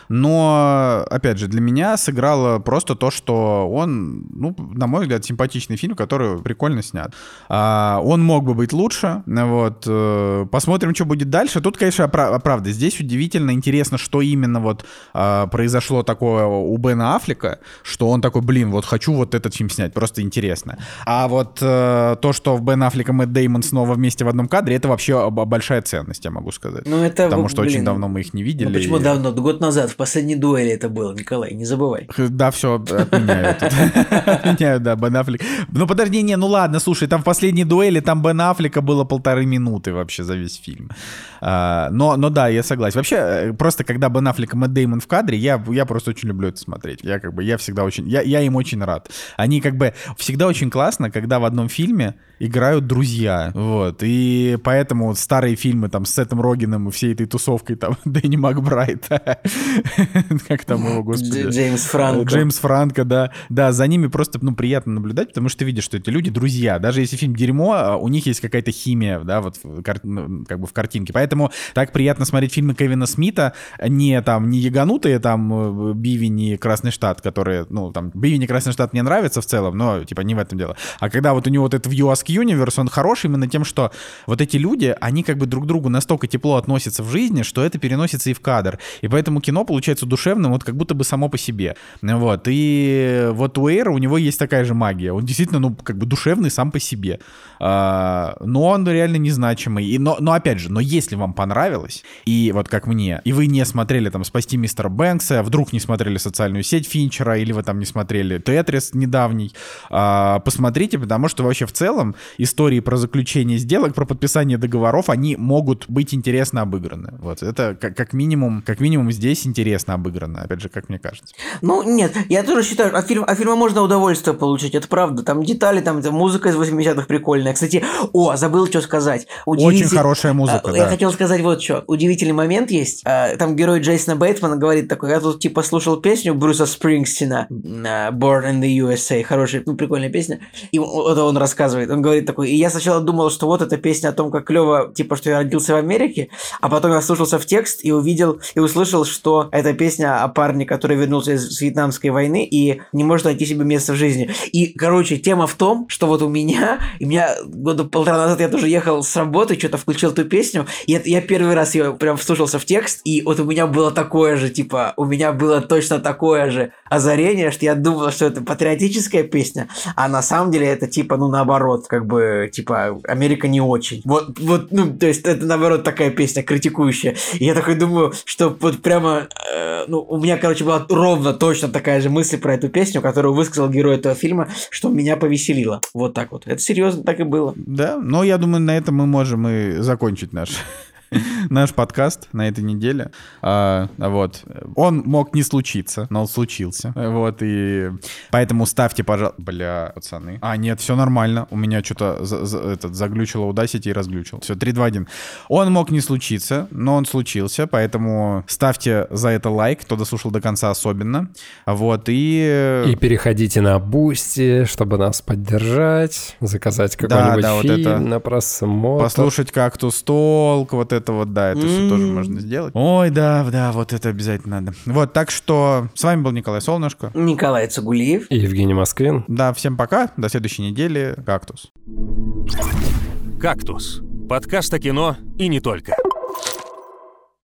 но, опять же, для меня сыграло просто то, что он, ну, на мой взгляд, симпатичный фильм, который прикольно снят. А, он мог бы быть лучше, вот. э, Посмотрим, что будет дальше. Тут, конечно, опра- правда, здесь удивительно интересно, что именно вот а, произошло такое у Бена Аффлека, что он такой, блин, вот хочу вот этот фильм снять, просто интересно. А вот э, то, что в Бен Аффлек и Мэтт Деймон снова вместе в одном кадре, это вообще об- большая ценность, я могу сказать. Ну, это... Потому что очень блин, давно мы их не видели. Ну, почему и- давно? Год назад, в последней дуэли это было, Николай, не забывай. Да, все, отменяю. Отменяю, да, Бен Аффлек. Ну подожди, не, ну ладно, слушай, там в последней дуэли там Бен Аффлека было полторы минуты вообще за весь фильм. А, Но, но да, я согласен. Вообще, э, просто когда Бен Аффлек и Мэтт Деймон в кадре, я, я просто очень люблю это смотреть. Я как бы, я всегда очень, я, я им очень рад. Они как бы всегда очень классно, когда в одном фильме играют друзья, вот. И поэтому старые фильмы там с Сетом Рогином и всей этой тусовкой там [LAUGHS] Дэнни Макбрайта, [LAUGHS] как там его, господи. Дж- Джеймс Франко. Джеймс Франко, да. Да, за ними просто, ну, приятно наблюдать, потому что ты видишь, что эти люди друзья. Даже если фильм дерьмо, а у них есть какая-то химия, да, вот ну, как бы в картинке. Поэтому так приятно смотреть фильмы Кевина Смита, не там, не яганутые там э, Бивень и Красный Штат, которые, ну, там, Бивень и Красный Штат мне нравятся в целом, но, типа, не в этом дело. А когда вот у него вот это в US Universe, он хороший именно тем, что вот эти люди, они как бы друг к другу настолько тепло относятся в жизни, что это переносится и в кадр. И поэтому кино получается душевным, вот как будто бы само по себе. Вот. И вот у Эйра у него есть такая же магия. Он действительно, ну, как бы душевный сам по себе. А, но он реально незначимый. И, но, но опять же, но если вам понравилось, и вот как мне, и вы не смотрели там «Спасти мистера Бэнкса», вдруг не смотрели «Социальную сеть Финчера», или вы там не смотрели «Тетрис» недавний, а, посмотрите, потому что вообще в целом истории про заключение сделок, про подписание договоров, они могут быть интересно обыграны. Вот это как, как минимум, как минимум здесь интересно обыграно, опять же, как мне кажется. Ну, нет, я тоже считаю, от фильма, от фильма можно удовольствие получить, это правда. Там детали, там, там музыка из 80-х прикольная. Кстати, о, забыл что сказать. Очень Удивитель- хорошая музыка, А, Я да. Хотел сказать вот что. Удивительный момент есть. А, Там герой Джейсона Бейтмана говорит такой, я тут типа слушал песню Брюса Спрингстина а, Born in the USA. Хорошая, ну, прикольная песня. И это он рассказывает. Он говорит такой, и я сначала думал, что вот эта песня о том, как клево, типа, что я родился в Америке, а потом я слушался в текст и увидел, и услышал, что это песня о парне, который вернулся из Вьетнамской войны и не может найти себе место в жизни. И, короче, тема в том, что вот у меня, и меня года полтора назад я тоже ехал с работы, что-то включил эту песню, и это- я первый раз ее прям вслушался в текст, и вот у меня было такое же, типа, у меня было точно такое же озарение, что я думал, что это патриотическая песня, а на самом деле это типа, ну, наоборот, как бы, типа, Америка не очень. Вот, вот, ну, то есть это, наоборот, такая песня критикующая. И я такой думаю, что вот прямо, э, ну, у меня, короче, была ровно точно такая же мысль про эту песню, которую высказал герой этого фильма, что меня повеселило. Вот так вот. Это серьезно так и было. Да, но я думаю, на этом мы можем и закончить наш [LAUGHS] наш подкаст на этой неделе. А, вот. Он мог не случиться, но он случился. Вот, и поэтому ставьте, пожалуйста... Бля, пацаны. А, нет, все нормально. У меня что-то за, за, этот, заглючило Audacity и разглючил. Все, 3, 2, 1. Он мог не случиться, но он случился, поэтому ставьте за это лайк, кто дослушал до конца особенно. Вот, и... И переходите на Boosty, чтобы нас поддержать, заказать какой-нибудь да, вот фильм это. на просмотр. Послушать «Кактус Talk», вот это вот, да, это все тоже можно сделать. Ой, да, да, вот это обязательно надо. Вот, так что с вами был Николай Солнышко. Николай Цугулиев. И Евгений Москвин. Да, всем пока, до следующей недели. «Кактус». «Кактус» — подкаст о кино и не только.